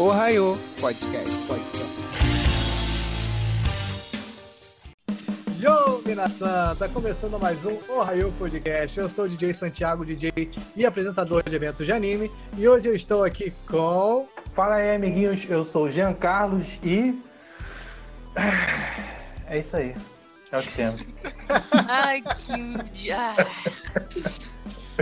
Ohio Podcast. Podcast. Yo, nação! Tá começando mais um Ohio Podcast. Eu sou o DJ Santiago, DJ e apresentador de eventos de anime. E hoje eu estou aqui com. Fala aí, amiguinhos. Eu sou o Jean Carlos e. É isso aí. É o que temos. Ai, que.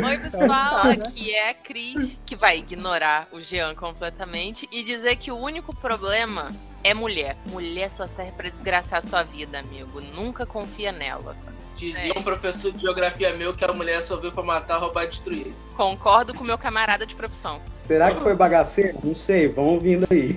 Oi, pessoal, aqui é a Cris, que vai ignorar o Jean completamente e dizer que o único problema é mulher. Mulher só serve pra desgraçar a sua vida, amigo. Nunca confia nela. Dizia É. um professor de geografia meu que a mulher só veio pra matar, roubar e destruir. Concordo com meu camarada de profissão. Será que foi bagaceiro? Não sei, vão vindo aí.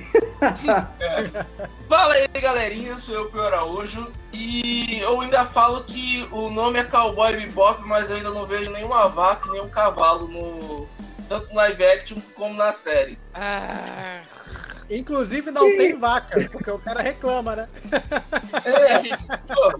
Fala aí, galerinha, sou eu, Pio Araújo. E eu ainda falo que o nome é Cowboy Bebop, mas eu ainda não vejo nenhuma vaca, e nenhum cavalo no... Tanto no live action como na série. Ah, Inclusive não tem vaca, porque o cara reclama, né? É, pô,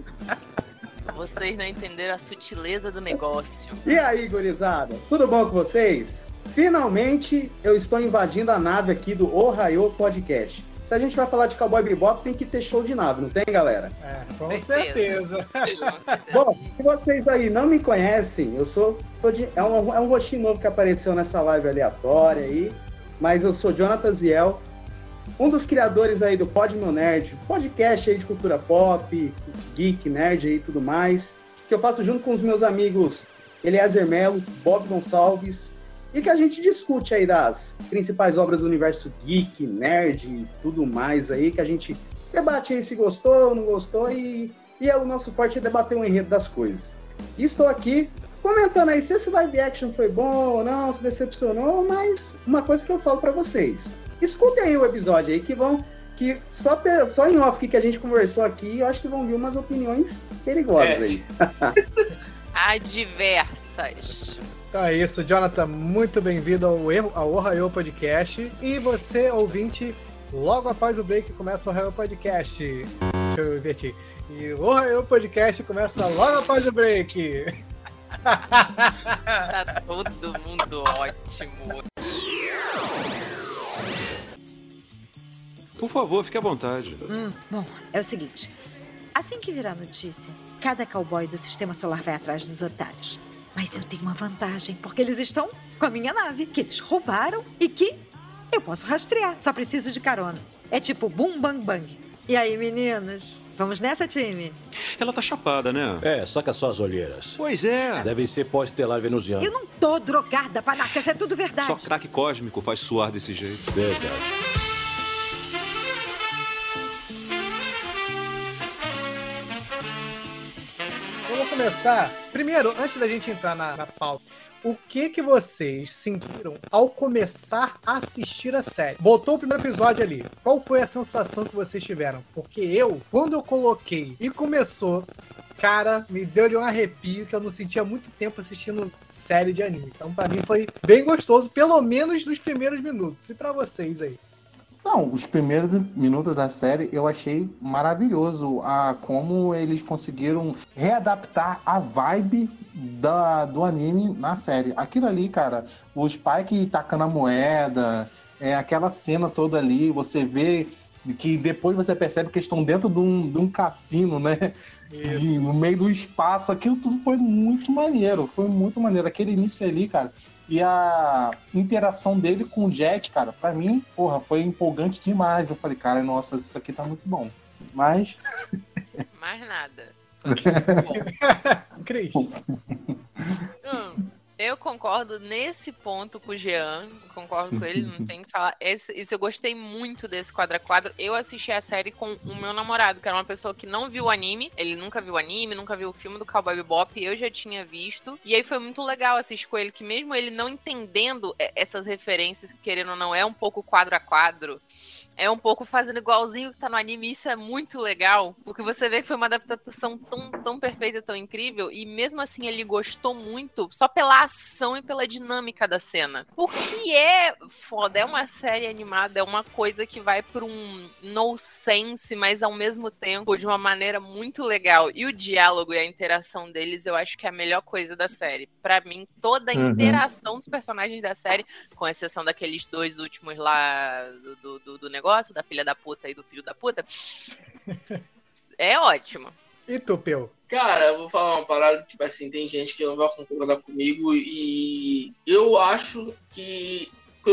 vocês não entenderam a sutileza do negócio. E aí, gurizada? Tudo bom com vocês? Finalmente eu estou invadindo a nave aqui do Ohio Podcast. Se a gente vai falar de Cowboy Bebop, tem que ter show de nave, não tem, galera? É, com Certeza. certeza. Bom, se vocês aí não me conhecem, eu sou. tô de- é, um, é um rostinho novo que apareceu nessa live aleatória aí. Mas eu sou Jonathan Ziel, um dos criadores aí do Pod Meu Nerd, podcast aí de cultura pop, geek, nerd e tudo mais. Que eu faço junto com os meus amigos Eliezer Melo, Bob Gonçalves. E que a gente discute aí das principais obras do universo geek, nerd e tudo mais aí. Que a gente debate aí se gostou, não gostou e e é o nosso forte é debater o enredo das coisas. E estou aqui comentando aí se esse live action foi bom ou não, se decepcionou, mas uma coisa que eu falo pra vocês. Escutem aí o episódio aí que vão que só, só em off que a gente conversou aqui, eu acho que vão vir umas opiniões perigosas É. aí. Adversas. Então é isso, Jonathan, muito bem-vindo ao, Erro- ao Ohio Podcast. E você, ouvinte, logo após o break começa o Ohio Podcast. Deixa eu invertir. E o Ohio Podcast começa logo após o break. Tá todo mundo ótimo. Por favor, fique à vontade. Hum, bom, é o seguinte. Assim que virar notícia, cada cowboy do sistema solar vai atrás dos otários. Mas eu tenho uma vantagem, porque eles estão com a minha nave, que eles roubaram e que eu posso rastrear. Só preciso de carona. É tipo bum bang bang. E aí, meninas? Vamos nessa, time? Ela tá chapada, né? É, saca só as olheiras. Pois é. Devem ser pós-estelar venusiano. Eu não tô drogada, panaca, isso é tudo verdade. Só craque cósmico faz suar desse jeito. Verdade. Vamos começar. Primeiro, antes da gente entrar na, na pauta, o que que vocês sentiram ao começar a assistir a série? Botou o primeiro episódio ali. Qual foi a sensação que vocês tiveram? Porque eu, quando eu coloquei e começou, cara, me deu ali um arrepio que eu não sentia há muito tempo assistindo série de anime. Então, pra mim foi bem gostoso, pelo menos nos primeiros minutos. E pra vocês aí? Não, os primeiros minutos da série eu achei maravilhoso a como eles conseguiram readaptar a vibe da, do anime na série. Aquilo ali, cara, o Spike tacando a moeda, é aquela cena toda ali, você vê que depois você percebe que estão dentro de um, de um cassino, né? E no meio do espaço, aquilo tudo foi muito maneiro, foi muito maneiro. Aquele início ali, cara, e a interação dele com o Jet, cara, pra mim, porra, foi empolgante demais. Eu falei, cara, nossa, isso aqui tá muito bom. Mas, Mais nada. Bom, Cris. Hum, eu concordo nesse ponto com o Jean, concordo com ele, não tem que falar. Esse- isso eu gostei muito desse quadro a quadro. Eu assisti a série com o meu namorado, que era uma pessoa que não viu o anime, ele nunca viu o anime, nunca viu o filme do Cowboy Bebop, eu já tinha visto. E aí foi muito legal assistir com ele, que mesmo ele não entendendo é, essas referências, que querendo ou não, é um pouco quadro a quadro. É um pouco fazendo igualzinho que tá no anime, isso é muito legal, porque você vê que foi uma adaptação tão, tão perfeita, tão incrível, e mesmo assim ele gostou muito só pela ação e pela dinâmica da cena. Porque é foda, é uma série animada, é uma coisa que vai por um no sense, mas ao mesmo tempo de uma maneira muito legal. E o diálogo e a interação deles, eu acho que é a melhor coisa da série. Para mim, toda a Uhum. interação dos personagens da série, com exceção daqueles dois últimos lá do, do, do negócio, da filha da puta e do filho da puta, é ótimo. E tu, Peu? Cara, eu vou falar uma parada, tipo assim, tem gente que não vai concordar comigo e eu acho que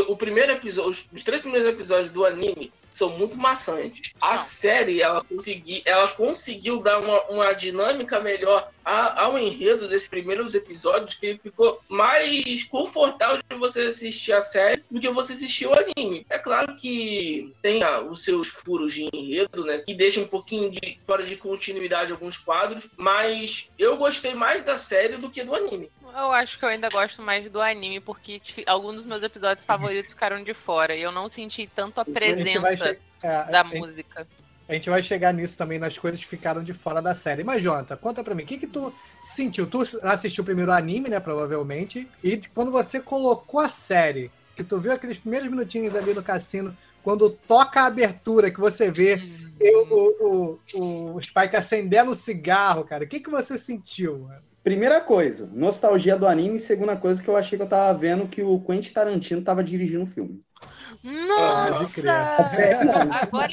o primeiro episódio, os três primeiros episódios do anime são muito maçantes. A Não. série, ela, consegui, ela conseguiu dar uma, uma dinâmica melhor a- ao enredo desses primeiros episódios, que ele ficou mais confortável de você assistir a série do que você assistir o anime. É claro que tem ah, os seus furos de enredo, né, que deixam um pouquinho de fora de continuidade alguns quadros, mas eu gostei mais da série do que do anime. Eu acho que eu ainda gosto mais do anime, porque alguns dos meus episódios favoritos ficaram de fora. E eu não senti tanto a A presença che- é, da a gente- música. A gente vai chegar nisso também, nas coisas que ficaram de fora da série. Mas, Jonathan, conta pra mim, o que que tu sentiu? Tu assistiu primeiro o anime, né, provavelmente, e quando você colocou a série, que tu viu aqueles primeiros minutinhos ali no cassino, quando toca a abertura, que você vê eu, o, o, o Spike acendendo o cigarro, cara, o que que você sentiu, mano? Primeira coisa, nostalgia do anime. Segunda coisa que eu achei que eu tava vendo que o Quentin Tarantino tava dirigindo o filme. Nossa! É. Agora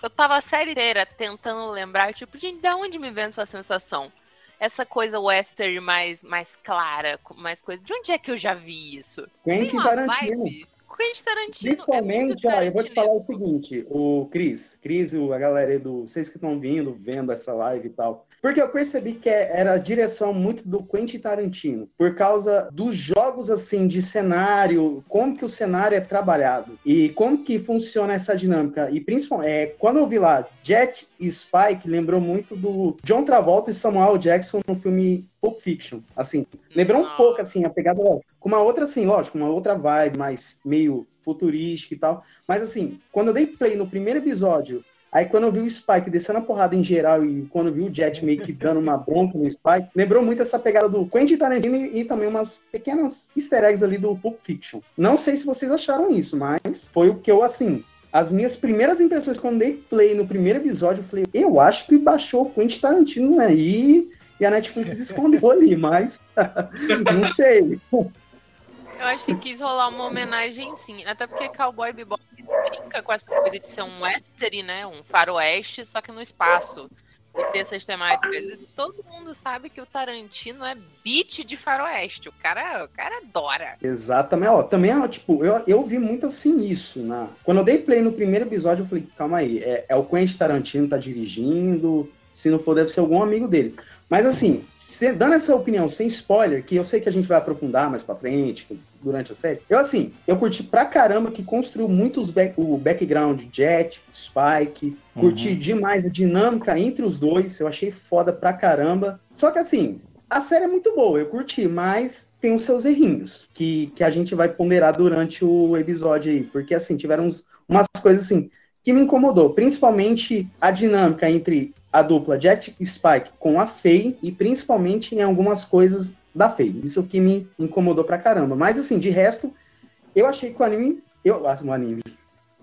eu tava a série inteira tentando lembrar, tipo, gente, da onde me vem essa sensação? Essa coisa western mais, mais clara, mais coisa. De onde é que eu já vi isso? Quentin Tarantino. vibe. Quentin Tarantino. é muito Principalmente, ó, eu vou te falar o seguinte, o Cris, Cris, o- a galera aí do. Vocês que estão vindo, vendo essa live e tal. Porque eu percebi que é- era a direção muito do Quentin Tarantino, por causa dos jogos assim de cenário, como que o cenário é trabalhado e como que funciona essa dinâmica. E principalmente, é, quando eu vi lá Jet e Spike, lembrou muito do John Travolta e Samuel Jackson no filme Pulp Fiction. Assim, lembrou um pouco assim a pegada com uma outra assim, lógico, uma outra vibe mais meio futurística e tal. Mas assim, quando eu dei play no primeiro episódio, aí quando eu vi o Spike descendo a porrada em geral e quando eu vi o Jet meio que dando uma bronca no Spike, lembrou muito essa pegada do Quentin Tarantino e, e também umas pequenas easter eggs ali do Pulp Fiction. Não sei se vocês acharam isso, mas foi o que eu, assim, as minhas primeiras impressões quando dei play no primeiro episódio, eu falei, eu acho que baixou o Quentin Tarantino aí e a Netflix escondeu ali, mas não sei. Eu acho que quis rolar uma homenagem sim. Até porque Cowboy Bebop brinca com essa coisa de ser um western, né? Um faroeste, só que no espaço. E ter essas temáticas. Todo mundo sabe que o Tarantino é beat de faroeste. O cara, o cara adora. Exatamente. Ó, também, ó, tipo, eu, eu vi muito assim isso. Na... Quando eu dei play no primeiro episódio, eu falei, calma aí, é, é o Quentin Tarantino tá dirigindo, se não for, deve ser algum amigo dele. Mas assim, se- dando essa opinião sem spoiler, que eu sei que a gente vai aprofundar mais pra frente, durante a série, eu assim, eu curti pra caramba que construiu muito back- o background Jet, Spike, curti Uhum. demais a dinâmica entre os dois, eu achei foda pra caramba. Só que assim, a série é muito boa, eu curti, mas tem os seus errinhos que, que a gente vai ponderar durante o episódio aí, porque assim, tiveram uns- umas coisas assim que me incomodou, principalmente a dinâmica entre a dupla Jet e Spike com a Faye e principalmente em algumas coisas da Faye. Isso que me incomodou pra caramba. Mas assim, de resto, eu achei que o anime, eu, ah, o anime,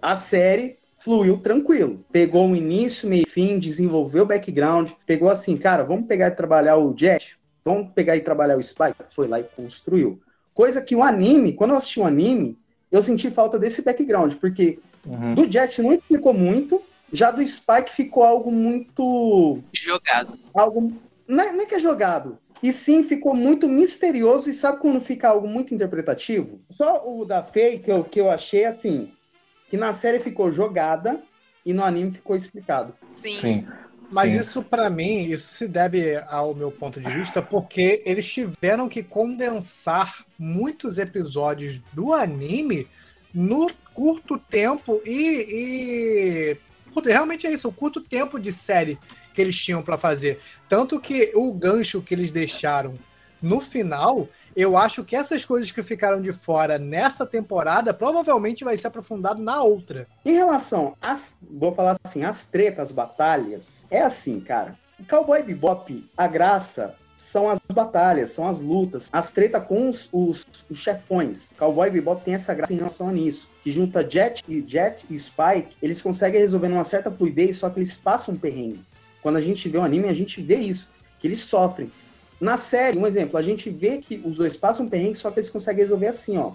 a série fluiu tranquilo. Pegou o início, meio e fim, desenvolveu o background, pegou assim, cara, vamos pegar e trabalhar o Jet, vamos pegar e trabalhar o Spike, foi lá e construiu. Coisa que o anime, quando eu assisti o anime, eu senti falta desse background, porque Uhum. do Jet não explicou muito, já do Spike ficou algo muito. Jogado. algo. Não é, não é que é jogado. E sim, ficou muito misterioso. E sabe quando fica algo muito interpretativo? Só o da Faye que eu, que eu achei assim: que na série ficou jogada e no anime ficou explicado. Sim. Sim. Mas Sim. isso, pra mim, isso se deve ao meu ponto de vista, porque eles tiveram que condensar muitos episódios do anime no curto tempo e, e- realmente é isso, o curto tempo de série que eles tinham pra fazer. Tanto que o gancho que eles deixaram no final Eu acho que essas coisas que ficaram de fora nessa temporada provavelmente vai ser aprofundado na outra. Em relação às, vou falar assim, as tretas, as batalhas, é assim, cara. Cowboy Bebop, a graça são as batalhas, são as lutas, as tretas com os, os, os chefões. Cowboy Bebop tem essa graça em relação a nisso, que junta Jet e Jet e Spike, eles conseguem resolver numa certa fluidez, só que eles passam um perrengue. Quando a gente vê o anime, a gente vê isso, que eles sofrem. Na série, um exemplo, a gente vê que os dois passam um perrengue, só que eles conseguem resolver assim, ó.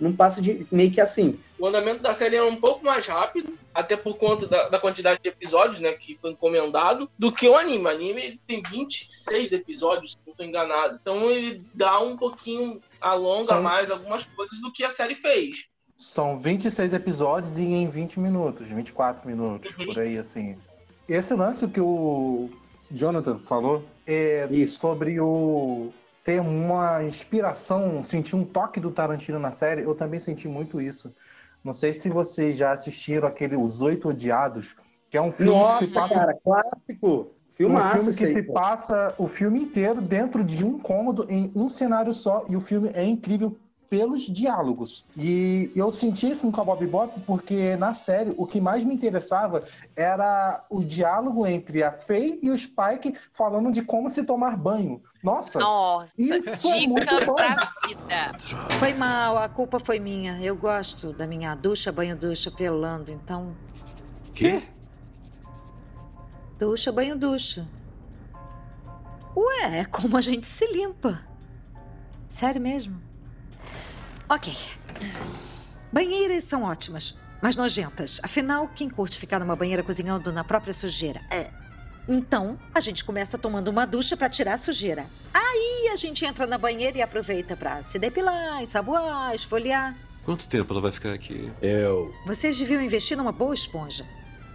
Não passa de meio que assim. O andamento da série é um pouco mais rápido, até por conta da, da quantidade de episódios, né, que foi encomendado, do que o anime. O anime tem 26 episódios, se não estou enganado. Então ele dá um pouquinho, alonga São- mais algumas coisas do que a série fez. São 26 episódios e em 20 minutos, 24 minutos, Uhum. por aí, assim. Esse lance que o Jonathan falou é Isso. sobre o ter uma inspiração, sentir um toque do Tarantino na série, eu também senti muito isso. Não sei se vocês já assistiram aquele Os Oito Odiados, que é um filme que Nossa, se passa cara, clássico. um Filmaço filme isso que se passa o filme inteiro dentro de um cômodo em um cenário só e o filme é incrível pelos diálogos. E eu senti isso no Cowboy Bebop porque na série o que mais me interessava era o diálogo entre a Faye e o Spike falando de como se tomar banho. Nossa, Nossa, Isso é muito bom. pra vida. Foi mal, a culpa foi minha. Eu gosto da minha ducha, banho-ducha, pelando, então. Quê? Ducha, banho-ducha. Ué, é como a gente se limpa. Sério mesmo? Ok. Banheiras são ótimas, mas nojentas. Afinal, quem curte ficar numa banheira cozinhando na própria sujeira? É. Então, a gente começa tomando uma ducha pra tirar a sujeira. Aí a gente entra na banheira e aproveita pra se depilar, ensaboar, esfoliar. Quanto tempo ela vai ficar aqui? Eu. Vocês deviam investir numa boa esponja.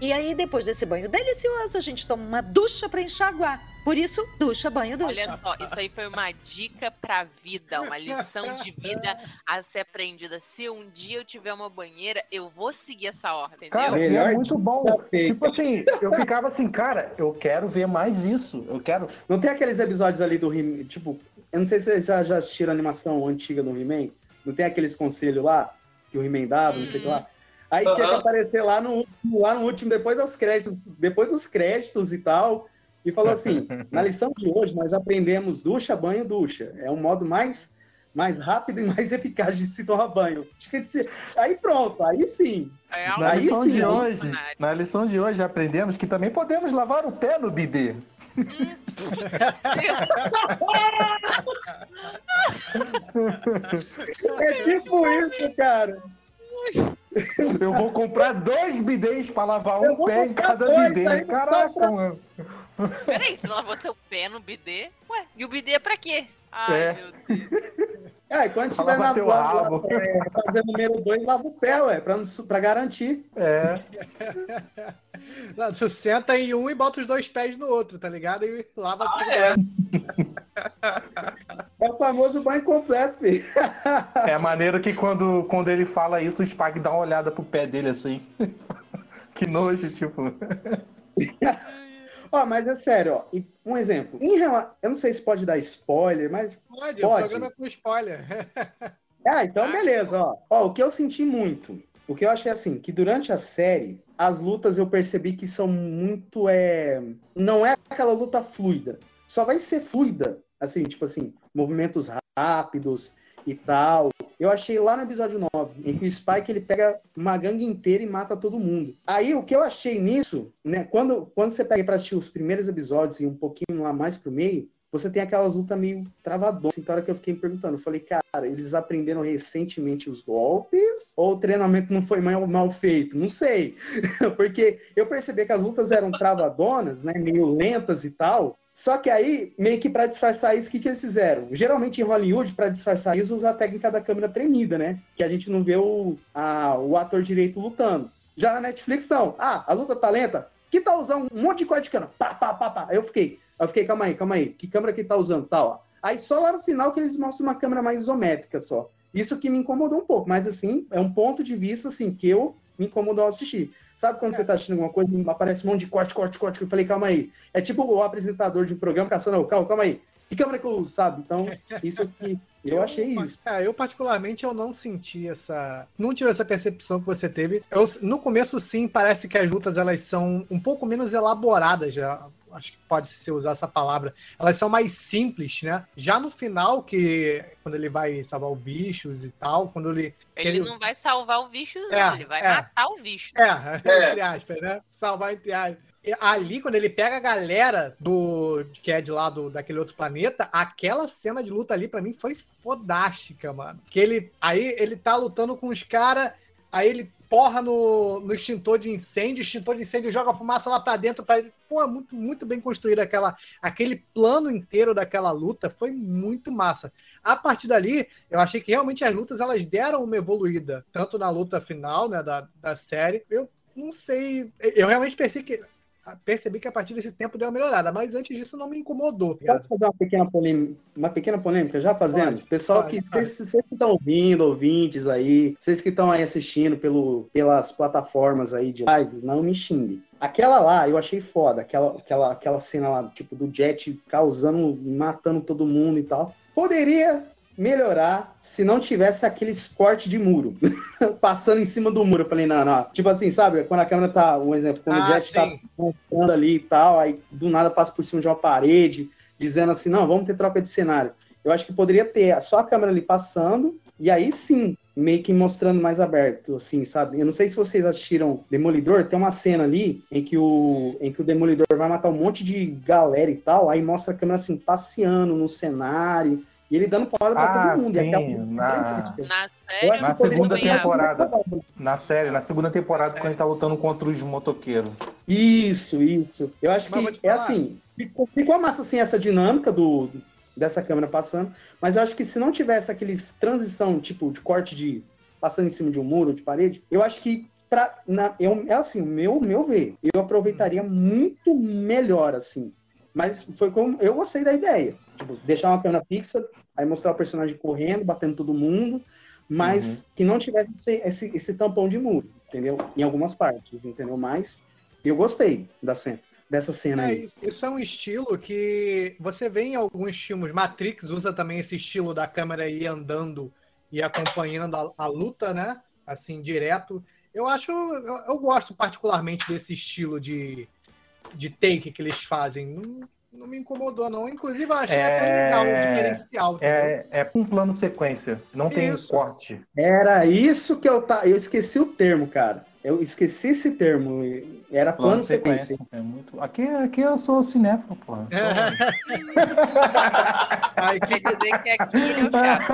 E aí, depois desse banho delicioso, a gente toma uma ducha pra enxaguar. Por isso, ducha, banho, ducha. Olha só, isso aí foi uma dica pra vida, uma lição de vida a ser aprendida. Se um dia eu tiver uma banheira, eu vou seguir essa ordem, cara, entendeu? e é muito bom. Tipo assim, eu ficava assim, cara, eu quero ver mais isso. Eu quero. Não tem aqueles episódios ali do He tipo, eu não sei se vocês já- já assistiram a animação antiga do He-Man. Não tem aqueles conselhos lá que o He-Man dava, não sei o que lá. Aí tinha que aparecer lá no, último- lá no último, depois dos créditos, depois dos créditos e tal. E falou assim: na lição de hoje nós aprendemos ducha, banho, ducha. É um modo mais, mais rápido e mais eficaz de se tomar banho. Aí pronto, aí sim. É Na Aí lição sim, de é hoje, na lição de hoje aprendemos que também podemos lavar o pé no bidê. É tipo isso, cara. Eu vou comprar dois bidês para lavar Eu um pé em cada bidê. Caraca, pra- mano. Peraí, você lavou seu pé no bidê? Ué, e o bidê é pra quê? Ai, É. meu Deus. Ah, e quando tiver na é, fazer número 2, lava o pé, ué, pra, não pra garantir. É. Lá, Tu senta em um e bota os dois pés no outro, tá ligado? E lava tudo. é. É o famoso banho completo, filho. É maneiro que quando, quando ele fala isso, o Spag dá uma olhada pro pé dele assim. que nojo, tipo. Ó, mas é sério, ó. Um exemplo. Em rela... Eu não sei se pode dar spoiler, mas. Pode, Pode. o programa é com spoiler. Ah, então beleza, ó. Ó, o que eu senti muito. O que eu achei assim, que durante a série, as lutas eu percebi que são muito. É... Não é aquela luta fluida. Só vai ser fluida, assim, tipo assim, movimentos rápidos e tal. Eu achei lá no episódio 9, em que o Spike ele pega uma gangue inteira e mata todo mundo. Aí o que eu achei nisso, né, quando, quando você pega pra assistir os primeiros episódios e um pouquinho lá mais pro meio, você tem aquelas lutas meio travadonas. Então, a hora que eu fiquei me perguntando, eu falei, cara, eles aprenderam recentemente os golpes? Ou o treinamento não foi mal, mal feito? Não sei. Porque eu percebi que as lutas eram travadonas, né? Meio lentas e tal. Só que aí, meio que pra disfarçar isso, o que, que eles fizeram? Geralmente em Hollywood, pra disfarçar isso, usa a técnica da câmera tremida, né? Que a gente não vê o, a- o ator direito lutando. Já na Netflix, não. Ah, a luta tá lenta? Que tá usando um monte de corte de câmera? Pá, pá, pá, pá. Aí eu fiquei, eu fiquei, calma aí, calma aí. Que câmera que tá usando? Tal, ó. Aí só lá no final que eles mostram uma câmera mais isométrica só. Isso que me incomodou um pouco, mas assim, é um ponto de vista assim que eu me incomodou assistir. Sabe quando você tá assistindo alguma coisa e aparece um monte de corte, corte, corte, eu falei, calma aí. É tipo o apresentador de um programa caçando, calma, calma aí. Que câmera que eu uso, sabe? Então, isso que Eu achei isso. É, eu particularmente eu não senti essa, não tive essa percepção que você teve. Eu, no começo sim, parece que as lutas elas são um pouco menos elaboradas já. Acho que pode se usar essa palavra. Elas são mais simples, né? Já no final, que quando ele vai salvar os bichos e tal, quando ele. que Ele não vai salvar o bicho, não. É, ele vai é. matar o bicho. É, É. entre aspas, né? Salvar entre aspas. Ali, quando ele pega a galera do que é de lá do, daquele outro planeta, aquela cena de luta ali pra mim foi fodástica, mano. Que ele aí ele tá lutando com os caras, aí ele porra no, no extintor de incêndio, extintor de incêndio joga fumaça lá pra dentro para ele. Pô, muito muito bem construído aquela aquele plano inteiro daquela luta, foi muito massa. A partir dali, eu achei que realmente as lutas elas deram uma evoluída, tanto na luta final, né, da, da série. Eu não sei, eu realmente pensei que percebi que a partir desse tempo deu uma melhorada, mas antes disso não me incomodou. Posso fazer uma pequena polêmica, uma pequena polêmica já fazendo? Pode, Pessoal pode, que pode. vocês, que estão ouvindo, ouvintes aí, vocês que estão aí assistindo pelo, pelas plataformas aí de lives, não me xinguem. Aquela lá eu achei foda, aquela, aquela, aquela cena lá, tipo, do Jet causando, matando todo mundo e tal. Poderia melhorar se não tivesse aqueles cortes de muro, passando em cima do muro. Eu falei, não, não. Tipo assim, sabe? Quando a câmera tá, um exemplo, quando Ah, o Jet tá sim. mostrando ali e tal, aí do nada passa por cima de uma parede, dizendo assim, não, vamos ter troca de cenário. Eu acho que poderia ter só a câmera ali passando, e aí sim, meio que mostrando mais aberto, assim, sabe? Eu não sei se vocês assistiram Demolidor, tem uma cena ali em que o, em que o Demolidor vai matar um monte de galera e tal, aí mostra a câmera assim, passeando no cenário, e ele dando porrada pra Ah, todo mundo. e sim, aquela- na- Na Eu série, Na segunda temporada. Na série, na segunda temporada, Na quando ele tá lutando contra os motoqueiros. Isso, isso. Eu acho Mas que é assim, ficou, ficou massa assim essa dinâmica do dessa câmera passando, mas eu acho que se não tivesse aqueles transição tipo de corte de passando em cima de um muro, de parede, eu acho que pra, na, eu, é assim, o meu, meu ver, eu aproveitaria muito melhor assim. Mas foi como eu gostei da ideia, tipo, deixar uma câmera fixa, aí mostrar o personagem correndo, batendo todo mundo, mas que não tivesse esse, esse, esse tampão de muro, entendeu? Em algumas partes, entendeu? Mas eu gostei da cena, dessa cena É, aí. isso, isso é um estilo que você vê em alguns filmes. Matrix usa também esse estilo da câmera ir andando e acompanhando a, a luta, né? Assim, direto. Eu acho, eu, eu gosto particularmente desse estilo de, de take que eles fazem. Não, não me incomodou, não. Inclusive, eu achei É- até legal, diferencial. entendeu? É, é um plano sequência, não tem Isso. corte. Era isso que eu tá, eu esqueci o termo, cara. Eu esqueci esse termo. Era plano, sequência. É muito... aqui, aqui eu sou cinéfilo, porra. a, quer equipe, dizer que aqui ele é o chato.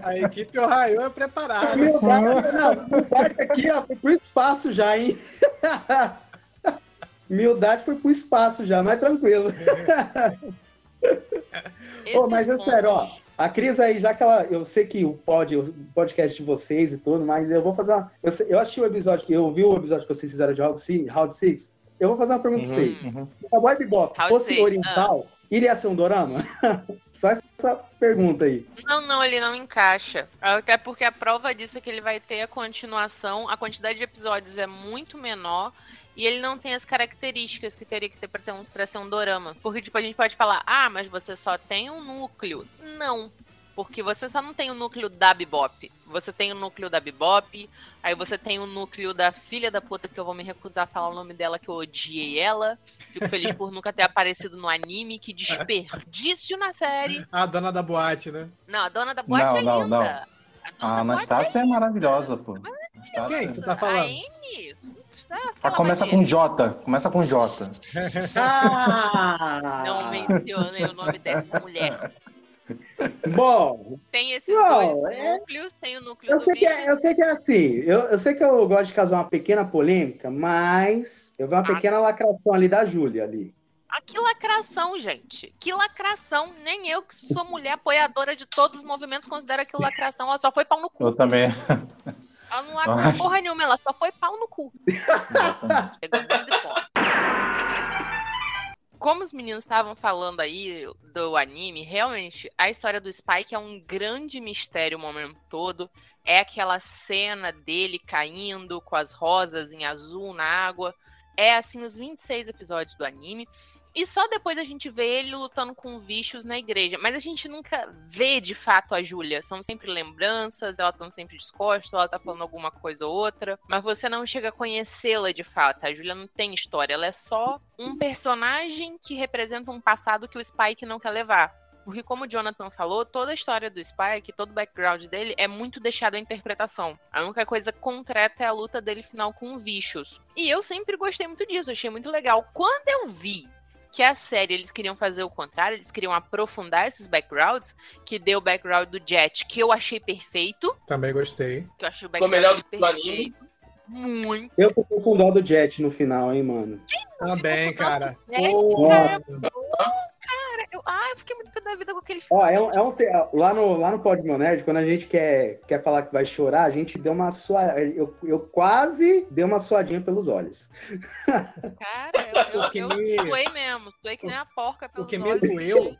a equipe Ohio é preparada. Humildade, não, humildade aqui, ó, pro espaço já, hein? Humildade foi pro espaço já, mas tranquilo. Pô, mas é sério, ó. A Cris aí, já que ela. Eu sei que o pod, o podcast de vocês e tudo, mas eu vou fazer uma. Eu, sei- eu assisti o episódio, eu vi o episódio que vocês fizeram de Round Six. Round Six eu vou fazer uma pergunta pra Uhum, vocês. uhum. Se a Round fosse Six, oriental, iria ser um dorama? Só essa pergunta aí. Não, não, ele não encaixa. Até porque a prova disso é que ele vai ter a continuação. A quantidade de episódios é muito menor. E ele não tem as características que teria que ter pra, ter um, pra ser um dorama. Porque, tipo, a gente pode falar, ah, mas você só tem um núcleo. Não. Porque você só não tem o núcleo da Bebop. Você tem o núcleo da Bebop. Aí você tem o núcleo da filha da puta, que eu vou me recusar a falar o nome dela, que eu odiei ela. Fico feliz por nunca ter aparecido no anime. Que desperdício na série. A dona da boate, né? Não, a dona da boate Não, é não, linda. não. A A boate Anastácia é maravilhosa, pô. Quem? Tu tá A falando? Amy. Ela começa com J. Começa com J. Ah! Não mencionem o nome dessa mulher. Bom, Tem esses Não, dois é- núcleos, tem o núcleo eu do sei, que é, eu sei que é assim. Eu, eu sei que eu gosto de causar uma pequena polêmica, mas eu vi uma Ah. pequena lacração ali da Júlia ali. Ah, que lacração, gente. Que lacração. Nem eu, que sou mulher apoiadora de todos os movimentos, considero aquilo lacração. Ela só foi pau no cu. Eu também. Ela não acho- porra nenhuma, ela só foi pau no cu. Nesse ponto. Como os meninos estavam falando aí do anime, realmente a história do Spike é um grande mistério o momento todo. É aquela cena dele caindo com as rosas em azul na água. É assim os 26 episódios do anime. E só depois a gente vê ele lutando com bichos na igreja. Mas a gente nunca vê de fato a Júlia. São sempre lembranças, ela tá sempre descosta, ela tá falando alguma coisa ou outra. Mas você não chega a conhecê-la de fato. A Júlia não tem história. Ela é só um personagem que representa um passado que o Spike não quer levar. Porque, como o Jonathan falou, toda a história do Spike, todo o background dele é muito deixado à interpretação. A única coisa concreta é a luta dele final com o Vicious. E eu sempre gostei muito disso, achei muito legal. Quando eu vi que a série eles queriam fazer o contrário, eles queriam aprofundar esses backgrounds, que deu o background do Jet, que eu achei perfeito. Também gostei. Que eu achei o Ficou background melhor dele do que o anime. Muito. Eu fiquei com dó do Jet no final, hein, mano. Também, dó cara. Jet, Porra. Cara, eu, ah, eu fiquei muito pé da vida com aquele filme. Ó, é um, é um te- lá no, lá no Pod Nerd, quando a gente quer, quer falar que vai chorar, a gente deu uma sua. Eu, eu quase dei uma suadinha pelos olhos. Cara, eu, eu, O que eu me- suei mesmo. Suei que nem a porca pelos que me olhos. doeu-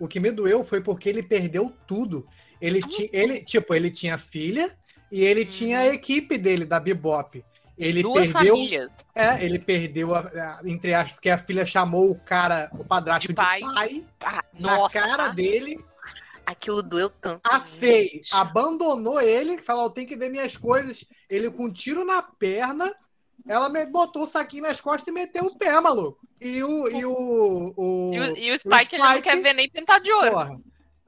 O que me doeu foi porque ele perdeu tudo. Ele, ti, ele tipo, ele tinha filha e ele tinha a equipe dele, da Bebop. Ele Uhum. Duas perdeu. famílias. É, ele perdeu, a, a- entre aspas, porque a filha chamou o cara, o padrasto De de pai. pai, Ah, na nossa, cara ah, dele. aquilo doeu tanto. A. Fei abandonou ele, falou: tenho que ver minhas coisas. Ele com um tiro na perna, ela botou o saquinho nas costas e meteu o pé, maluco. E o. E o, o, E o, e o Spike, ele não Spike- quer ver nem pintar de ouro. Porra.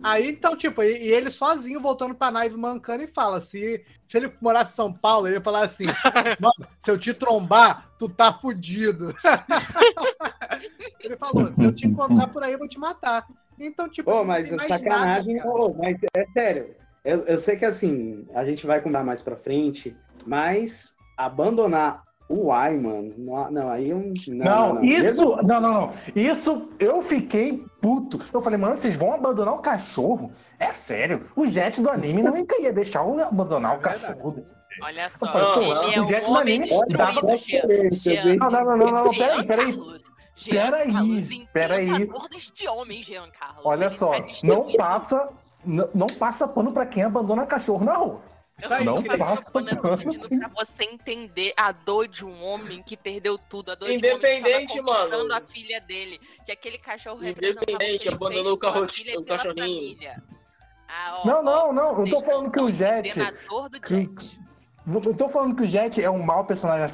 Aí, então, tipo, e, e ele sozinho voltando pra nave mancando e fala: se, se ele morasse em São Paulo, ele ia falar assim: Mano, se eu te trombar, tu tá fudido. ele falou: se eu te encontrar por aí, eu vou te matar. Então, tipo, mas sacanagem. nada, ô, mas é sério. Eu, eu sei que assim, a gente vai contar mais pra frente, mas abandonar o Ai, mano. Não, não, aí eu. Não, Não, isso. Não, não, não. Isso eu fiquei puto. Eu falei, mano, vocês vão abandonar o cachorro? É sério. O Jet do anime não ia deixar eu abandonar É o verdade. cachorro desse Olha só, falei, ele é o Jet um homem Manini dá Jean. Não, não, não, não, não, peraí, peraí. Peraí, peraí. encantador deste homem, Jean Carlos. Olha só, tá não passa, não, não passa pano pra quem abandona cachorro na rua. Eu não tô pano. pedindo pra você entender a dor de um homem que perdeu tudo, a dor Independente, de um homem que mano. a filha dele, que aquele cachorro Independente, abandonou o carro- o cachorrinho. Ah, ó, Não, não, não, eu tô falando que o Jet- entendendo a dor do que- Jet. Eu tô falando que o Jet é um mau personagem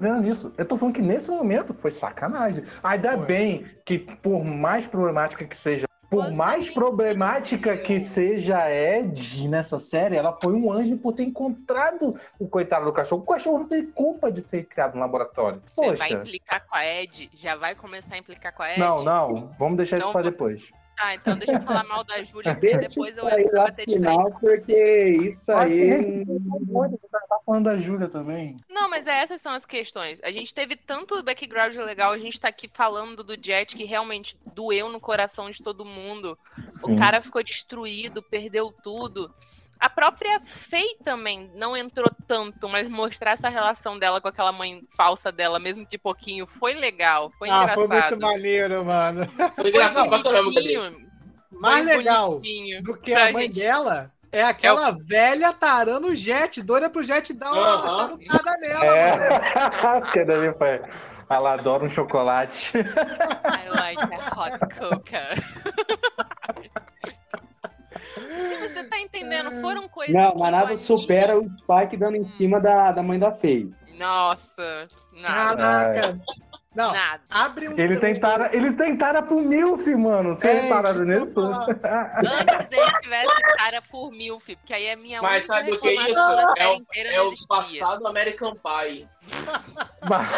não é nisso. Eu tô falando que nesse momento foi sacanagem. Ainda Foi. bem que, por mais problemática que seja, por Você mais problemática que seja a Ed nessa série, ela foi um anjo por ter encontrado o coitado do cachorro. O cachorro não tem culpa de ser criado no laboratório. Você vai Poxa. implicar com a Ed? Já vai começar a implicar com a Ed? Não, não, vamos deixar isso Então, vou- depois. Tá, então deixa eu falar mal da Júlia, porque Deixa depois eu lá bater de final, porque isso aí. tá falando da Júlia também. Não, mas é, essas são as questões. A gente teve tanto background legal, a gente tá aqui falando do Jet que realmente doeu no coração de todo mundo. O Sim. cara ficou destruído, perdeu tudo. A própria Faye também não entrou tanto, mas mostrar essa relação dela com aquela mãe falsa dela, mesmo que pouquinho, foi legal, foi Ah, foi engraçado. muito maneiro, mano. Foi engraçado pra caramba, Mais foi legal do que a mãe gente- dela é aquela velha tarando o jet, doida pro jet dar uma Aham. charutada nela, É, mano. porque daí foi. Ela adora um chocolate. I like a hot coca. Se você tá entendendo, foram coisas Não, mas o nada supera o Spike dando em cima da, da mãe da Fei. Nossa, nada, Caraca. Não, nada. abre um. Ele tem tara, ele tem tara pro Milf, mano. Você É, repararam nisso? Antes ele tivesse cara por Milf, porque aí é minha Mas única sabe o que é isso? É o, é o passado American Pie.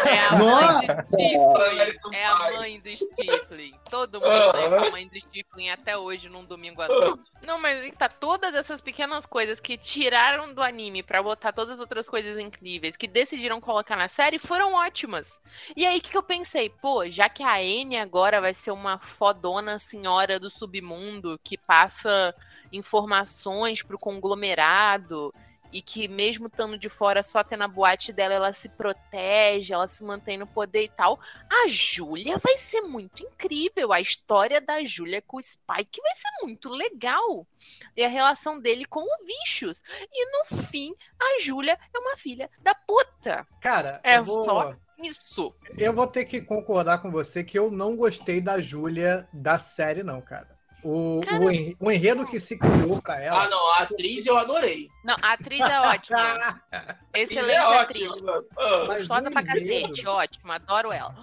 É a mãe do. Stifling. É a mãe do Stifling. Todo mundo Aham. saiu com a mãe do Stifling até hoje, num domingo à noite. Não, mas aí tá todas essas pequenas coisas que tiraram do anime pra botar todas as outras coisas incríveis, que decidiram colocar na série, foram ótimas. E aí, o que, que eu pensei? Pô, já que a N agora vai ser uma fodona senhora do submundo que passa informações pro conglomerado e que mesmo estando de fora, só tendo a boate dela, ela se protege, ela se mantém no poder e tal. A Júlia vai ser muito incrível. A história da Júlia com o Spike vai ser muito legal. E a relação dele com o Vicious. E no fim, a Júlia é uma filha da puta. Cara, É vou, só Isso. Eu vou ter que concordar com você que eu não gostei da Júlia da série, não, cara. O, o, en- o enredo que se criou pra ela. Ah, não, a atriz eu adorei. Não, a atriz é ótima. Excelente é atriz. Gostosa pra cacete, ótima, adoro ela.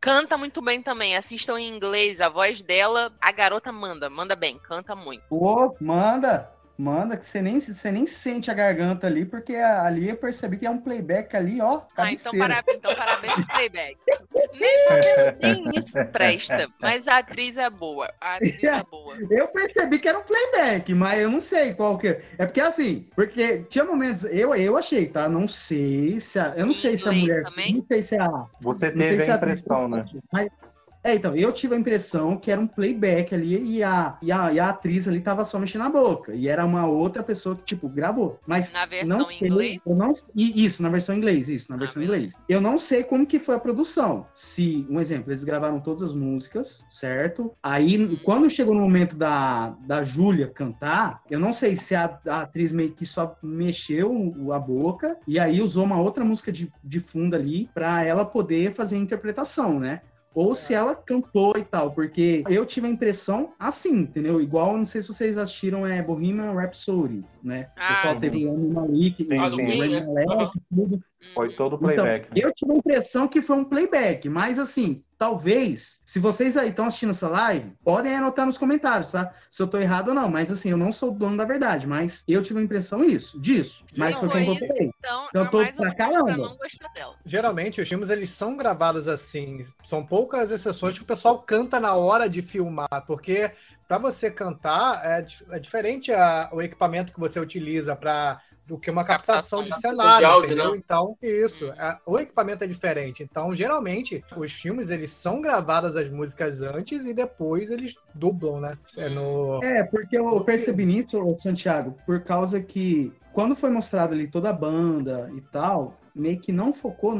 Canta muito bem também, assistam em inglês, a voz dela, a garota manda, manda bem, canta muito. Ô, manda, manda, que você nem, você nem sente a garganta ali, porque a- ali eu percebi que é um playback ali, ó, Ah, então, cabeceira. para, então parabéns pro playback. Nem, nem isso presta, mas a atriz é boa, a atriz é boa. Eu percebi que era um playback, mas eu não sei qual que é. É porque assim, porque tinha momentos, eu, eu achei, tá? Não sei se a, eu não sei se a mulher, também? não sei se a, Você não sei teve se a atriz impressão, né? Mas, é, então, eu tive a impressão que era um playback ali e a, e a, e a atriz ali tava só mexendo a boca. E era uma outra pessoa que, tipo, gravou. Mas Na versão não em sei, inglês? Eu não, isso, na versão em inglês, isso, na Ah, versão inglês. Eu não sei como que foi a produção. Se, um exemplo, eles gravaram todas as músicas, certo? Aí, Uhum. quando chegou no momento da, da Júlia cantar, eu não sei se a, a atriz meio que só mexeu a boca e aí usou uma outra música de, de fundo ali pra ela poder fazer a interpretação, né? Ou se ela cantou e tal, porque eu tive a impressão assim, entendeu? Igual, não sei se vocês assistiram é Bohemian Rhapsody, né? Ah, o teve Rami Malik, Sim, o sim. Malek, tudo. Foi todo Então, playback. né? eu tive a impressão que foi um playback, mas assim, talvez, se vocês aí estão assistindo essa live, podem anotar nos comentários, tá? Se eu tô errado ou não, mas assim, eu não sou o dono da verdade, mas eu tive a impressão isso, disso. Mas Se foi como eu isso, falei. Então, Eu é tô um pra caramba. não gostar dela. Geralmente os filmes eles são gravados assim, são poucas exceções que o pessoal canta na hora de filmar, porque para você cantar é, é diferente a- o equipamento que você utiliza para do que uma captação, Captação de de cenário, áudio, entendeu? né? Então, isso, é, o equipamento é diferente. Então, geralmente, os filmes eles são gravadas as músicas antes e depois eles dublam, né? É no É, porque eu percebi nisso, Santiago, por causa que quando foi mostrado ali toda a banda e tal, meio que não focou,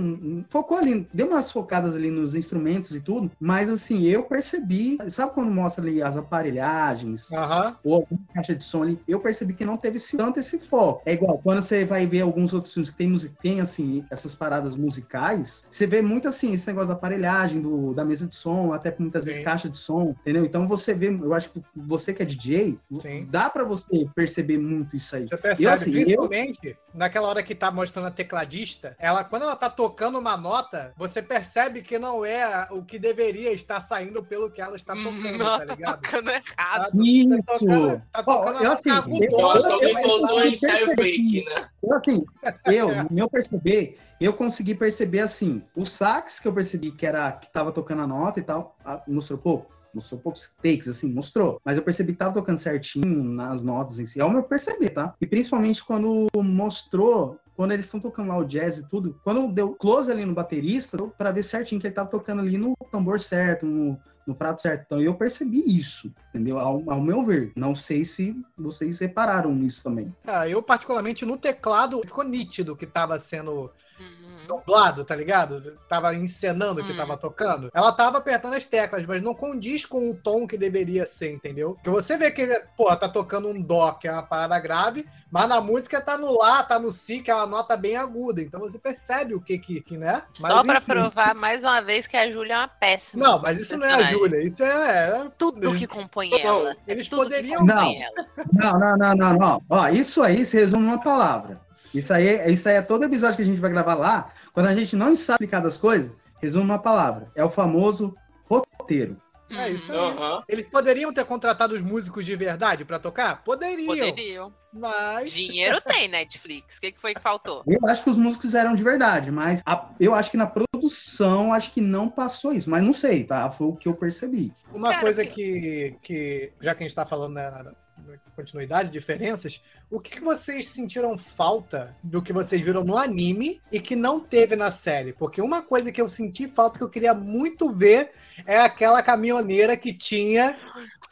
focou ali, deu umas focadas ali nos instrumentos e tudo, mas assim, eu percebi, sabe quando mostra ali as aparelhagens, Aham. ou alguma caixa de som ali, eu percebi que não teve tanto esse foco. É igual, quando você vai ver alguns outros filmes que tem, music- tem assim, essas paradas musicais, você vê muito assim, esse negócio da aparelhagem, do, da mesa de som, até muitas vezes Sim. caixa de som, entendeu? Então você vê, eu acho que você que é DJ, Sim. dá pra você perceber muito isso aí. Você percebe, Eu, assim, eu- principalmente naquela hora que tá mostrando a tecladista, ela, quando ela tá tocando uma nota, você percebe que não é o que deveria estar saindo pelo que ela está tocando, Não, tá tá ligado? tocando errado. Tá Isso! tocando, tá Ó, tocando eu, a assim, eu- tá- ensaio fake, né? Então, assim, eu, no meu perceber, eu consegui perceber assim, o sax que eu percebi que era que tava tocando a nota e tal, ah, mostrou pouco. Mostrou poucos takes, assim, mostrou. Mas eu percebi que tava tocando certinho nas notas em si. É o meu perceber, tá? E principalmente quando mostrou, quando eles estão tocando lá o jazz e tudo, quando deu close ali no baterista, deu pra ver certinho que ele tava tocando ali no tambor certo, no, no prato certo. Então eu percebi isso, entendeu? Ao, ao meu ver. Não sei se vocês repararam nisso também. Ah, eu, particularmente, no teclado, ficou nítido que tava sendo Uhum. Dublado, tá ligado? Tava encenando o que Hum. tava tocando. Ela tava apertando as teclas, mas não condiz com o tom que deveria ser, entendeu? Porque você vê que, pô, tá tocando um dó, que é uma parada grave, mas na música tá no lá, tá no si, que é uma nota bem aguda. Então você percebe o que que, que né? Mas, Só pra enfim. provar mais uma vez que a Júlia é uma péssima. Não, mas isso não é a. Júlia, isso é... é- Tudo que compõe ela. eles Tudo poderiam- que compõe Não. ela. Não, não, não, não, não. Ó, isso aí se resume numa palavra. Isso aí, isso aí é todo episódio que a gente vai gravar lá. Quando a gente não sabe explicar das coisas, resume uma palavra. É o famoso roteiro. É isso aí. Aham. Eles poderiam ter contratado os músicos de verdade pra tocar? Poderiam. Poderiam. Mas... Dinheiro tem, Netflix. O que, que foi que faltou? Eu acho que os músicos eram de verdade, mas a- eu acho que na produção, acho que não passou isso. Mas não sei, tá? Foi o que eu percebi. Uma Cara, coisa que- que, já que a gente tá falando né, continuidade, diferenças, o que, que vocês sentiram falta do que vocês viram no anime e que não teve na série? Porque uma coisa que eu senti falta que eu queria muito ver é aquela caminhoneira que tinha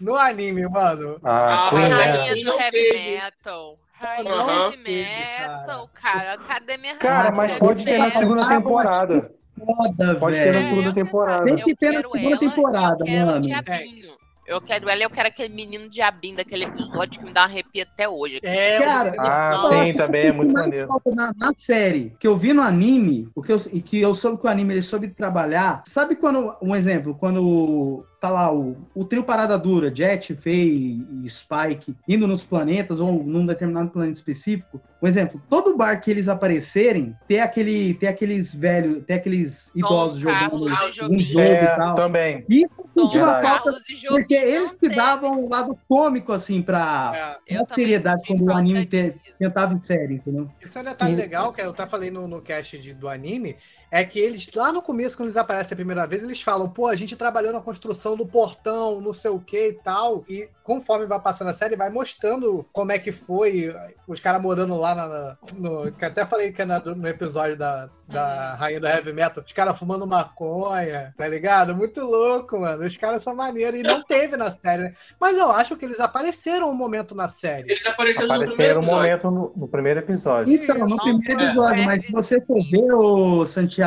no anime, mano. Ah, Ah, Queen, é. Rainha do heavy metal. Rainha do heavy metal, cara. Cadê minha Cara, rainha mas do pode ter na segunda temporada. Foda, Pode ter na segunda temporada. Tem que ter na segunda ela, temporada, mano. diabinho. Eu quero ela, eu quero aquele menino diabinho daquele episódio que me dá uma arrepia até hoje. É, Cara, Ah, sim, também é muito maneiro. Na, na série, que eu vi no anime, o que eu, e que eu soube que o anime ele soube trabalhar. Sabe quando, um exemplo, quando tá lá o, o trio Parada Dura, Jet, Faye e Spike, indo nos planetas ou num determinado planeta específico, um exemplo, todo bar que eles aparecerem, ter aquele, ter aqueles velhos, ter aqueles idosos Carlos, jogando ah, um jogo É, e tal. também. Isso eu senti Tom, uma falta, Carlos e porque eles tem. davam um lado cômico, assim, pra, é. Seriedade quando o anime te- tentava em série, entendeu? Isso é um detalhe Sim. legal, que eu até falei no, no cast de- do anime, é que eles, lá no começo, quando eles aparecem a primeira vez, eles falam, pô, a gente trabalhou na construção do portão, não sei o que e tal, e conforme vai passando a série, vai mostrando como é que foi os caras morando lá na, na- no, que até falei que é na- no episódio da, da Rainha do Heavy Metal, os caras fumando maconha, tá ligado? Muito louco, mano, os caras são maneiros, e não teve na série, né? Mas eu acho que eles apareceram um momento na série. Eles apareceram no primeiro Apareceram um episódio. momento no, no primeiro episódio. Então, no primeiro É. episódio, É. mas se você for ver, Santiago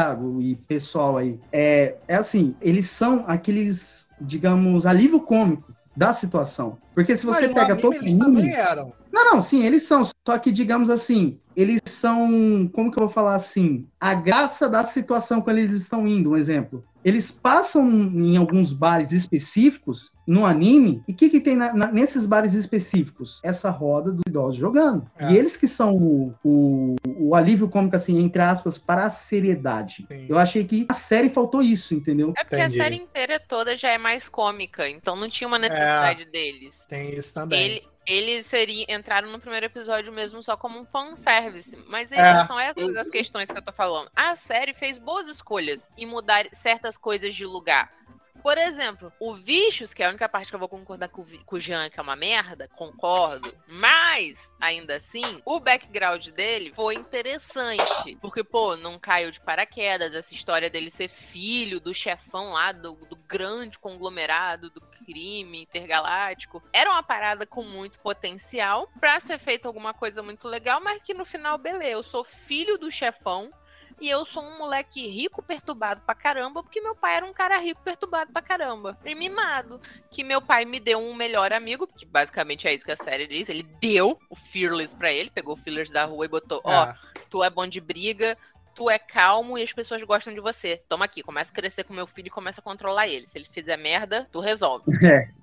e pessoal aí, é, é assim, eles são aqueles, digamos, alívio cômico da situação. Porque se você Mas pega anime todo eles mundo... também eram. Não, não, sim, eles são. Só que, digamos assim, eles são. Como que eu vou falar assim? A graça da situação quando eles estão indo, um exemplo. Eles passam em alguns bares específicos no anime, e o que, que tem na- na- nesses bares específicos? Essa roda dos idosos jogando. É. E eles que são o, o, o alívio cômico, assim, entre aspas, para a seriedade. Sim. Eu achei que a série faltou isso, entendeu? É porque Entendi. a série inteira toda já é mais cômica, então não tinha uma necessidade deles. Tem isso também. Ele, eles seriam, entraram no primeiro episódio mesmo só como um fanservice. Mas É. são essas as questões que eu tô falando. A série fez boas escolhas em mudar certas coisas de lugar. Por exemplo, o Vichos, que é a única parte que eu vou concordar com com o Jean, que é uma merda, concordo. Mas, ainda assim, o background dele foi interessante. Porque, pô, não caiu de paraquedas. Essa história dele ser filho do chefão lá, do, do grande conglomerado, do crime intergaláctico. Era uma parada com muito potencial pra ser feita alguma coisa muito legal, mas que no final, beleza, eu sou filho do chefão. E eu sou um moleque rico, perturbado pra caramba, porque meu pai era um cara rico, perturbado pra caramba. E mimado. Que meu pai me deu um melhor amigo, porque basicamente é isso que a série diz. Ele deu o Fearless pra ele, pegou o Fearless da rua e botou: Ó, É. tu é bom de briga, tu é calmo e as pessoas gostam de você. Toma aqui, começa a crescer com meu filho e começa a controlar ele. Se ele fizer merda, tu resolve.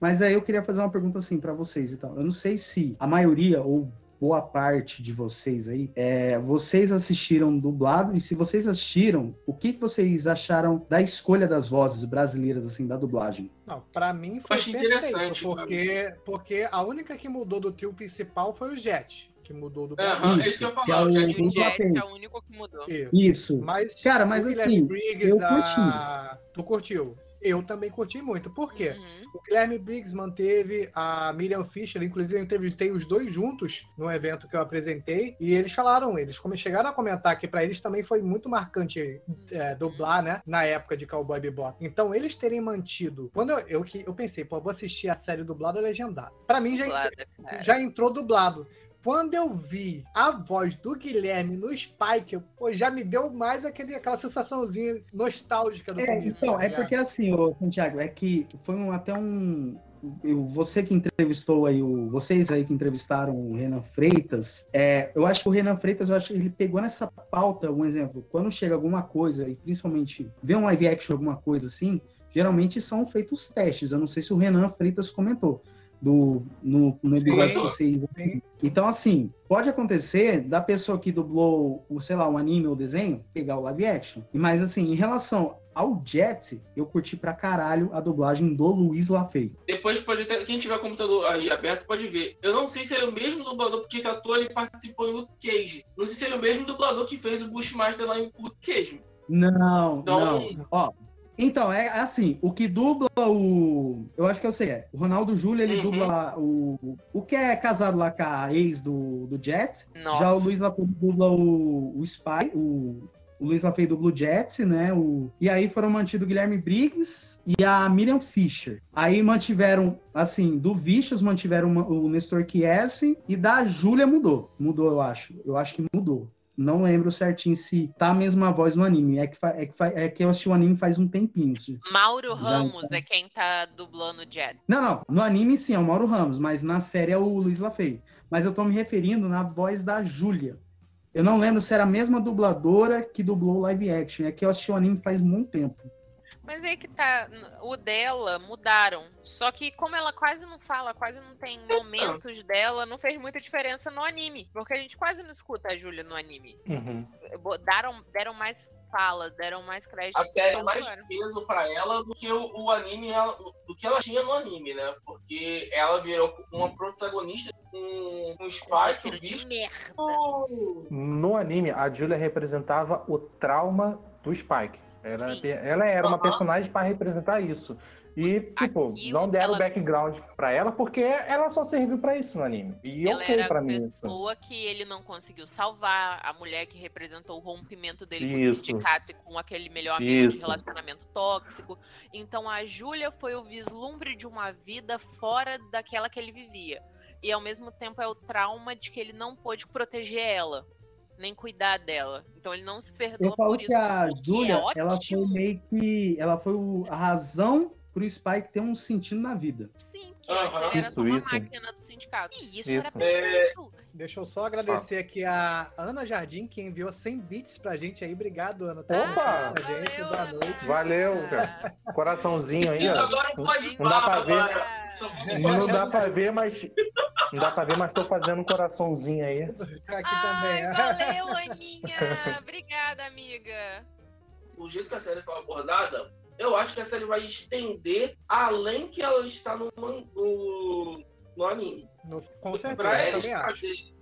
Mas aí eu queria fazer uma pergunta assim pra vocês, então. Eu não sei se a maioria ou boa parte de vocês aí, é, vocês assistiram dublado e se vocês assistiram, o que, que vocês acharam da escolha das vozes brasileiras assim da dublagem? Não, pra mim foi achei perfeito, interessante, porque, porque a única que mudou do trio principal foi o Jet, que mudou do Aham, é Isso, isso que eu que é o- o Jack- Uhum. É o único que mudou. Isso. Isso. Mas, Cara, mas o assim, Guilherme Briggs, eu a... tu curtiu? Eu também curti muito. Por quê? Uhum. O Guilherme Briggs manteve a Miriam Fischer, inclusive eu entrevistei os dois juntos no evento que eu apresentei, e eles falaram, eles como chegaram a comentar que pra eles também foi muito marcante é, dublar, né, na época de Cowboy Bebop. Então, eles terem mantido, quando eu, eu, que- eu pensei, pô, vou assistir a série dublada legendada. Pra mim já, Dublada, cara. já entrou dublado. Quando eu vi a voz do Guilherme no Spike, pô, já me deu mais aquele, aquela sensaçãozinha nostálgica do É, começo, então, tá é porque assim, ô, Santiago, é que foi um, até um. eu- você que entrevistou aí, o, vocês aí que entrevistaram o Renan Freitas, é, eu acho que o Renan Freitas, eu acho que ele pegou nessa pauta, um exemplo, quando chega alguma coisa, e principalmente vê um live action, alguma coisa assim, geralmente são feitos testes. Eu não sei se o Renan Freitas comentou do, no, no episódio que vocês. sim. Então, assim, pode acontecer da pessoa que dublou, o, sei lá, um anime ou desenho, pegar o live action. Mas, assim, em relação ao Jet, eu curti pra caralho a dublagem do Luiz Lafay. Depois pode. Quem tiver computador aí aberto pode ver. Eu não sei se ele é o mesmo dublador, porque esse ator ele participou em Luke Cage. Não sei se ele é o mesmo dublador que fez o Bushmaster lá em Luke Cage. Não, Então- não. Ó, então, é assim, o que dubla o. Eu acho que eu sei, é. O Ronaldo Júlio, ele Uhum. dubla o. O que é casado lá com a ex do, do Jet. Nossa. Já o Luiz Lafay dubla o, o Spy, o, o Luiz Lafay dubla o Jet, né? O, e aí foram mantidos o Guilherme Briggs e a Miriam Fischer. Aí mantiveram, assim, do Vicious mantiveram uma- o Nestor Chiesi e da Júlia mudou. Mudou, eu acho. Eu acho que mudou. Não lembro certinho se tá a mesma voz no anime. É que, é que, é que eu assisti o anime faz um tempinho. isso. Mauro Já Ramos é quem tá dublando o Jet. Não, não. No anime sim, é o Mauro Ramos, mas na série é o Luiz Lafay. Mas eu tô me referindo na voz da Júlia. Eu não lembro se era a mesma dubladora que dublou o live action. É que eu assisti o anime faz muito tempo. Mas aí que tá, o dela mudaram. Só que como ela quase não fala, quase não tem momentos dela, não fez muita diferença no anime. Porque a gente quase não escuta a Júlia no anime. Uhum. Bo- Deram, mais falas, deram mais crédito. A série pra ela mais agora. peso pra ela do que o, o anime, ela- do que ela tinha no anime, né? Porque ela virou uma protagonista com um Spike, o Roteiro de merda. No anime, a Julia representava o trauma do Spike. Ela, Sim. ela era uma personagem para representar isso. E, tipo, Aquilo não deram ela- background pra ela porque ela só serviu pra isso no anime. E Ela ok era pra a mim isso. pessoa que ele não conseguiu salvar, a mulher que representou o rompimento dele com Isso. o sindicato e com aquele melhor amigo de Isso. relacionamento tóxico. Então a Júlia foi o vislumbre de uma vida fora daquela que ele vivia. E ao mesmo tempo é o trauma de que ele não pôde proteger ela, nem cuidar dela. Então ele não se perdoa Eu falo por que isso. a Júlia, é ela foi meio que. Ela foi o- a razão pro Spike ter um sentido na vida. Sim, que antes Aham. ele era Isso, só uma isso. máquina do sindicato. E isso, Isso. era perfeito. Deixa eu só agradecer aqui a Ana Jardim, que enviou 100 bits pra gente aí. Obrigado, Ana. Tá Opa! pra gente. Valeu, Boa Ana. noite. Valeu, cara. Coraçãozinho aí, ó. agora pode Não dá pra ver. Não dá pra ver, mas. Não dá pra ver, mas tô fazendo um coraçãozinho aí. Tá aqui Ai, também. valeu, Aninha. Obrigada, amiga. o jeito que a série foi abordada, eu acho que a série vai estender além que ela está no, no, no anime. No- com certeza, Pra eu eles, trazerem,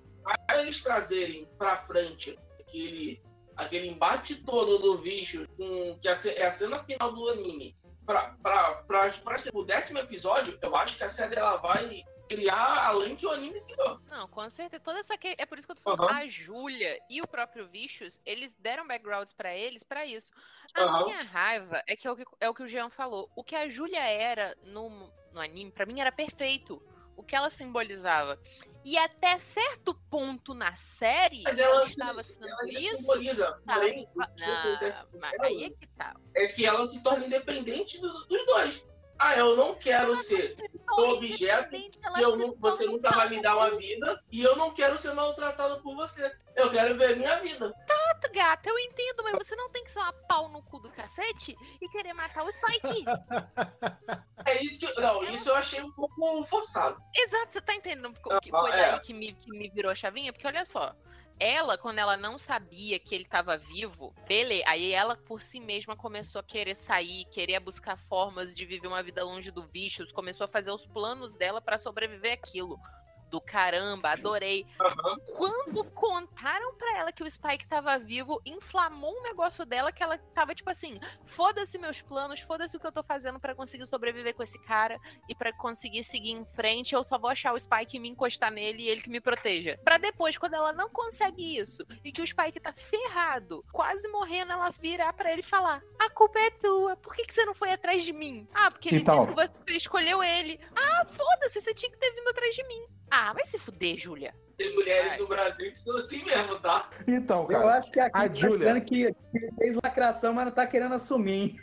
pra eles trazerem pra frente aquele, aquele embate todo do bicho, com, que é a cena final do anime, pra, pra, pra, pra, o décimo episódio, eu acho que a série ela vai criar além que o anime criou. Não, com certeza. Toda essa que... É por isso que eu tô falando. Aham. A Júlia e o próprio Vicious, eles deram backgrounds pra eles pra isso. A Aham. minha raiva é que é o que, é o que o Jean falou. O que a Júlia era no, no anime, pra mim, era perfeito. O que ela simbolizava. E até certo ponto na série, Mas ela ela, estava sendo ela isso. simboliza. tá? Porém, o Ah, que acontece com mas ela aí é que tá. é que ela se torna independente do- dos dois. Ah, eu não quero ser objeto eu não- você nunca vai me dar uma vida e eu não quero ser maltratado por você. Eu quero ver minha vida. cu, Gata, eu entendo, mas você não tem que ser uma pau no cu do cacete e querer matar o Spike. É isso que. Não, isso eu achei um pouco forçado. Exato, você tá entendendo o que foi é. daí que me, que me virou a chavinha? Porque olha só, ela, quando ela não sabia que ele tava vivo, aí ela por si mesma começou a querer sair, querer buscar formas de viver uma vida longe do Vicious, começou a fazer os planos dela pra sobreviver aquilo. Do caramba, adorei. Aham. Quando contaram pra ela que o Spike tava vivo, inflamou um negócio dela que ela tava tipo assim: foda-se meus planos, foda-se o que eu tô fazendo pra conseguir sobreviver com esse cara e pra conseguir seguir em frente. Eu só vou achar o Spike e me encostar nele e ele que me proteja. Pra depois, quando ela não consegue isso e que o Spike tá ferrado, quase morrendo, ela virar pra ele e falar: a culpa é tua, por que, que você não foi atrás de mim? Ah, porque ele Então. disse que você escolheu ele. Ah, foda-se, você tinha que ter vindo atrás de mim. Ah, vai se fuder, Júlia. Tem mulheres Vai. no Brasil que são assim mesmo, tá? Então, Eu cara. acho que aqui a tá Júlia- dizendo que, que fez lacração, mas não tá querendo assumir.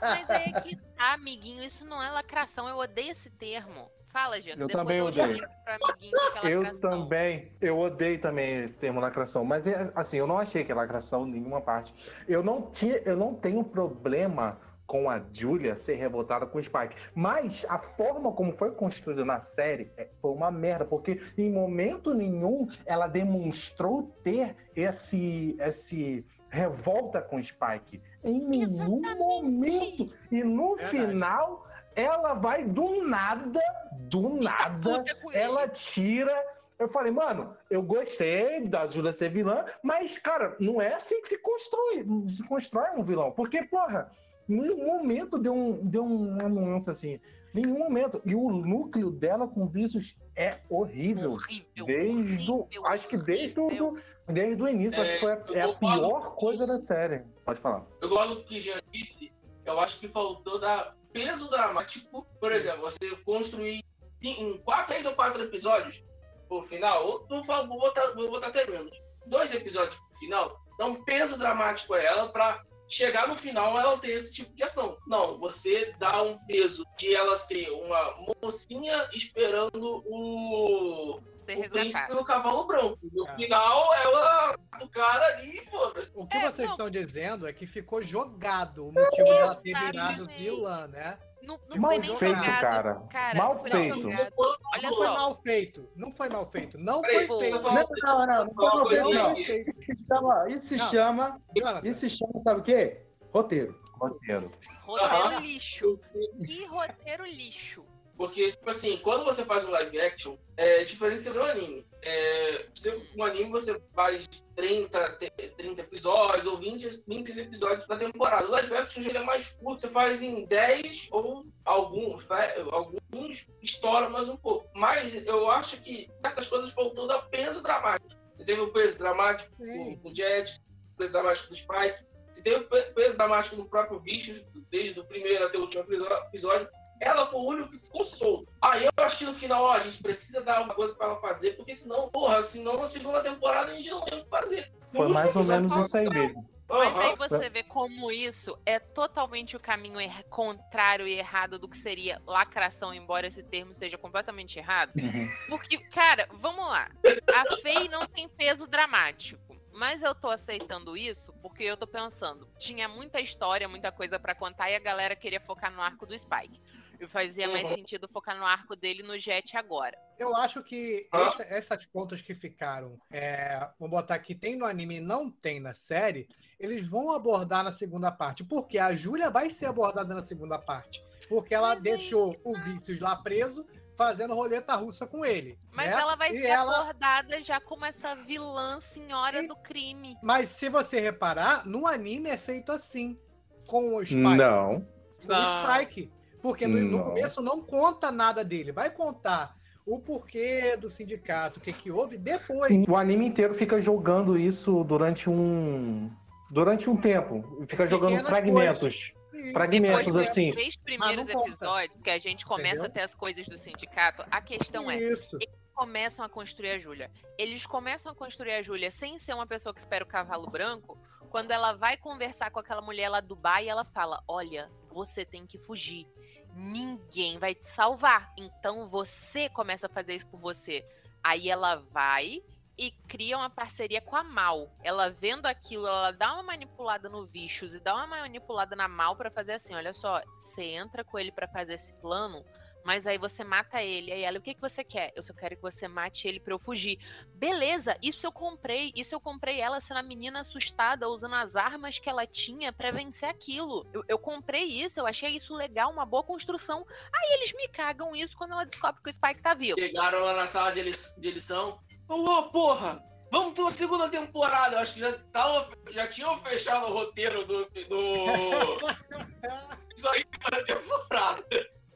Mas é que tá, amiguinho, isso não é lacração, eu odeio esse termo. Fala, gente. Eu também eu odeio. é Eu lacração. também, eu odeio também esse termo lacração, mas é, assim, eu não achei que é lacração em nenhuma parte. Eu não tinha, eu não tenho problema com a Julia ser revoltada com o Spike, mas a forma como foi construída na série é- foi uma merda, porque em momento nenhum ela demonstrou ter esse esse revolta com o Spike em nenhum Exatamente. momento e no Verdade. final ela vai do nada, do nada ela tira. Eu falei, mano, eu gostei da Júlia ser vilã, mas, cara, não é assim que se constrói, se constrói um vilão. Porque, porra, nenhum momento deu, um, deu uma nuance assim. Nenhum momento. E o núcleo dela com vícios é horrível. Horrível. Desde o. horrível, Acho que desde o, horrível. do, desde o início, É, acho que foi a, eu é a pior com- coisa da série. Pode falar. Eu gosto do que Jean disse. Eu acho que faltou dar peso dramático. Por exemplo, você construir em quatro, três ou quatro episódios, por final, ou não falo, vou botar, vou botar até menos. dois episódios pro final, dá um peso dramático a ela pra chegar no final ela ter esse tipo de ação. Não, você dá um peso de ela ser uma mocinha esperando o, Ser o príncipe cavalo branco. No É. final, ela do cara ali, foda-se. O que É, vocês não. estão dizendo é que ficou jogado o motivo dela ter virado vilã, né? Não, não Mal foi nem feito, jogado. cara. Cara, Mal não foi nem feito. jogado. Olha Não foi só. mal feito. Não foi mal feito. Não Peraí, foi feito. Não, não, não, não foi uma vez, Não feito. Isso se chama, isso se chama, isso se chama, sabe o quê? Roteiro. Roteiro. Roteiro Aham. lixo. Que roteiro lixo. Porque, tipo assim, quando você faz um live action, é diferente de fazer um anime. É, um anime você faz 30, te- 30 episódios ou 20, 26 episódios na temporada. O live action já é mais curto, você faz em 10 ou alguns, fa- alguns estoura mais um pouco. Mas eu acho que certas coisas faltou dar peso dramático. Você teve o peso dramático Sim. com, o Jet, o peso dramático do Spike, você teve o pe- peso dramático no próprio Vicious, desde o primeiro até o último episódio. Ela foi o único que ficou solto. Aí eu acho que no final, ó, a gente precisa dar alguma coisa pra ela fazer, porque senão, porra, senão na segunda temporada a gente não tem o que fazer. No Foi mais ou menos isso aí mesmo. Mas aí você vê como isso é totalmente o caminho er- contrário e errado do que seria lacração, embora esse termo seja completamente errado. Uhum. Porque, cara, vamos lá. A FEI não tem peso dramático. Mas eu tô aceitando isso porque eu tô pensando, tinha muita história, muita coisa pra contar e a galera queria focar no arco do Spike. E fazia mais Uhum. sentido focar no arco dele no Jet agora. Eu acho que essa- essas pontas que ficaram, é, vou botar aqui, tem no anime e não tem na série, eles vão abordar na segunda parte. Porque a Júlia vai ser abordada na segunda parte. Porque ela Mas aí- deixou o Vícios lá preso, fazendo roleta russa com ele. Mas né? ela vai E ser ela- abordada já como essa vilã senhora E- do crime. Mas se você reparar, no anime é feito assim, com o Spike. Não. Com o Spike. Porque no, no começo não conta nada dele. Vai contar o porquê do sindicato, o que, que houve depois. O anime inteiro fica jogando isso durante um. Durante um tempo. Fica jogando Pequenas fragmentos. Isso. Fragmentos, Depois assim. três primeiros episódios, que a gente começa Entendeu? a ter as coisas do sindicato, a questão é, Isso. começam a construir a Júlia. Eles começam a construir a Júlia sem ser uma pessoa que espera o cavalo branco. Quando ela vai conversar com aquela mulher lá do bar ela fala: Olha, você tem que fugir. Ninguém vai te salvar. Então você começa a fazer isso por você. Aí ela vai e cria uma parceria com a Mal. Ela vendo aquilo, ela dá uma manipulada no Vicious e dá uma manipulada na Mal pra fazer assim: olha só, você entra com ele pra fazer esse plano, mas aí você mata ele. Aí ela, o que, que você quer? Eu só quero que você mate ele pra eu fugir. Beleza, isso eu comprei. Isso eu comprei ela sendo a menina assustada, usando as armas que ela tinha pra vencer aquilo. Eu, eu comprei isso, eu achei isso legal, uma boa construção. Aí eles me cagam isso quando ela descobre que o Spike tá vivo. Chegaram lá na sala de, eli- de lição. Ô, porra! Vamos uma segunda temporada. Eu acho que já, tava, já tinham fechado o roteiro do. do... Isso aí da temporada.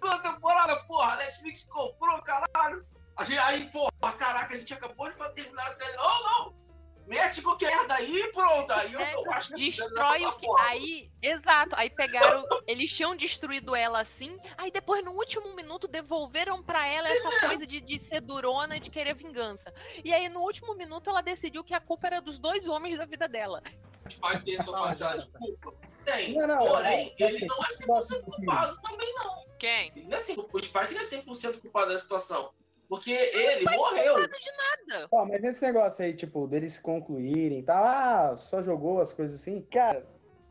Segunda temporada, porra, a Netflix comprou, caralho. A gente, aí, porra, caraca, a gente acabou de terminar a série. Não, não! Mete qualquer merda aí e pronto. Aí eu, É, eu acho que Destrói o que. Aí, exato. Aí pegaram. Eles tinham destruído ela assim. Aí depois, no último minuto, devolveram pra ela essa coisa de, de ser durona, de querer vingança. E aí, no último minuto, ela decidiu que a culpa era dos dois homens da vida dela. Pode ter sua parcela de culpa. Tem. Não, não, Porém, não, ele assim, não é gosto 100% do culpado também, não. Quem? Ele não é 100%, o Spike não é 100% culpado da situação. Porque ele morreu. Nada. Ó, mas esse negócio aí, tipo, deles concluírem e tal, ah, só jogou as coisas assim. Cara,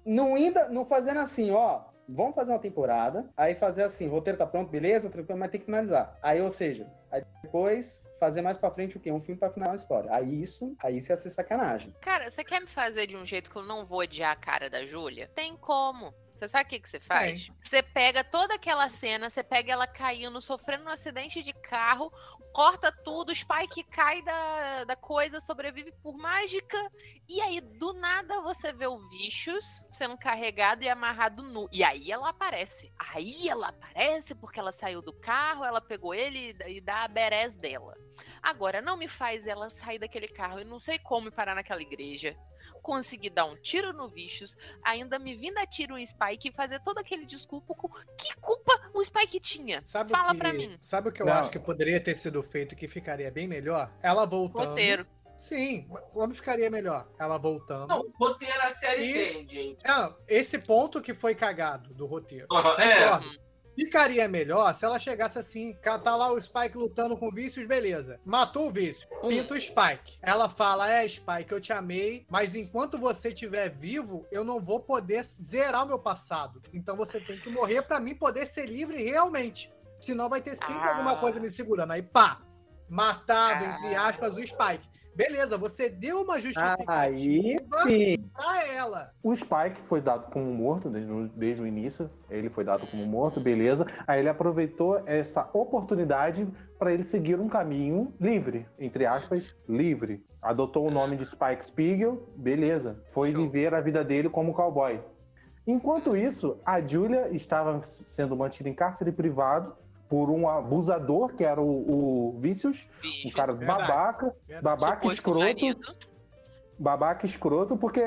não ainda, não fazendo assim, ó, vamos fazer uma temporada, aí fazer assim, o roteiro tá pronto, beleza, tranquilo, mas tem que finalizar. Aí, ou seja, aí depois fazer mais pra frente o quê? Um filme pra finalizar a história. Aí isso, aí isso ia ser sacanagem. Cara, você quer me fazer de um jeito que eu não vou odiar a cara da Júlia? Tem como. Você sabe o que, que você faz? Você pega toda aquela cena, você pega ela caindo, sofrendo um acidente de carro, corta tudo, o Spike cai da, da coisa, sobrevive por mágica, e aí do nada você vê o Vicious sendo carregado e amarrado nu. E aí ela aparece. Aí ela aparece porque ela saiu do carro, ela pegou ele e- dá a berés dela. Agora, não me faz ela sair daquele carro, eu não sei como parar naquela igreja. Conseguir dar um tiro no Vicious, ainda me vindo a tiro em Spike e fazer todo aquele desculpa. com- Que culpa o Spike tinha? Sabe Fala que, pra mim. Sabe o que eu Não. acho que poderia ter sido feito que ficaria bem melhor? Ela voltando. Roteiro. Sim, como ficaria melhor? Ela voltando. Não, o roteiro a série E- tem, gente. Ah, esse ponto que foi cagado do roteiro. Aham, é. Concordo. Ficaria melhor se ela chegasse assim, tá lá o Spike lutando com Vícios, beleza. Matou o Vício, pinta o Spike. Ela fala, é Spike, eu te amei, mas enquanto você estiver vivo, eu não vou poder zerar o meu passado. Então você tem que morrer pra mim poder ser livre realmente. Senão vai ter sempre Ah. alguma coisa me segurando. Aí pá, matado, Ah. entre aspas, o Spike. Beleza, você deu uma justificativa Aí pra ela. O Spike foi dado como morto desde o, desde o início. Ele foi dado como morto, beleza. Aí ele aproveitou essa oportunidade para ele seguir um caminho livre, entre aspas, livre. Adotou o nome de Spike Spiegel, beleza. Foi Show. viver a vida dele como cowboy. Enquanto isso, a Julia estava sendo mantida em cárcere privado por um abusador, que era o, o um cara verdade. babaca, Verdade. babaca Suposto escroto babaca escroto, porque,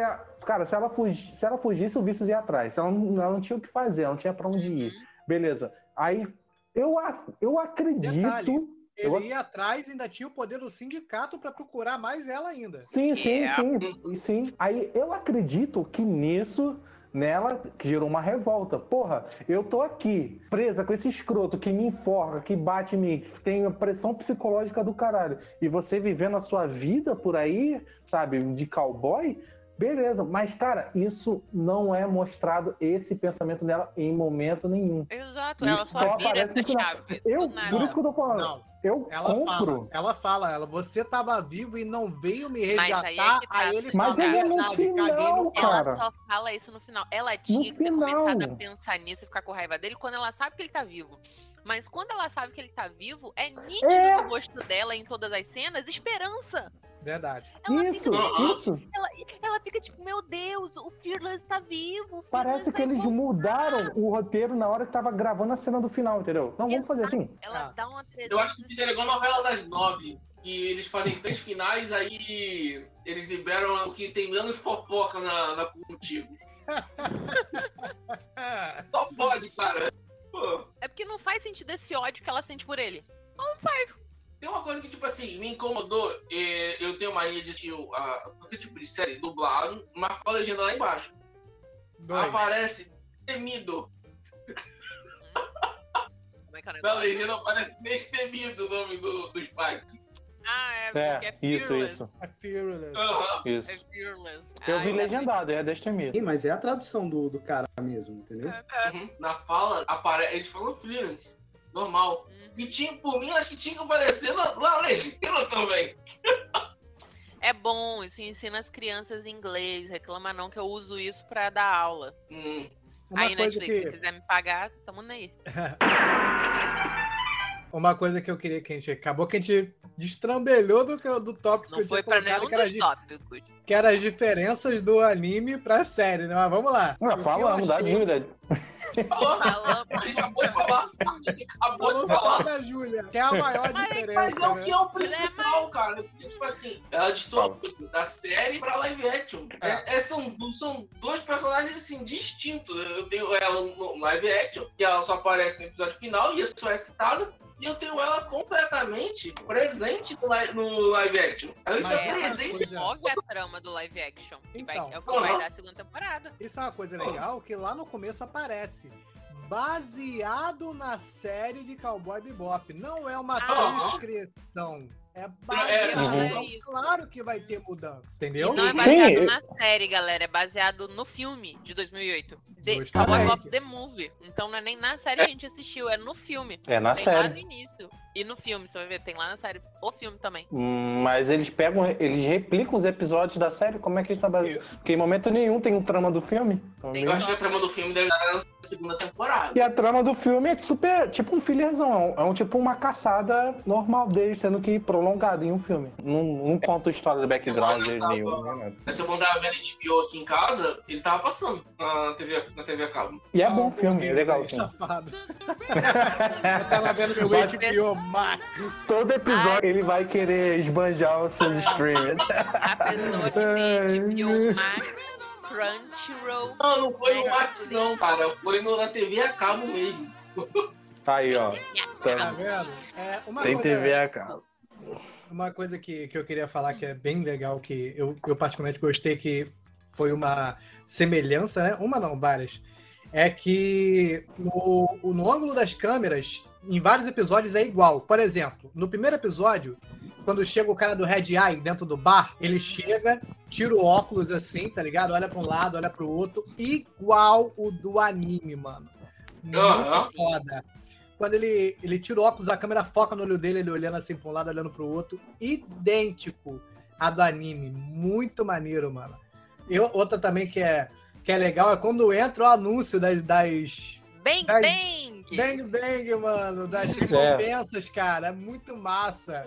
cara, se ela, fugi, se ela fugisse, o Vícios ia atrás. Ela não, ela não tinha o que fazer, ela não tinha pra onde ir. Uhum. Beleza. Aí, eu, eu acredito. Detalhe. Eu- Ele ia atrás e ainda tinha o poder do sindicato pra procurar mais ela ainda. Sim, sim, Yeah. sim, e sim. Aí, eu acredito que nisso, nela, gerou uma revolta. Porra, eu tô aqui, presa com esse escroto que me enforca, que bate em mim, tem a pressão psicológica do caralho. E você vivendo a sua vida por aí, sabe, de cowboy, beleza. Mas, cara, isso não é mostrado, esse pensamento dela, em momento nenhum. Exato, Isso ela só, só vira essa chave. Eu, por isso que eu tô falando, Não, eu ela compro. fala, ela fala, ela, você tava vivo e não veio me resgatar, aí é que tá. aí ele Mas fala, ele é no final, no pau. Ela cara. só fala isso no final. Ela tinha que ter final. começado a pensar nisso e ficar com raiva dele quando ela sabe que ele tá vivo. Mas quando ela sabe que ele tá vivo, é nítido É. no rosto dela em todas as cenas esperança. Verdade. Ela Isso, fica isso. Ela, ela fica tipo, meu Deus, o Fearless tá vivo. o Parece Fearless que eles voltar." mudaram o roteiro na hora que tava gravando a cena do final, entendeu? Não, vamos fazer assim. Ela Ah. dá uma Eu acho que fizeram igual a novela das nove. Que eles fazem três finais, aí eles liberam o que tem menos fofoca na, na contigo. Só pode, cara. Pô, É porque não faz sentido esse ódio que ela sente por ele. tem uma coisa que, tipo assim, me incomodou. é, eu tenho mania de assistir a, qualquer tipo de série dublado, mas com a legenda lá embaixo. Dois. Aparece temido. Como é que é o Na negócio? legenda aparece destemido o nome do, do Spike. Ah, é, É, é isso, Fearless. isso, É Fearless. É isso. Fearless. Eu Ah, vi legendado, é Destemido. Ih, Mas é a tradução do, do cara mesmo, entendeu? Uhum. Na fala, apare... eles falam Florence. Normal. Uhum. E tinha, por mim, acho que tinha que aparecer na, na legenda também. É bom, isso ensina as crianças inglês. Reclama não que eu uso isso pra dar aula. Hum. Aí, Netflix, que... se quiser me pagar, tamo aí. Uma coisa que eu queria que a gente. Acabou que a gente destrambelhou do, que- do tópico que Não foi pra nenhum que era, dos as, tópicos. que era as diferenças do anime pra série, né? Mas vamos lá. Ah, O que eu falamos da Júlia. Falou, Falando. a gente acabou de falar. Acabou de falar. da Júlia, que é a maior Mas- diferença. Mas é o né? que é o principal, cara. Porque, tipo assim, ela distorce da série pra live action. É. é, são, são dois personagens, assim, distintos. Eu tenho ela no live action, que ela só aparece no episódio final e só é citada. E eu tenho ela completamente presente no, li- no live action. Ela está presente. coisa- Move a trama do live action. Que vai, Então. é o que vai dar a segunda temporada. Isso é uma coisa legal que lá no começo aparece. Baseado na série de Cowboy Bebop. Não é uma Ah. descrição. É É, baseado. uhum. Claro que vai ter mudança, entendeu? E não é Sim. baseado na série, galera. É baseado no filme de 2008. The. Cowboy Bebop The Movie. Então não é nem na série que a gente assistiu, é no filme. É na tem lá no série. início. E no filme, você vai ver, tem lá na série. O filme também. Hum, Mas eles pegam, eles replicam os episódios da série, como é que eles trabalham? Isso. Porque em momento nenhum tem um trama do filme. Então, Tem. Eu acho que a trama do filme deve segunda temporada. E a trama do filme é super, tipo um fillerzão, é um, é um tipo uma caçada normal deles, sendo que prolongado em um filme. Não, não conta a história do background deles nenhum. nem nada. Essa quando tava vendo HBO aqui em casa, ele tava passando na TV, na TV a cabo. E é Ah, bom o filme, é legal o filme. Safado. Eu tava vendo meu HBO Max. Todo episódio ele vai querer esbanjar os seus streamers. A pessoa que tem HBO Max, Crunchyroll. Não, não foi no Max não, cara. Foi no, na TV a cabo mesmo. Aí, ó. Tá Tá- vendo? É, uma Tem coisa, TV a cabo. Uma coisa que, que eu queria falar que é bem legal, que eu, eu particularmente gostei, que foi uma semelhança, né? Uma não, várias. É que no, no ângulo das câmeras, em vários episódios, é igual. Por exemplo, no primeiro episódio, quando chega o cara do Red Eye dentro do bar, ele chega, tira o óculos assim, tá ligado? Olha para um lado, olha para o outro, igual o do anime, mano. Muito foda. Quando ele, ele tira o óculos, a câmera foca no olho dele, ele olhando assim pra um lado, olhando pro outro. Idêntico a do anime. Muito maneiro, mano. E outra também que é, que é legal é quando entra o anúncio das, das Bang, Ai, bang! Bang Bang, mano, das recompensas, cara. É muito massa.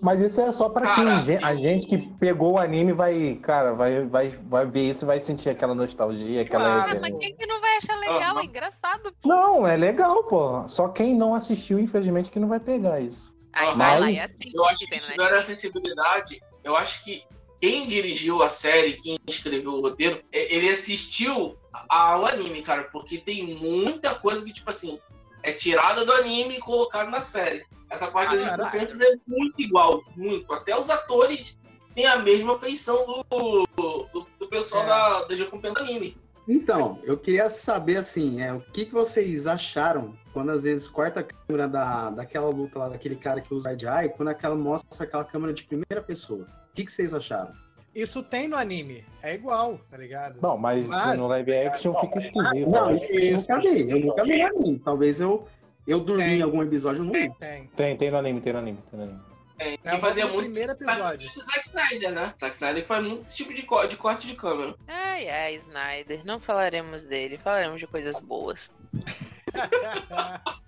Mas isso é só pra quem Cara, a gente que pegou o anime vai, cara, vai, vai, vai ver isso e vai sentir aquela nostalgia, aquela Claro. Ah, mas quem que não vai achar legal? É engraçado, pô. Não, é legal, pô. Só quem não assistiu, infelizmente, que não vai pegar isso. Aí Mas vai lá e assiste. Eu acho que se tiver a sensibilidade, eu acho que quem dirigiu a série, quem escreveu o roteiro, é- ele assistiu ao anime, cara, porque tem muita coisa que, tipo assim, é tirada do anime e colocada na série. Essa parte das Caraca. recompensas é muito igual, muito. Até os atores têm a mesma feição do, do, do pessoal É. da, das recompensas do anime. Então, eu queria saber assim, é, o que, que vocês acharam quando às vezes corta a câmera da, daquela luta lá, daquele cara que usa Red Eye, quando aquela mostra aquela câmera de primeira pessoa. O que, que vocês acharam? Isso tem no anime. É igual, tá ligado? Não, mas, Mas- no live action fica exclusivo. Não, isso eu nunca vi, eu nunca vi no anime. Talvez eu, eu dormi Tem. em algum episódio, não vi. Tem. Tem, tem no anime, tem no anime, tem no anime. É, É quem fazia muito. primeiro faz episódio. é o Zack Snyder, né? Zack Snyder que faz muito esse tipo de, co- de corte de câmera. Ai, ai, Snyder. Não falaremos dele. Falaremos de coisas boas.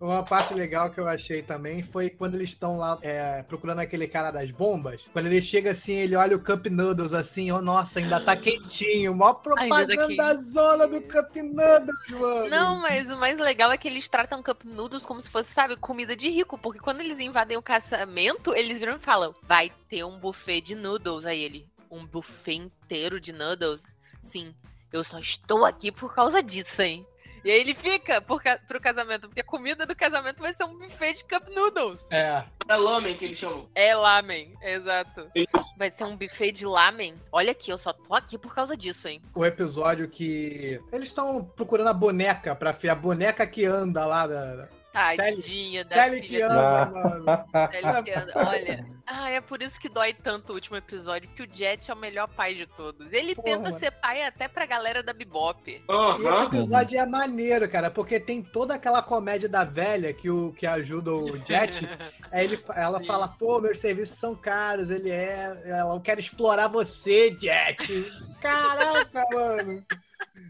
Uma parte legal que eu achei também foi quando eles estão lá é, procurando aquele cara das bombas. Quando ele chega assim, ele olha o Cup Noodles assim, oh, nossa, ainda tá quentinho. Mó propaganda zona do Cup Noodles, mano. Não, mas o mais legal é que eles tratam Cup Noodles como se fosse, sabe, comida de rico. Porque quando eles invadem o casamento, eles viram e falam: vai ter um buffet de noodles. Aí ele, um buffet inteiro de noodles? Sim, eu só estou aqui por causa disso, hein? E aí ele fica por ca- pro casamento, porque a comida do casamento vai ser um buffet de Cup Noodles. É. É lamen que eles chamam. É lamen, exato. Isso. Vai ser um buffet de lamen. Olha aqui, eu só tô aqui por causa disso, hein? O episódio que. Eles estão procurando a boneca pra ver a boneca que anda lá da. Tadinha da Sally que filha anda, mano. Sally que anda. Olha, ah, é por isso que dói tanto o último episódio, que o Jet é o melhor pai de todos. Ele Porra, tenta mano. ser pai até pra galera da Bebop. E esse episódio é maneiro, cara, porque tem toda aquela comédia da velha que, o, que ajuda o Jet. Aí ele, ela Sim. fala, pô, meus serviços são caros, ele é. Ela, eu quero explorar você, Jet. Caraca, mano.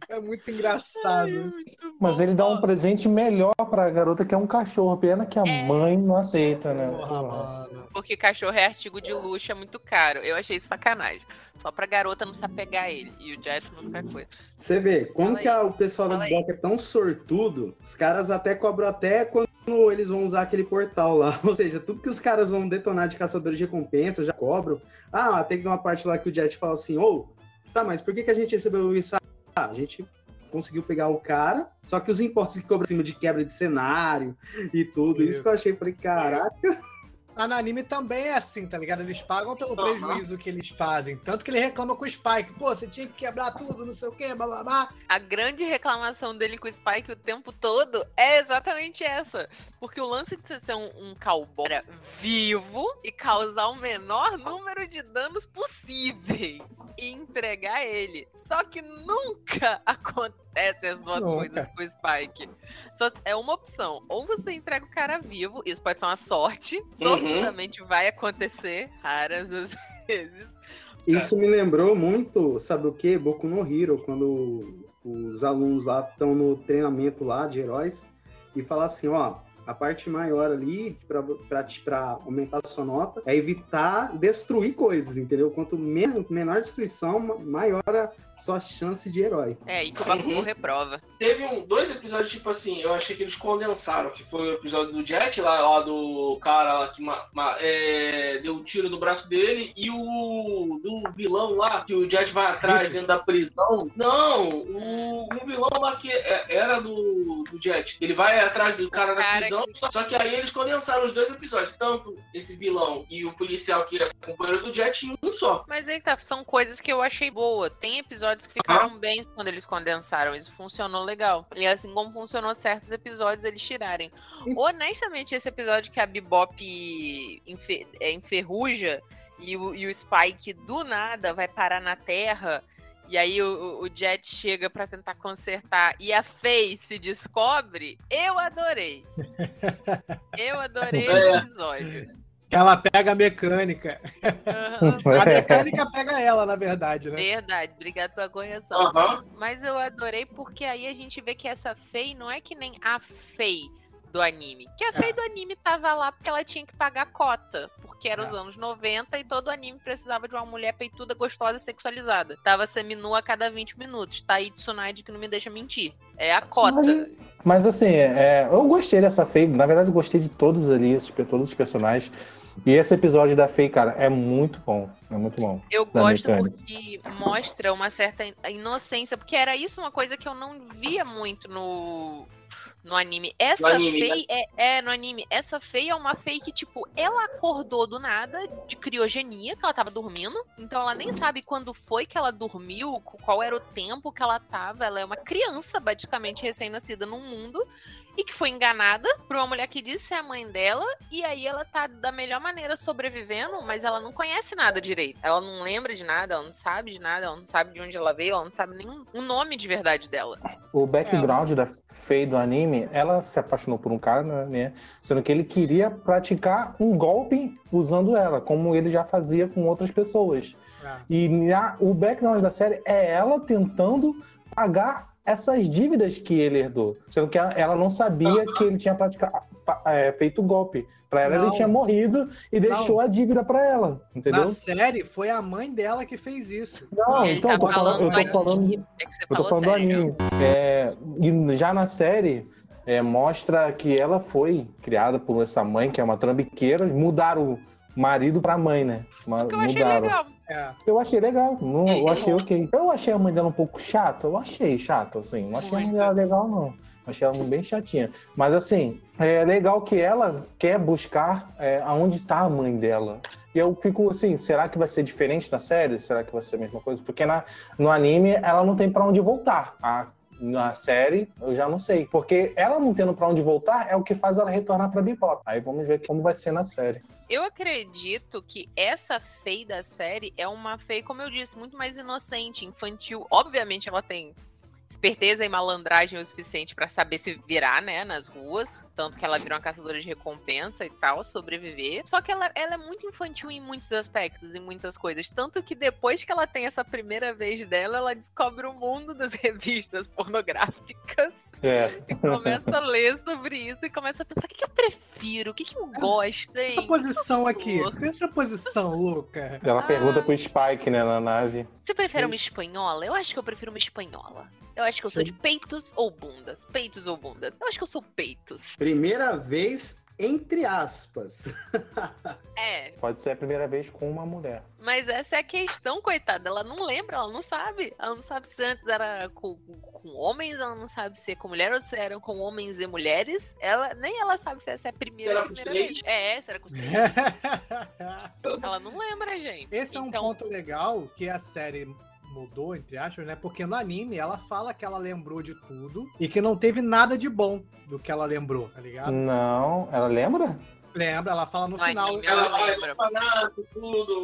É muito engraçado. Mas ele dá um presente melhor pra garota, que é um cachorro. Pena que a É. mãe não aceita, né? Porra. Porque cachorro é artigo de luxo, é muito caro. Eu achei isso sacanagem. Só pra garota não se apegar a ele. E o Jet não ficar coisa. Você vê, como Fala que a- o pessoal da Fala aí. Biboca é tão sortudo, os caras até cobram até quando eles vão usar aquele portal lá. Ou seja, tudo que os caras vão detonar de caçadores de recompensa já cobram. Ah, tem que ter uma parte lá que o Jet fala assim, ô, tá, mas por que, que a gente recebeu isso? Ah, a gente conseguiu pegar o cara, só que os impostos que cobram em cima de quebra de cenário e tudo. Isso, Isso. que eu achei, falei, caraca. A no anime também é assim, tá ligado? Eles pagam pelo Aham. prejuízo que eles fazem. Tanto que ele reclama com o Spike. Pô, você tinha que quebrar tudo, não sei o quê, blá blá blá. A grande reclamação dele com o Spike o tempo todo é exatamente essa. Porque o lance de você ser um, um cowboy era vivo e causar o menor número de danos possíveis e entregar ele. Só que nunca acontece as duas Nunca. coisas com o Spike. Só é uma opção. Ou você entrega o cara vivo, isso pode ser uma sorte. Sortudamente vai acontecer, raras as vezes. Isso me lembrou muito, sabe o que? Boku no Hero, quando os alunos lá estão no treinamento lá de heróis e fala assim, ó, a parte maior ali para aumentar a sua nota é evitar destruir coisas, entendeu? Quanto men menor destruição, ma- maior a sua chance de herói. É, e que o Bakugo Uhum. reprova. Teve um, dois episódios, tipo assim, eu achei que eles condensaram, que foi o episódio do Jet, lá, lá do cara lá que ma- ma- é, deu um tiro no braço dele, e o do vilão lá, que o Jet vai atrás Isso. dentro da prisão. Não, o, um vilão lá que é- era do, do Jet. Ele vai atrás do cara na cara prisão televisão, só, só que aí eles condensaram os dois episódios, tanto esse vilão e o policial que é companheiro do Jet em um só. Mas aí tá, são coisas que eu achei boa. Tem episódios que ficaram bem quando eles condensaram. Isso funcionou legal. E assim como funcionou certos episódios, eles tirarem. Honestamente, esse episódio que a Bebop enfe- é, enferruja e o, e o Spike do nada vai parar na Terra. E aí o, o Jet chega pra tentar consertar e a Faye se descobre. Eu adorei. Eu adorei esse É. episódio. Ela pega a mecânica. Aham. A mecânica pega ela, na verdade, né? Verdade, obrigado pela correção. Aham. Mas eu adorei porque aí a gente vê que essa Fei não é que nem a Fei do anime. Que a Fei É. do anime tava lá porque ela tinha que pagar cota. Porque era É. os anos 90 e todo anime precisava de uma mulher peituda, gostosa e sexualizada. Tava seminua a cada 20 minutos. Tá aí Tsunade que não me deixa mentir. É a cota. Mas assim, é, eu gostei dessa Faye. Na verdade, eu gostei de todos ali, todos os personagens. E esse episódio da Faye, cara, é muito bom. É muito bom. Eu gosto mecânica. porque mostra uma certa in- inocência, porque era isso uma coisa que eu não via muito no, no anime. Essa No anime, Fei é, é no anime. Essa Fei é uma Fei que tipo, ela acordou do nada de criogenia, que ela tava dormindo. Então ela nem sabe quando foi que ela dormiu, qual era o tempo que ela tava. Ela é uma criança basicamente recém-nascida num mundo e que foi enganada por uma mulher que disse ser a mãe dela, e aí ela tá da melhor maneira sobrevivendo, mas ela não conhece nada direito. Ela não lembra de nada, ela não sabe de nada, ela não sabe de onde ela veio, ela não sabe nem o nome de verdade dela. O background da Faye do anime, ela se apaixonou por um cara, né? Sendo que ele queria praticar um golpe usando ela, como ele já fazia com outras pessoas. É. E na- o background da série é ela tentando pagar essas dívidas que ele herdou. Sendo que ela, não sabia que ele tinha praticado, é, feito golpe. Pra ela, Não. ele tinha morrido e Não. deixou a dívida pra ela. Entendeu? Na série, foi a mãe dela que fez isso. Não, Ele então, tá eu tô falando, falando eu do tô falando. É eu tô falando do sério. anime. É, e já na série, é, mostra que ela foi criada por essa mãe, que é uma trambiqueira, mudaram o marido pra mãe, né? Ma- O que eu achei mudaram. legal. É. Eu achei legal, não, eu achei ok. Eu achei a mãe dela um pouco chata, eu achei chata, assim. Não achei a mãe dela legal, não. Achei ela bem chatinha. Mas assim, é legal que ela quer buscar é, aonde tá a mãe dela. E eu fico assim, será que vai ser diferente na série? Será que vai ser a mesma coisa? Porque na, no anime ela não tem pra onde voltar. A- na série, eu já não sei. Porque ela não tendo pra onde voltar é o que faz ela retornar pra Bebop. Aí vamos ver como vai ser na série. Eu acredito que essa Fei da série é uma Fei, como eu disse, muito mais inocente, infantil. Obviamente ela tem esperteza e malandragem o suficiente pra saber se virar, né, nas ruas. Tanto que ela vira uma caçadora de recompensa e tal, sobreviver. Só que ela, ela é muito infantil em muitos aspectos, em muitas coisas. Tanto que depois que ela tem essa primeira vez dela, ela descobre o mundo das revistas pornográficas. É. E começa a ler sobre isso e começa a pensar: o que, que eu prefiro? O que, que eu gosto, hein? Essa posição aqui. Essa posição, Luca. Ela Ah. pergunta pro Spike, né, na nave. Você prefere uma espanhola? Eu acho que eu prefiro uma espanhola. Eu acho que eu sou de peitos ou bundas. Peitos ou bundas. Eu acho que eu sou peitos. Primeira vez, entre aspas. É, Pode ser a primeira vez com uma mulher. mas essa é a questão, coitada. Ela não lembra, ela não sabe. Ela não sabe se antes era com, com homens, ela não sabe se é com mulher ou se eram com homens e mulheres. Ela nem ela sabe se essa é a primeira, os primeira vez. É, essa era com os três. ela não lembra, gente. Esse é um Então, ponto legal que a série mudou, entre aspas, né? Porque no anime ela fala que ela lembrou de tudo e que não teve nada de bom do que ela lembrou, tá ligado? Não, ela lembra? Lembra, ela fala no No final. anime, Ela Ela vai lembra. no orfanato, tudo.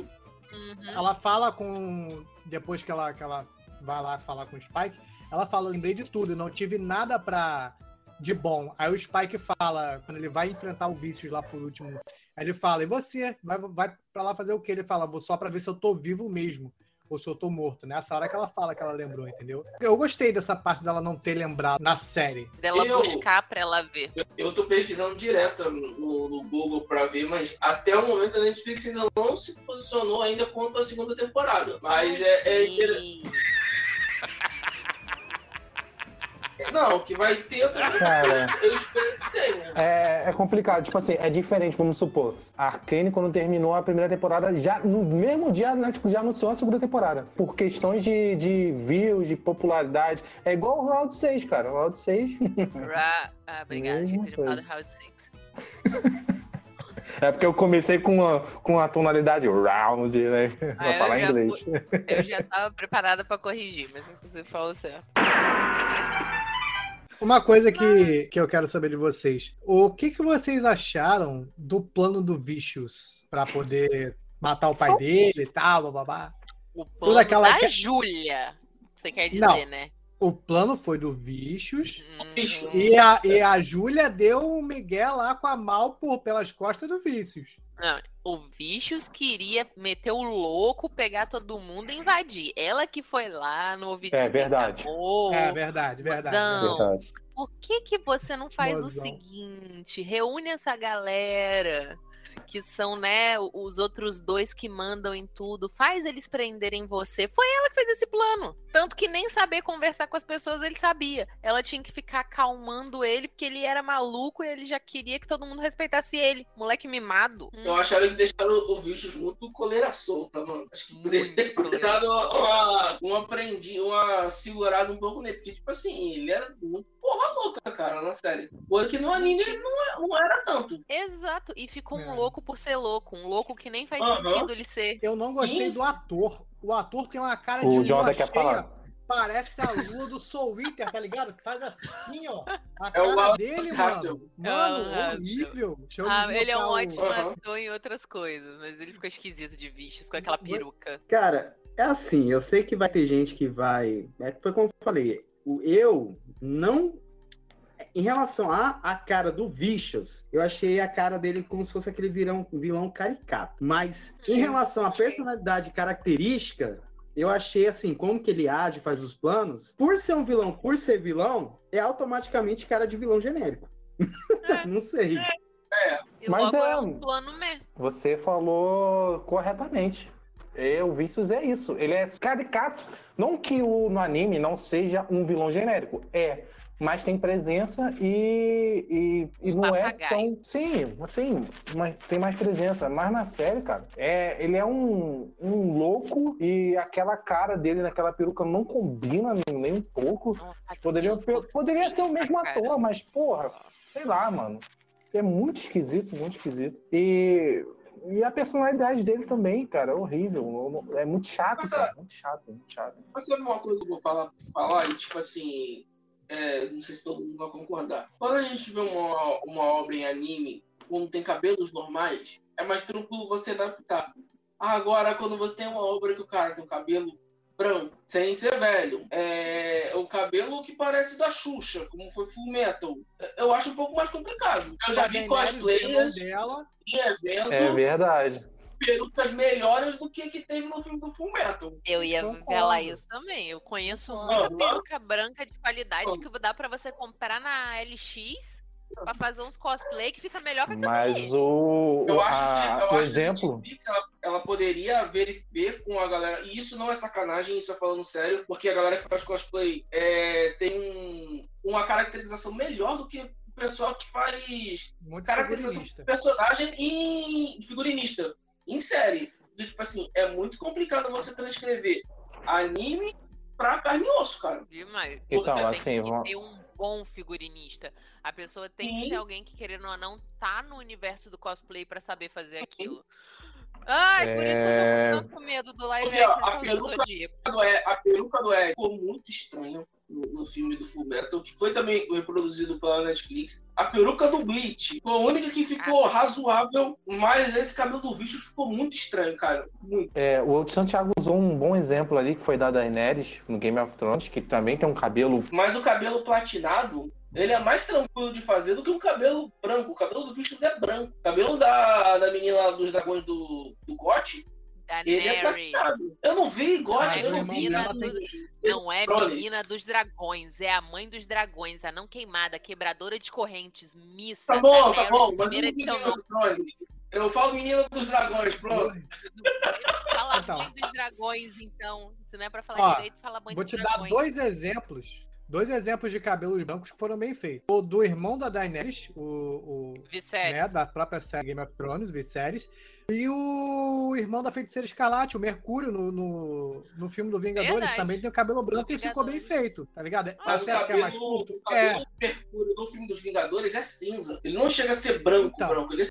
Uhum. Ela fala com. Depois que ela, que ela vai lá falar com o Spike, ela fala: lembrei de tudo, não tive nada pra. de bom. Aí o Spike fala, quando ele vai enfrentar o Vicious lá por último, ele fala: E você? Vai, vai pra lá fazer o quê? Ele fala: Vou só pra ver se eu tô vivo mesmo. Ou se eu tô morto. Nessa hora que ela fala que ela lembrou, entendeu? Eu gostei dessa parte dela não ter lembrado na série. Dela Eu- buscar pra ela ver. Eu, eu tô pesquisando direto no, no Google pra ver, mas até o momento a Netflix ainda não se posicionou ainda quanto à segunda temporada. Mas é, é inter- Não, que vai ter, eu, também- Cara. eu espero que tenha. É, é complicado, tipo assim, é diferente, vamos supor. A Arkane, quando terminou a primeira temporada, já no mesmo dia a Netflix já anunciou a segunda temporada. Por questões de, de views, de popularidade. É igual o Round 6, cara. O Round 6. Ra... Ah, obrigada, Mesma gente. Round 6. É porque eu comecei com a, com a tonalidade round, né? Pra Ah, eu falar já inglês. Eu já tava preparada pra corrigir, mas você falou certo. Uma coisa que, que eu quero saber de vocês. O que, que vocês acharam do plano do Vicious pra poder matar o pai dele e tal, babá? O plano aquela da que- Júlia. Você quer dizer, Não. né? O plano foi do Vicious Uhum. e a, e a Júlia deu o Miguel lá com a mal por, pelas costas do Vicious. Não, o Vicious queria meter o louco, pegar todo mundo e invadir. Ela que foi lá no ouvido É verdade. É verdade, verdade. Verdade. Por que, que você não faz Mozão. o seguinte? Reúne essa galera que são, né, os outros dois que mandam em tudo. Faz eles prenderem você. Foi ela que fez esse plano. Tanto que nem saber conversar com as pessoas ele sabia. Ela tinha que ficar acalmando ele porque ele era maluco e ele já queria que todo mundo respeitasse ele. Moleque mimado. Hum, Eu acharam que deixaram o Vicious muito coleira solta, mano. Acho que poderia dado uma, uma, uma prendi, uma segurada um pouco nele. Porque, tipo assim, ele era muito porra louca, cara, na série. Coisa que no anime ele não, é- não era tanto. Exato. E ficou um É. louco por ser louco. Um louco que nem faz sentido ele ser. Eu não gostei Sim. do ator. O ator tem uma cara de O lua Jonathan quer cheia. falar. Parece a lua do Soul Winter, tá ligado? Que faz assim, ó. A É cara dele, Russell. mano. Mano, É horrível. Deixa eu Ah, ele é um ótimo Aham. ator em outras coisas, mas ele ficou esquisito de bichos com aquela peruca. Cara, é assim, eu sei que vai ter gente que vai. É, foi como eu falei, o eu não. Em relação à a cara do Vicious, eu achei a cara dele como se fosse aquele vilão, vilão caricato. Mas em relação à personalidade característica, eu achei assim, como que ele age, faz os planos, por ser um vilão, por ser vilão, é automaticamente cara de vilão genérico. É. não sei. E Mas logo é... é- um plano meh. Você falou corretamente. É, o Vicious é isso. Ele é caricato. Não que o, no anime não seja um vilão genérico. É. Mas tem presença e, e, e Um não é tão. Sim, assim, mas tem mais presença. Mas na série, cara, é, ele é um, um louco e aquela cara dele naquela peruca não combina nem um pouco. Nossa, Poderia, ficou poderia ser o mesmo ator, caramba. mas, porra, sei lá, mano. É muito esquisito, muito esquisito. E, e a personalidade dele também, cara, é horrível. É muito chato, Mas, cara. Muito chato, muito chato. Mas sabe uma coisa que eu vou falar, falar e, tipo assim, é, não sei se todo mundo vai concordar. Quando a gente vê uma, uma obra em anime, quando tem cabelos normais, é mais tranquilo você adaptar. Agora, quando você tem uma obra que o cara tem um cabelo branco, sem ser velho, é o cabelo que parece da Xuxa, como foi Full Metal, eu acho um pouco mais complicado. Eu já vi cosplayers o em evento É verdade. Perucas melhores do que que teve no filme do Full Metal. Eu ia Concordo. falar isso também. Eu conheço muita peruca branca de qualidade que dá pra você comprar na LX pra fazer uns cosplay que fica melhor que Mas o, Eu acho a- que, eu o acho que a exemplo. Netflix, ela, ela poderia ver, ver com a galera. E isso não é sacanagem, isso é falando sério, porque a galera que faz cosplay é, tem um- uma caracterização melhor do que o pessoal que faz Muito caracterização de personagem em figurinista, em série. E, tipo assim, é muito complicado você transcrever anime pra carne e osso, cara. Demais. Então, você assim, tem que vamos- ter um bom figurinista. A pessoa tem que Sim. ser alguém que, querendo ou não, tá no universo do cosplay pra saber fazer aquilo. Ai, por isso que eu É. tô com tanto medo do live Porque, ó, action a do peruca- Zodíaco. do Ed- a peruca do Ed ficou muito estranha no, no filme do Full Metal, que foi também reproduzido pela Netflix. A peruca do Bleach foi a única que ficou razoável, mas esse cabelo do bicho ficou muito estranho, cara. Muito. É, o Santiago usou um bom exemplo ali, que foi da Daenerys, no Game of Thrones, que também tem um cabelo. Mas o cabelo platinado, ele é mais tranquilo de fazer do que um cabelo branco. O cabelo do bicho é branco. O cabelo da, da menina dos dragões do, do Gote, ele é. Eu não vi Gote, Mas eu o não vi. tem- Não é menina dos dragões, é a mãe dos dragões, a não queimada, quebradora de correntes, missa. Tá bom, tá Daenerys, bom, mas eu não Game of Thrones. Eu falo menina dos dragões, pronto. não. Fala Então. mãe dos dragões, então. Se não é pra falar Ó, direito, fala mãe Vou dos te dar dragões. dois exemplos dois exemplos de cabelos brancos que foram bem feitos. O do irmão da Daenerys, o, o Viserys. né, da própria série Game of Thrones, Viserys, e o irmão da Feiticeira Escarlate, o Mercúrio, no, no, no filme do Vingadores, Verdade. também tem o cabelo branco e ficou bem feito, tá ligado? Tá o certo que é mais cabelo, curto? o É, cabelo do Mercúrio no filme dos Vingadores é cinza. Ele não chega a ser branco, Então. branco. Ele é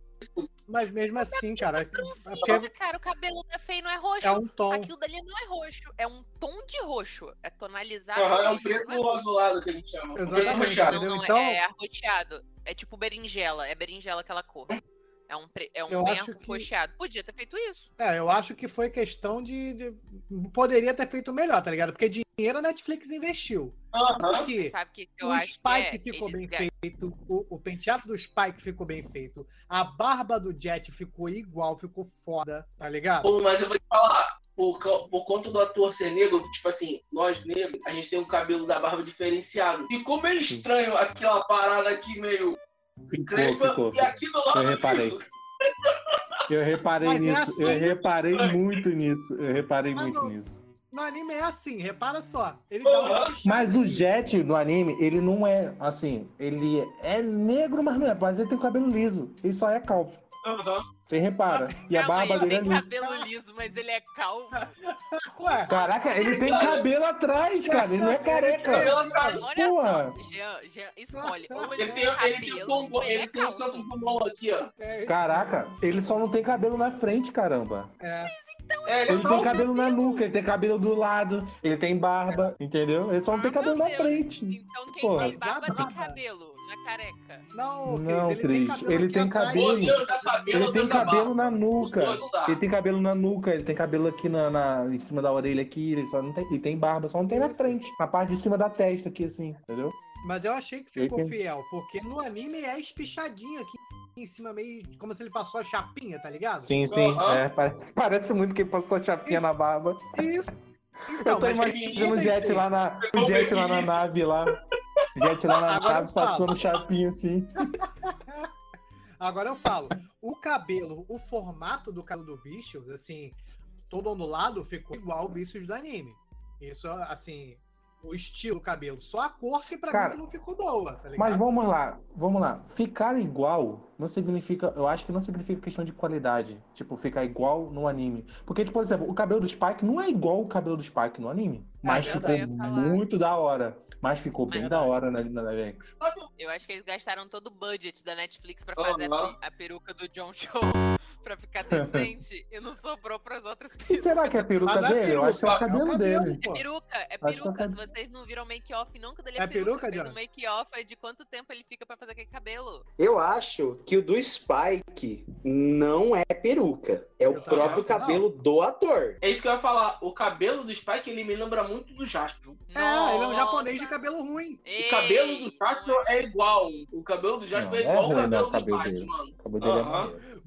mas mesmo assim, cara, é Francinha, porque cara, o cabelo da Fei não é roxo. é um tom. Aquilo dali não é roxo, é um tom de roxo. É tonalizado. Aham, é um preto é azulado que a gente chama. Exatamente. Não, não, Então- é arroxeado. É tipo berinjela, é berinjela aquela cor. É um, pre- é um acho que- arroxeado. Podia ter feito isso. É, eu acho que foi questão de, de- Poderia ter feito melhor, tá ligado? Porque dinheiro a Netflix investiu. Aham. Porque Sabe o que, eu o acho Spike que é? ficou bem feito, o, o penteado do Spike ficou bem feito, a barba do Jet ficou igual, ficou foda, tá ligado? Pô, mas eu vou te falar, por, por conta do ator ser negro, tipo assim, nós negros, a gente tem um cabelo da barba diferenciado. Ficou meio estranho aquela parada aqui meio Ficou, crespa ficou. e aqui do lado Eu reparei. disso. Eu reparei Mas é nisso, assim, eu né? reparei muito nisso, eu reparei Mas muito não- nisso. No anime é assim, repara só. Fechada. Mas o Jet no anime, ele não é assim, ele é negro, mas não é, mas ele tem o cabelo liso, ele só é calvo. Aham. Você repara. E a barba dele é tem lisa. cabelo liso, mas ele é calvo. Ué, Caraca, ele tem cabelo atrás, cara, ele não é careca. Cabelo atrás. Olha Porra. só, Jean, Jean, escolhe. Ou ele, Ele tem tem, ele tem, cabelo, o tom- ou ele ele é tem o. Santos Dumont aqui, ó. é, Caraca, ele só não tem cabelo na frente, caramba. é, É, Ele tem calvo. cabelo na nuca, ele tem cabelo do lado, ele tem barba, entendeu? Ele só não tem Ah, cabelo meu na frente. Então quem Porra. tem barba tem cabelo, não é careca. não, Não, Cris, Cris, cabelo ele tem cabelo. Deus, dá cabelo, Ele tem cabelo na nuca. Ele tem cabelo na nuca, ele tem cabelo aqui na, na- em cima da orelha aqui, ele só não tem. E tem barba, só não tem na frente. Na parte de cima da testa aqui, assim, entendeu? Mas eu achei que ficou Ele fiel, porque no anime é espichadinho aqui em cima, meio como se ele passou a chapinha, tá ligado? Sim, sim. Aham. É, parece, parece muito que ele passou a chapinha na barba. Isso. Eu Então, tô mas imaginando o Jet lá na, o Jet lá na nave lá. O Jet lá na Agora nave eu falo. passando chapinha assim. Agora eu falo, o cabelo, o formato do cabelo do Vicious, assim, todo ondulado ficou igual o Vicious do anime. Isso, assim, o estilo do cabelo. Só a cor que pra Cara, mim não ficou boa, tá ligado? Mas vamos lá, vamos lá. Ficar igual não significa. Eu acho que não significa questão de qualidade. Tipo, ficar igual no anime. Porque, tipo, por exemplo, o cabelo do Spike não é igual o cabelo do Spike no anime. Mas É ficou ia falar. muito da hora. Mas ficou bem Mas- da hora na, na live action. Eu acho que eles gastaram todo o budget da Netflix pra Aham. fazer a, a peruca do John Cho pra ficar decente e não sobrou pras outras E perucas. será que é a peruca Mas não é dele? Eu acho que é o peruca, é o cabelo cabelo, dele. pô. É peruca, é é peruca. Se cabelo. vocês não viram make-off nunca dele é, É peruca, peruca. Fez Diana? um make-off de quanto tempo ele fica pra fazer aquele cabelo. Eu acho que o do Spike não é peruca. É o Eu também próprio não. cabelo do ator. É isso que eu ia falar. O cabelo do Spike, ele me lembra muito do Jasper. É, ele é um japonês de cabelo ruim. O cabelo do Ei, Jasper é igual. O cabelo do Jasper Não, é é igual ao ruim, cabelo não, o do cabelo Spike, dele. mano. O cabelo dele é maneiro.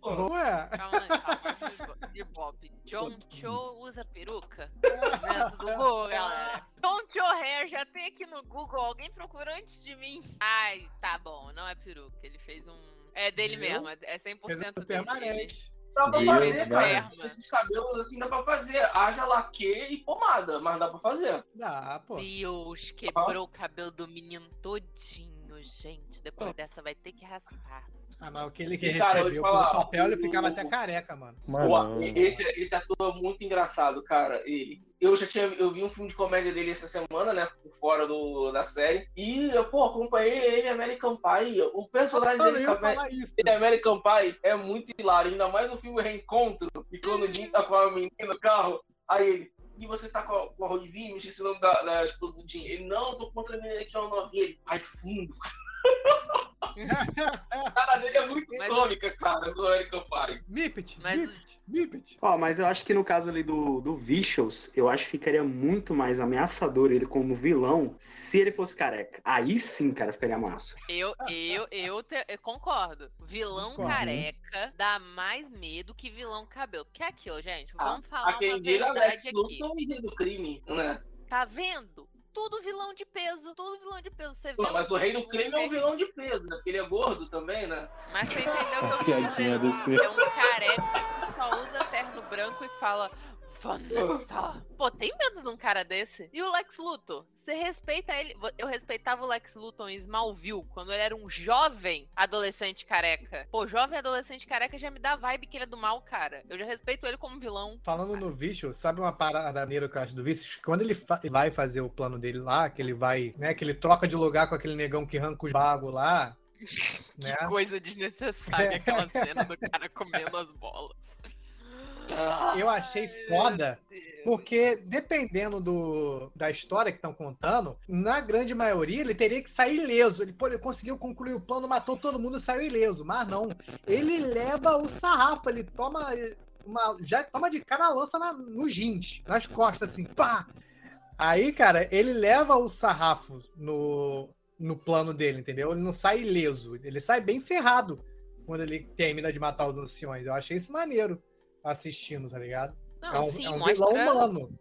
Pô, Não é? Calma, calma. De Bob. John Cho usa peruca? Dentro do Google, galera. John Cho Hair já tem aqui no Google. Alguém procurou antes de mim. Ai, tá bom. Não é peruca. Ele fez um. É dele Viu? mesmo. É 100% Fez dele. permanente. Dá pra Deus, fazer, cara. Esses, esses cabelos assim dá pra fazer. Haja laque e pomada, mas dá pra fazer. Dá, pô. Deus, quebrou o cabelo do menino todinho, gente. Depois dessa vai ter que raspar. Ah, mas aquele que E, cara, recebeu falar, pelo papel, ele o- ficava até careca, mano. Mano, esse, esse ator é muito engraçado, cara. Ele, eu já tinha eu vi um filme de comédia dele essa semana, né? Por fora do, da série. E eu, pô, acompanhei ele American Pie. O personagem Mano, dele isso. em American Pie é muito hilário. Ainda mais o filme Reencontro. E quando o Jim tá com a menina no carro, aí ele. E você tá com a, com a Ruivinha, me esqueci o nome da, da esposa do Jim. Ele, não, tô contra a menina que é uma novinha. Ele, ai, fundo. A cara dele é muito Mas- cômica, cara, do American Pie. Mipit, Mas- Mipit, Mipit. Ó, mas eu acho que no caso ali do, do Vicious, eu acho que ficaria muito mais ameaçador ele como vilão se ele fosse careca. Aí sim, cara, ficaria massa. Eu, eu, eu, te- eu concordo. Vilão Concordo. careca dá mais medo que vilão cabelo. Que é aquilo, gente? Ah, Vamos falar A quem uma verdade aqui. Luthor e do crime, né? Tá vendo? Tudo vilão de peso, tudo vilão de peso. Você vê Pô, mas o rei do crime é um vilão de peso, né? Porque ele é gordo também, né? Mas você entendeu o que eu quis dizer? É um careca que só usa terno branco e fala: Vanessa. Pô, tem medo de um cara desse? E o Lex Luthor? Você respeita ele? Eu respeitava o Lex Luthor em Smallville, quando ele era um jovem adolescente careca. Pô, jovem adolescente careca já me dá vibe que ele é do mal, cara. Eu já respeito ele como vilão. Falando no Vicho, sabe uma parada maneira que eu acho do Vicho? Quando ele fa- vai fazer o plano dele lá, que ele vai, né, que ele troca de lugar com aquele negão que arranca os bagos lá, né? Que coisa desnecessária aquela cena do cara comendo as bolas. Eu achei foda, porque dependendo do, da história que estão contando, na grande maioria ele teria que sair ileso. Ele, pô, ele conseguiu concluir o plano, matou todo mundo e saiu ileso. Mas não. Ele leva o sarrafo, ele toma. Uma, já toma de cara a lança na, nos rins, nas costas, assim, pá! Aí, cara, ele leva o sarrafo no, no plano dele, entendeu? Ele não sai ileso, ele sai bem ferrado quando ele termina de matar os anciões. Eu achei isso maneiro assistindo, tá ligado? Não, é um, sim, é um mostra. vilão humano.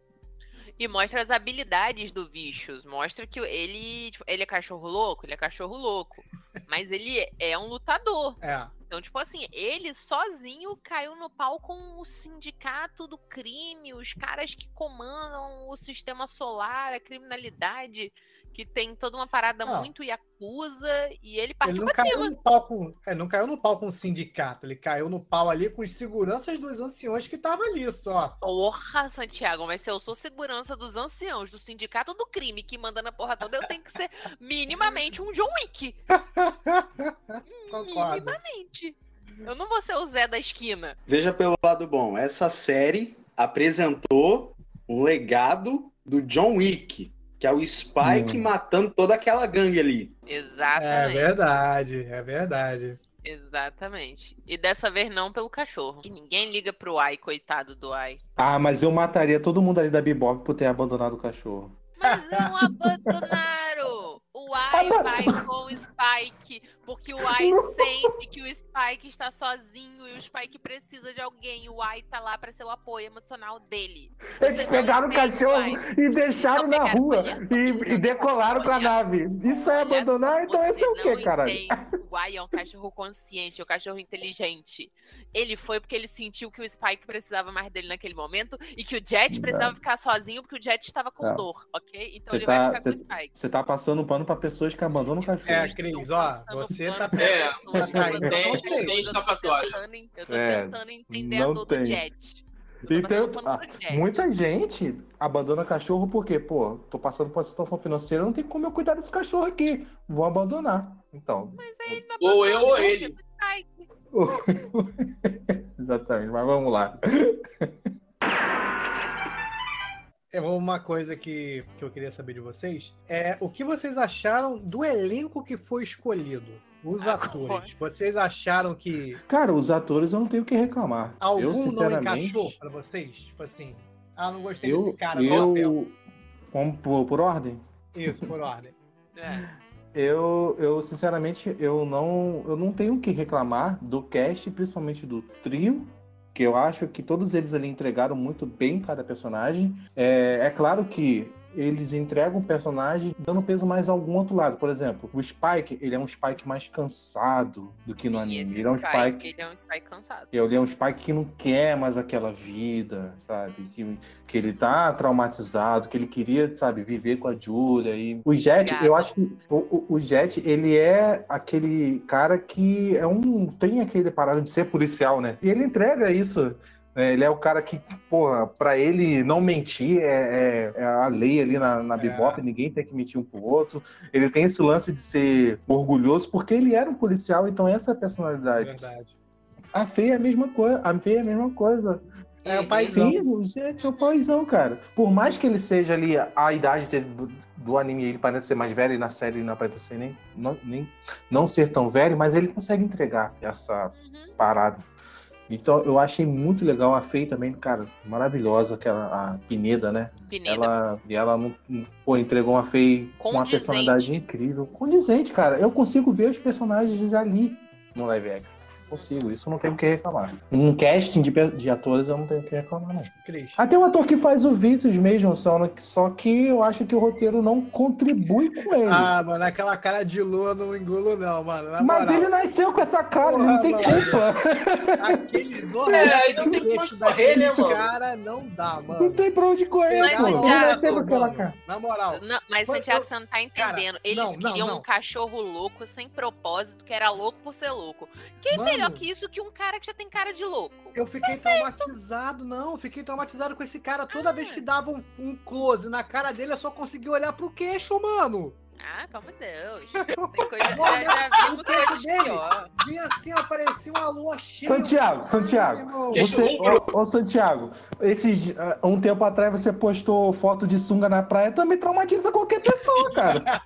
E mostra as habilidades do Vicious. Mostra que ele, tipo, ele é cachorro louco, ele é cachorro louco. mas ele é um lutador. É. Então, tipo assim, ele sozinho caiu no pau com o sindicato do crime, os caras que comandam o sistema solar, a criminalidade, que tem toda uma parada Não. muito yakuza, e ele Ele partiu não pra caiu cima. no pau com. É, não caiu no pau com o sindicato, ele caiu no pau ali com os seguranças dos anciões que estavam ali só. Porra, Santiago, mas se eu sou segurança dos anciãos, do sindicato do crime, que manda na porra toda, eu tenho que ser minimamente um John Wick. Minimamente. Eu não vou ser o Zé da esquina. Veja pelo lado bom, essa série apresentou um legado do John Wick, que é o Spike Hum. matando toda aquela gangue ali. É Exatamente. verdade, é verdade. Exatamente. E dessa vez não pelo cachorro. Que ninguém liga pro Ai, coitado do Ai. Ah, mas eu mataria todo mundo ali da Bebop por ter abandonado o cachorro. Mas não abandonaram! O Ai vai com o Spike, porque o Ai sente que o Spike está sozinho e o Spike precisa de alguém. O Ai tá lá para ser o apoio emocional dele. Eles Você não pegaram o cachorro e deixaram na rua e, e decolaram com a nave. Isso é abandonar? Então esse é o quê, não caralho? entende. O Ai é um cachorro consciente, é um cachorro inteligente. Ele foi porque ele sentiu que o Spike precisava mais dele naquele momento e que o Jet precisava ficar sozinho porque o Jet estava com Não. dor, ok? Então Você ele tá- vai ficar com o Spike. Você tá passando pano pra pessoas que abandonam o cachorro. É, Cris, ó, você tá É, que tá abandonam caindo, o não Jet. sei. Eu tô tentando- Eu tô É, tentando entender a dor tem. do Jet. E pano ah, muita gente abandona cachorro porque, pô, tô passando por uma situação financeira, não tem como eu cuidar desse cachorro aqui. Vou abandonar. Então, Mas aí ele não Ou eu ou ele. tipo, exatamente, mas vamos lá. É uma coisa que, que eu queria saber de vocês é o que vocês acharam do elenco que foi escolhido? Os Agora. atores. Vocês acharam que Cara, os atores eu não tenho o que reclamar. eu, algum não sinceramente, encaixou pra vocês? Tipo assim, ah, não gostei eu, desse cara no papel. eu, vamos por, por ordem? Isso, por ordem. É. Eu, eu sinceramente, eu não, eu não tenho o que reclamar do cast, principalmente do trio, que eu acho que todos eles ali entregaram muito bem cada personagem. É, é claro que eles entregam o personagem dando peso mais a algum outro lado. Por exemplo, o Spike, ele é um Spike mais cansado do que no Sim, anime. esse Ele é um Spike, Spike Ele é um Spike cansado. ele é um Spike que não quer mais aquela vida, sabe? Que, que ele tá traumatizado, que ele queria, sabe, viver com a Julia. E o Jet, Obrigada. eu acho que o, o- o Jet, ele é aquele cara que é um. tem aquele parado de ser policial, né? E ele entrega isso. Né? Ele é o cara que, porra, pra ele não mentir é, é- é a lei ali na, na É. Bebop, ninguém tem que mentir um pro outro. Ele tem esse lance de ser orgulhoso porque ele era um policial, então essa é a personalidade. Verdade. A Fê é a mesma coisa. A Fê é a mesma coisa. É o paizão. Sim, gente é o paizão, cara. Por mais que ele seja ali a idade dele do, anime, ele parece ser mais velho e na série ele não aparenta ser nem não, nem não ser tão velho, mas ele consegue entregar essa Uhum. parada. Então eu achei muito legal a Fê também, cara, maravilhosa aquela a Pineda, né? Pineda. Ela e ela pô, entregou uma Fê com uma personalidade incrível, condizente, cara. Eu consigo ver os personagens ali no live action. Consigo. Isso eu não tenho o que reclamar. Um casting de, de atores eu não tenho o que reclamar, não. Cris. Ah, tem um ator que faz o Vícios mesmo, só, no- só que eu acho que o roteiro não contribui com ele. Ah, mano, aquela cara de lua não engulo, não, mano. Na Mas moral. ele nasceu com essa cara, ele Porra, não tem mano. culpa. Aquele É, aí não tem queixo como correr, né, mano? cara não dá, mano. Não tem pra onde correr, Mas. Ele Santiago, nasceu com aquela mano, cara. Na moral. Não, mas Santiago, você não tá entendendo. Cara, Eles não, não, queriam não. um cachorro louco, sem propósito, que era louco por ser louco. Quem Mano. Melhor que isso que um cara que já tem cara de louco? Eu fiquei traumatizado, não. Eu fiquei traumatizado com esse cara. Toda vez que dava um, um close na cara dele, eu só conseguia olhar pro queixo, mano. Ah, pelo amor de Deus. Tem coisa, Mano, já, já vimos o queixo coisas dele pior. vinha assim, ó, parecia uma lua cheia. Santiago, Santiago. Você, ô, ô, Santiago, esses, ah, um tempo atrás você postou foto de sunga na praia, também traumatiza qualquer pessoa, cara.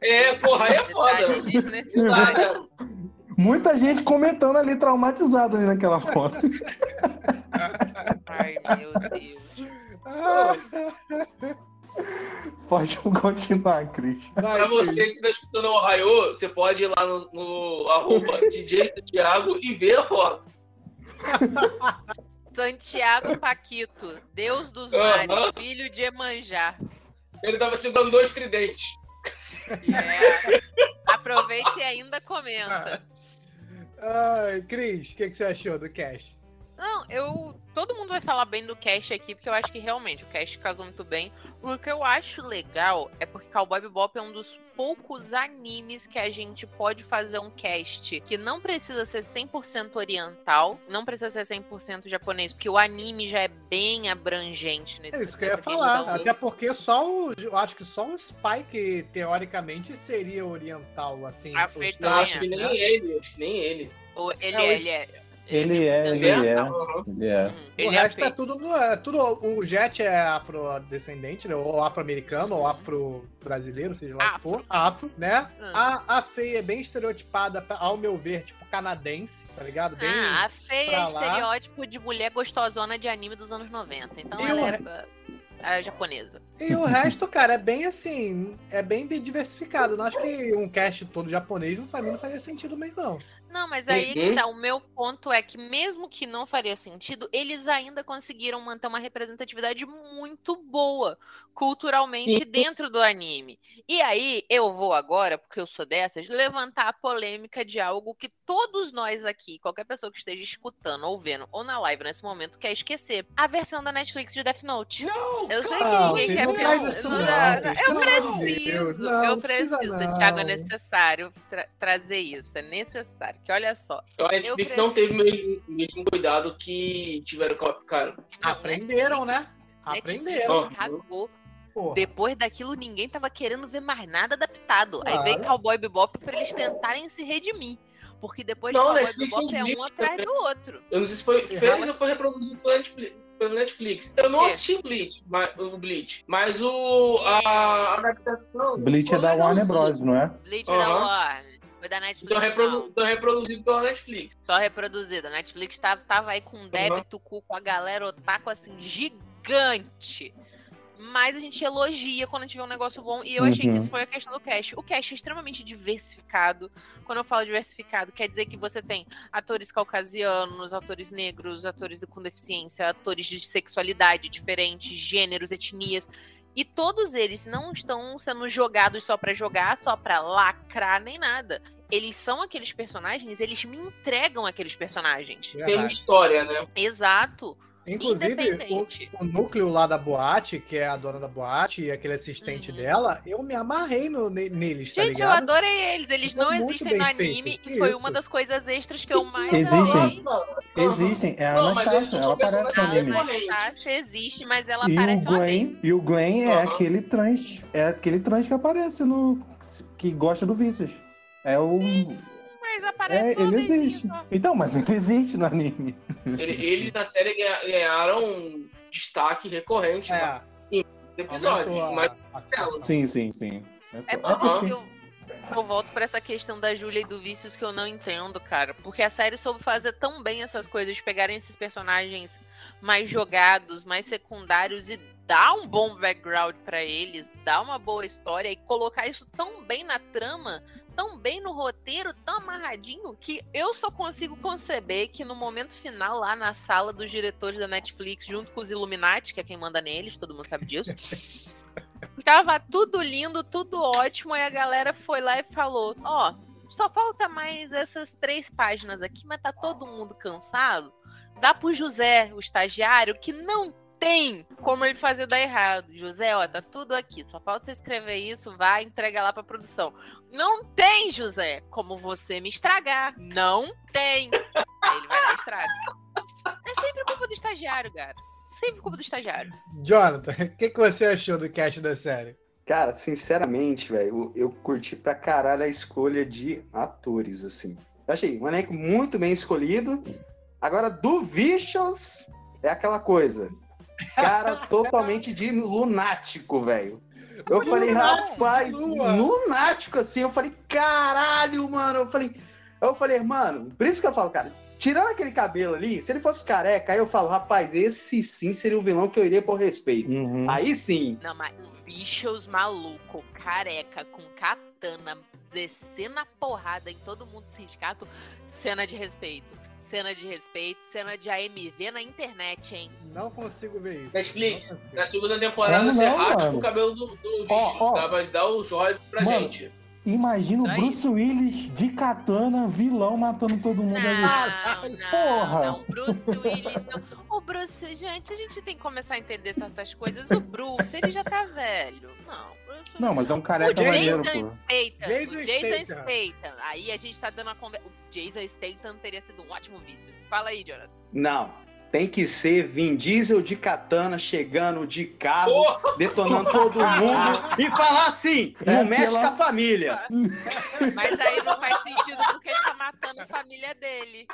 É, porra, aí é foda. Muita gente comentando ali, traumatizado ali naquela foto. Ai, meu Deus. Pode continuar, Cris. Cris. você que tá escutando o Ohio, você pode ir lá no, no arroba DJ Santiago e ver a foto. Santiago Paquito, Deus dos mares, filho de Emanjá. Ele tava segurando dois tridentes. É. Aproveita e ainda comenta. Ai, Cris, o que, que você achou do cast? Não, eu. Todo mundo vai falar bem do cast aqui, porque eu acho que realmente o cast casou muito bem. O que eu acho legal é porque Cowboy Bebop é um dos poucos animes que a gente pode fazer um cast que não precisa ser 100% oriental, não precisa ser 100% japonês, porque o anime já é bem abrangente nesse É isso que eu ia falar. Até porque só o. Eu acho que só o Spike, teoricamente, seria oriental, assim. A os acho que traços, nem né? ele, acho que nem ele. O- Ele, Não, é, isso- ele é. Ele é, 100% ele é. Uhum. Ele é. Uhum, O Ele é resto é feio. tudo, é tudo. O Jet é afrodescendente, né? Ou afro-americano, ou afro-brasileiro, seja lá o que Afro. for. Afro, né? Ah. A, a Fei é bem estereotipada, ao meu ver, tipo, canadense, tá ligado? Bem. Ah, a feia é estereótipo de mulher gostosona de anime dos anos 90. Então ela o é a japonesa. E o resto, cara, é bem assim, é bem diversificado. Não acho que um cast todo japonês, pra mim, não faria sentido mesmo, não. Não, mas aí que Uhum. tá. O meu ponto é que, mesmo que não faria sentido, eles ainda conseguiram manter uma representatividade muito boa culturalmente Sim. dentro do anime. E aí, eu vou agora, porque eu sou dessas, levantar a polêmica de algo que todos nós aqui, qualquer pessoa que esteja escutando ou vendo ou na live nesse momento, quer esquecer. A versão da Netflix de Death Note. Eu sei que Não, ninguém filho, quer não pensar. isso não não, eu preciso, não, eu preciso, não. Thiago, é necessário tra- trazer isso, é necessário. Que olha só, A Netflix não teve o mesmo, mesmo cuidado que tiveram com a cara. Não, Aprenderam, né? Netflix Aprenderam. Ó. cagou. Porra. Depois daquilo, ninguém tava querendo ver mais nada adaptado. Aí Claro. veio Cowboy Bebop pra eles tentarem se redimir. Porque depois Não, Cowboy Netflix Bebop é um atrás também. do outro. Eu não sei se foi Errado. fez ou foi reproduzido pelo Netflix. Eu não Quê? assisti Bleach, mas, o Bleach, mas o, a adaptação. Bleach é da Warner. Bros, não é? Bleach da Aham. Warner. Foi da Netflix. Então, reprodu, então reproduzido pela Netflix. Só reproduzido. A Netflix tava, tava aí com um débito cu com a galera otaku assim, gigante. Mas a gente elogia quando tiver um negócio bom. E eu achei Uhum. que isso foi a questão do cast. O cast é extremamente diversificado. Quando eu falo diversificado, quer dizer que você tem atores caucasianos, atores negros, atores com deficiência, atores de sexualidade diferente, gêneros, etnias. E todos eles não estão sendo jogados só pra jogar, só pra lacrar, nem nada. Eles são aqueles personagens, eles me entregam aqueles personagens. Tem história, né? Exato. Inclusive, o, o núcleo lá da boate, que é a dona da boate e aquele assistente Uhum. dela, eu me amarrei no, ne- neles, tá Gente, eu ligado? adorei eles. Eles não existem no feito. anime Que e foi isso? uma das coisas extras que eu mais Existem. amei. Existem, é a Anastácia, ela aparece no anime. A. Anastácia existe, mas ela E aparece o uma vez. Gwen, e o Gwen é Aham. aquele trans, é aquele trans que aparece no que gosta do Vícios. É o Mas é, aparece uma ele existe. só. Então, mas ele existe no anime. Ele- Eles na série ganha- ganharam destaque recorrente É, nos episódios. a Mas. Sim, sim, sim. É por Aham. isso que eu, eu volto pra essa questão da Júlia e do Vícios que eu não entendo, cara. Porque a série soube fazer tão bem essas coisas, de pegarem esses personagens mais jogados, mais secundários e dar um bom background pra eles, dar uma boa história e colocar isso tão bem na trama, tão bem no roteiro, tão amarradinho, que eu só consigo conceber que no momento final, lá na sala dos diretores da Netflix, junto com os Illuminati, que é quem manda neles, todo mundo sabe disso. Tava tudo lindo, tudo ótimo, e a galera foi lá e falou: Ó, só falta mais essas três páginas aqui, mas tá todo mundo cansado. Dá pro José, o estagiário, que não tem como ele fazer dar errado. José, ó, tá tudo aqui. Só falta você escrever isso, vai, entrega lá pra produção. Não tem, José, como você me estragar. Não tem. Aí ele vai lá e estraga. É sempre culpa do estagiário, cara. Sempre culpa do estagiário. Jonathan, o que, que você achou do cast da série? Cara, sinceramente, velho, eu, eu curti pra caralho a escolha de atores, assim. Eu achei um elenco muito bem escolhido. Agora, do Vicious, é aquela coisa. Cara totalmente de lunático, velho. Eu falei, rapaz, lunático, assim. Eu falei, caralho, mano. Eu falei, eu falei, mano, por isso que eu falo, cara, tirando aquele cabelo ali, se ele fosse careca, aí eu falo, rapaz, esse sim seria o vilão que eu iria por respeito. Uhum. Aí sim. Não, mas Vicious maluco, careca, com katana, descendo a porrada em todo mundo do sindicato, cena de respeito. Cena de respeito, cena de AMV na internet, hein? Não consigo ver isso. Netflix, na segunda temporada Como você não, raspa mano? o cabelo do, do Ó, bicho. ó. Dá, vai dar os olhos pra Mano, gente. Imagina o. Bruce Willis de katana, vilão, matando todo mundo ali. Não, não, Porra. não, Bruce Willis não. O Bruce, gente, a gente tem que começar a entender certas coisas. O Bruce, ele já tá velho. Não, Bruce Não, mas é um careca Jason maneiro, Jason pô. Statham, Jason o Jason Statham. Statham. Aí a gente tá dando a conversa. O Jason Statham teria sido um ótimo vício. Fala aí, Jonathan. Não. Tem que ser Vin Diesel de katana chegando de carro, Porra! detonando todo mundo e falar assim: É não mexe pela- com a família. Mas aí não faz sentido porque ele tá matando a família dele.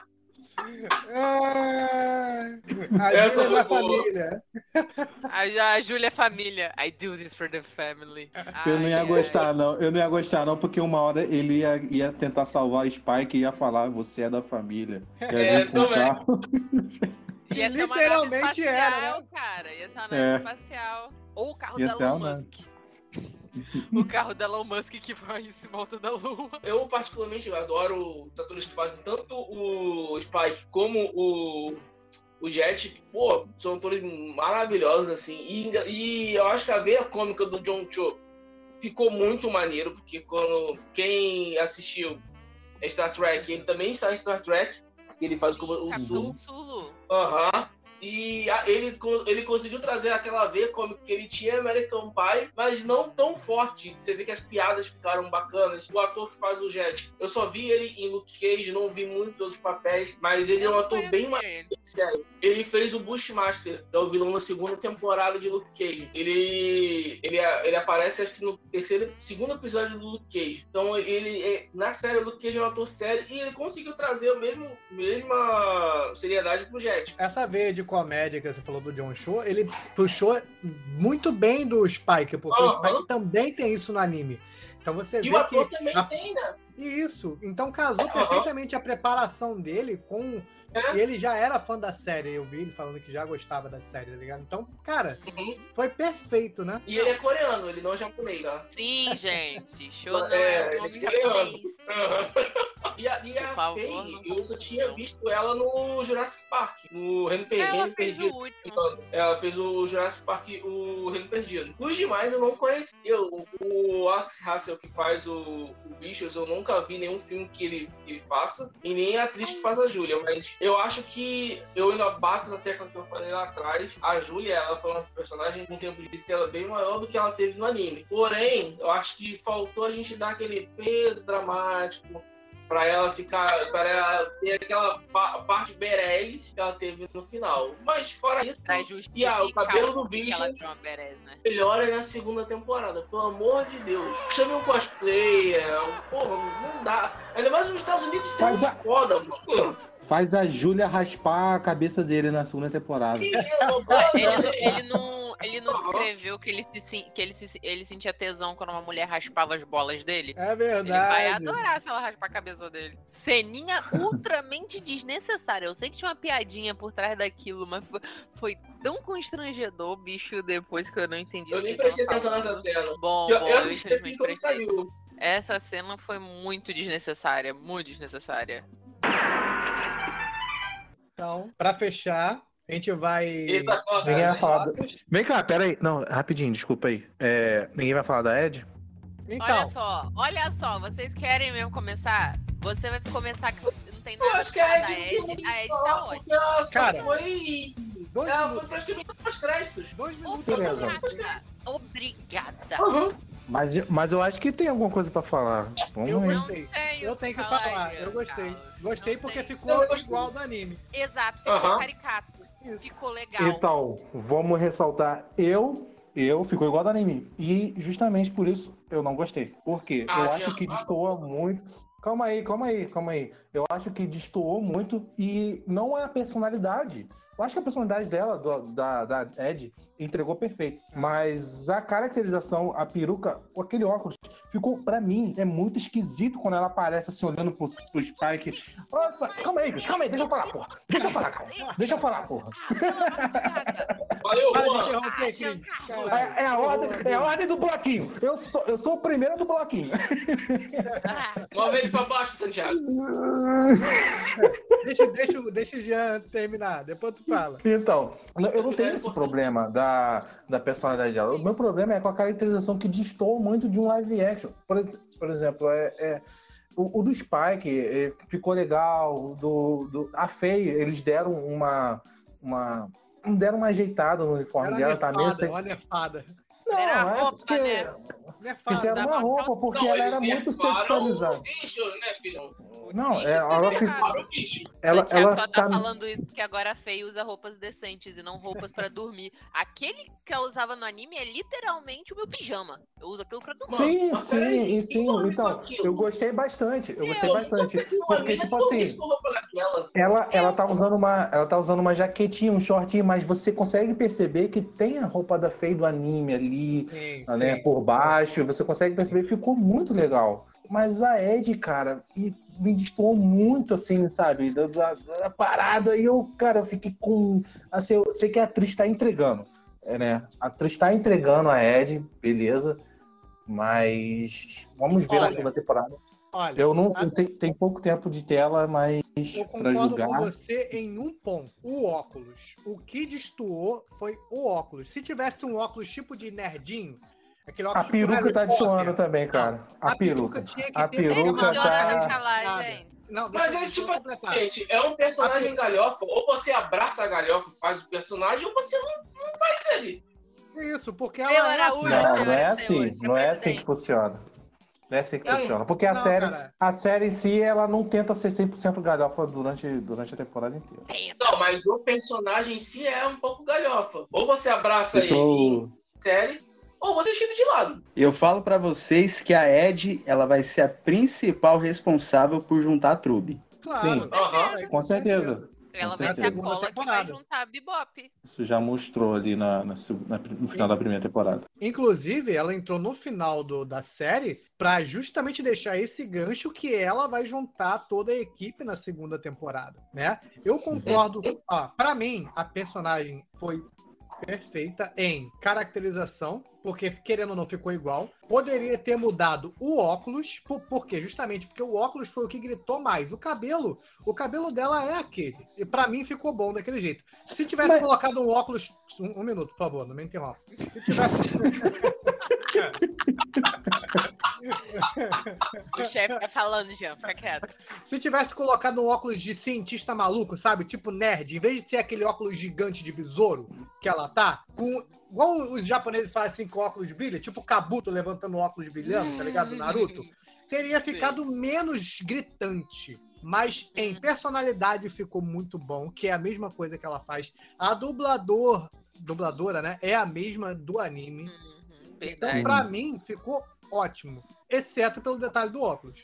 Ah, a Essa Júlia boa. família. A, a Júlia é família. I do this for the family. Eu não ia Ai, ai. gostar, não. Eu não ia gostar, não, porque uma hora ele ia, ia tentar salvar a Spike e ia falar, você é da família. Ia É, vir com o carro. Ia ser uma Literalmente nave era, espacial, né? cara. Ia ser uma nave É. espacial. Ou o carro Ia da Elon Musk. o carro da Elon Musk que vai em volta da Lua. Eu, particularmente, adoro os atores que fazem tanto o Spike como o, o Jet. Pô, são atores maravilhosos, assim. E, e eu acho que a veia cômica do John Cho ficou muito maneiro, porque quando quem assistiu Star Trek, ele também está em Star Trek. Ele faz como o Capitão Sul. Sulo. Aham. E ele, ele conseguiu trazer aquela veia cômica que ele tinha em American Pie, mas não tão forte. Você vê que as piadas ficaram bacanas. O ator que faz o Jet, eu só vi ele em Luke Cage, não vi muito dos papéis, mas ele é um Eu ator bem mais ele. sério. Ele fez o Bushmaster, que é o vilão na segunda temporada de Luke Cage. Ele, ele, ele aparece, acho que no terceiro, segundo episódio do Luke Cage. Então, ele, é- na série, o Luke Cage é um ator sério e ele conseguiu trazer a mesmo, mesma seriedade pro Jet. Essa veia de comédia que você falou do John Cho, ele puxou muito bem do Spike, porque o Aham. Spike também tem isso no anime. Então você E vê o ator que. também a- tem, né? Isso. Então casou Aham. perfeitamente a preparação dele com. É. E ele já era fã da série, eu vi ele falando que já gostava da série, tá ligado? Então, cara, Uhum. foi perfeito, né? E ele é coreano, ele não é japonês, tá? Sim, gente. Show É, é, um ele é japonês. E a, e a favor, Faye, não eu só tinha visto ela no Jurassic Park, no Reino, Per- Ela fez o Perdido. último. Ela fez o Jurassic Park, o Reino Perdido. Os demais eu não conhecia. O, o Alex Hassel, que faz o, o Bichos, eu nunca vi nenhum filme que ele, que ele faça. E nem a atriz que faz a Júlia. Mas eu acho que eu ainda bato na tecla que eu falei lá atrás. A Júlia, ela foi uma personagem com um tempo de tela bem maior do que ela teve no anime. Porém, eu acho que faltou a gente dar aquele peso dramático. Pra ela ficar. Pra ela ter aquela pa- parte berés que ela teve no final. Mas fora isso, Pra e ah, o cabelo do bicho né? melhora na segunda temporada. Pelo amor de Deus. Chame um cosplayer. Porra, não dá. Ainda mais nos Estados Unidos tem a- foda, mano. Faz a Júlia raspar a cabeça dele na segunda temporada. Ele, ele não, Ele não descreveu que ele, se, que ele, se, ele sentia tesão quando uma mulher raspava as bolas dele? É Ele vai verdade. adorar se ela raspar a cabeça dele. Ceninha ultramente desnecessária. Eu sei que tinha uma piadinha por trás daquilo, mas foi, foi tão constrangedor, bicho, depois que eu não entendi. Eu nem prestei atenção nessa cena. Bom, Eu, bom, eu assisti assim infelizmente quando saiu. Essa cena foi muito desnecessária, muito desnecessária. Então, pra fechar, a gente vai. Ninguém né? vai falar. da-. Vem cá, pera aí. Não, rapidinho, desculpa aí. É, ninguém vai falar da Ed? Olha Então, só, olha só, vocês querem mesmo começar? Você vai começar que não tem Eu nada acho que a da não tem Ed. A Ed tá ótima. Cara, foi. dois Ela foi minutos. praticamente pros créditos. Dois minutos. Obrigada. Obrigada. Uhum. Mas, mas eu acho que tem alguma coisa pra falar. Vamos Eu aí. gostei. tenho Eu tenho que falar, falar, eu gostei. Gostei Não porque tem. ficou Eu gostei. igual do anime. Exato, ficou Aham. caricato. Isso. Ficou legal. Então, vamos ressaltar. Eu, eu ficou igual do anime. E justamente por isso eu não gostei. Por quê? Ah, eu acho que destoa muito. Calma aí, calma aí, calma aí. Eu acho que destoou muito e não é a personalidade. Eu acho que a personalidade dela, do- da, da Ed, entregou perfeito. Mas a caracterização, a peruca, aquele óculos, ficou, pra mim, é muito esquisito quando ela aparece assim, olhando pro, pro Spike. Calma aí, bicho, calma aí, deixa eu falar, porra. Deixa eu falar, cara. Deixa eu falar, porra. Valeu, Para Juan. Carlos. É, é a ordem, é a ordem do bloquinho. Eu sou, eu sou o primeiro do bloquinho. Ah, Move ele pra baixo, Santiago. Deixa, deixa, o- deixa o Jean terminar, depois tu fala. Então, eu não tenho esse problema da, da personalidade dela. O meu problema é com a caracterização que distorce muito de um live action. Por, por exemplo, é, é- o, o do Spike é, ficou legal. Do, do, a Faye, eles deram uma. uma deram uma ajeitada no uniforme Era dela, tá meio nefada, sem. uma nefada. Não, Era a é roupa, porque né? Nefada. fizeram uma roupa, porque Não, ela era muito sexualizada. bicho, né, filho? Não, é, ela, errado. Nerfaram o bicho. ela, ela só tá tá. falando isso porque agora a Fei usa roupas decentes e não roupas pra dormir. Aquele que ela usava no anime é literalmente o meu pijama. Eu uso aquilo pra dormir. Sim, Mas sim, e sim. Então, eu gostei bastante. Eu gostei Eu bastante. Porque, tipo assim, dorme com roupa daquela. ela, ela tá usando uma. Ela tá usando uma jaquetinha, um shortinho, mas você consegue perceber que tem a roupa da Fei do anime ali, Sim, né, sim. por baixo. Você consegue perceber ficou muito legal. Mas a Ed, cara, me, me destoou muito, assim, sabe? Da, da- da parada. E eu, cara, eu fiquei com. Assim, eu sei que a atriz tá entregando. é, né? A atriz tá entregando a Ed, beleza. Mas vamos ver na Olha, segunda temporada. Olha, Eu não tá- tem, tem pouco tempo de tela, mas eu concordo julgar. com você em um ponto. O óculos. O que destoou foi o óculos. Se tivesse um óculos tipo de nerdinho, aquele A óculos tipo peruca tá destoando também, cara. A, a peruca peruca. tinha que A ter peruca tá- falar, gente. Não, Mas é tipo completar. Gente, é um personagem galhofa. Ou você abraça a galhofa, faz o personagem, ou você não, não faz ele. Isso, porque Eu ela é era assim. Não, não é assim. Não é assim presidente. que funciona. Não é assim que Não, funciona. Porque a não, série, cara. a série em si, ela não tenta ser 100% galhofa durante, durante a temporada inteira. Não, mas o personagem em si é um pouco galhofa. Ou você abraça Deixa ele eu, em série, ou você tira de lado. eu falo pra vocês que a Ed, ela vai ser a principal responsável por juntar a Trube. Claro, Sim. Aham. Com certeza. Ela vai ser a cola que vai juntar a Bebop. Isso já mostrou ali na, na na- no final da primeira temporada. Inclusive, ela entrou no final do- da série pra justamente deixar esse gancho que ela vai juntar toda a equipe na segunda temporada, né? Eu concordo. Ó, para mim, a personagem foi perfeita em caracterização, porque querendo ou não ficou igual. Poderia ter mudado o óculos, por, por quê? Justamente porque o óculos foi o que gritou mais. O cabelo, o cabelo dela é aquele. E pra mim ficou bom daquele jeito. Se tivesse Mas- colocado um óculos, um, um minuto, por favor, não me interrompa. Se tivesse O chefe tá falando, Jean, fica quieto. Se tivesse colocado um óculos de cientista maluco, sabe? Tipo nerd, em vez de ser aquele óculos gigante de besouro que ela tá, com. Igual os japoneses fazem assim com óculos de brilha, tipo Kabuto levantando o óculos brilhando, tá ligado? Do Naruto. Teria ficado menos gritante. Mas em personalidade ficou muito bom, que é a mesma coisa que ela faz. A dublador, dubladora, né? É a mesma do anime. Uhum, Então, pra mim, ficou ótimo. Exceto pelo detalhe do óculos.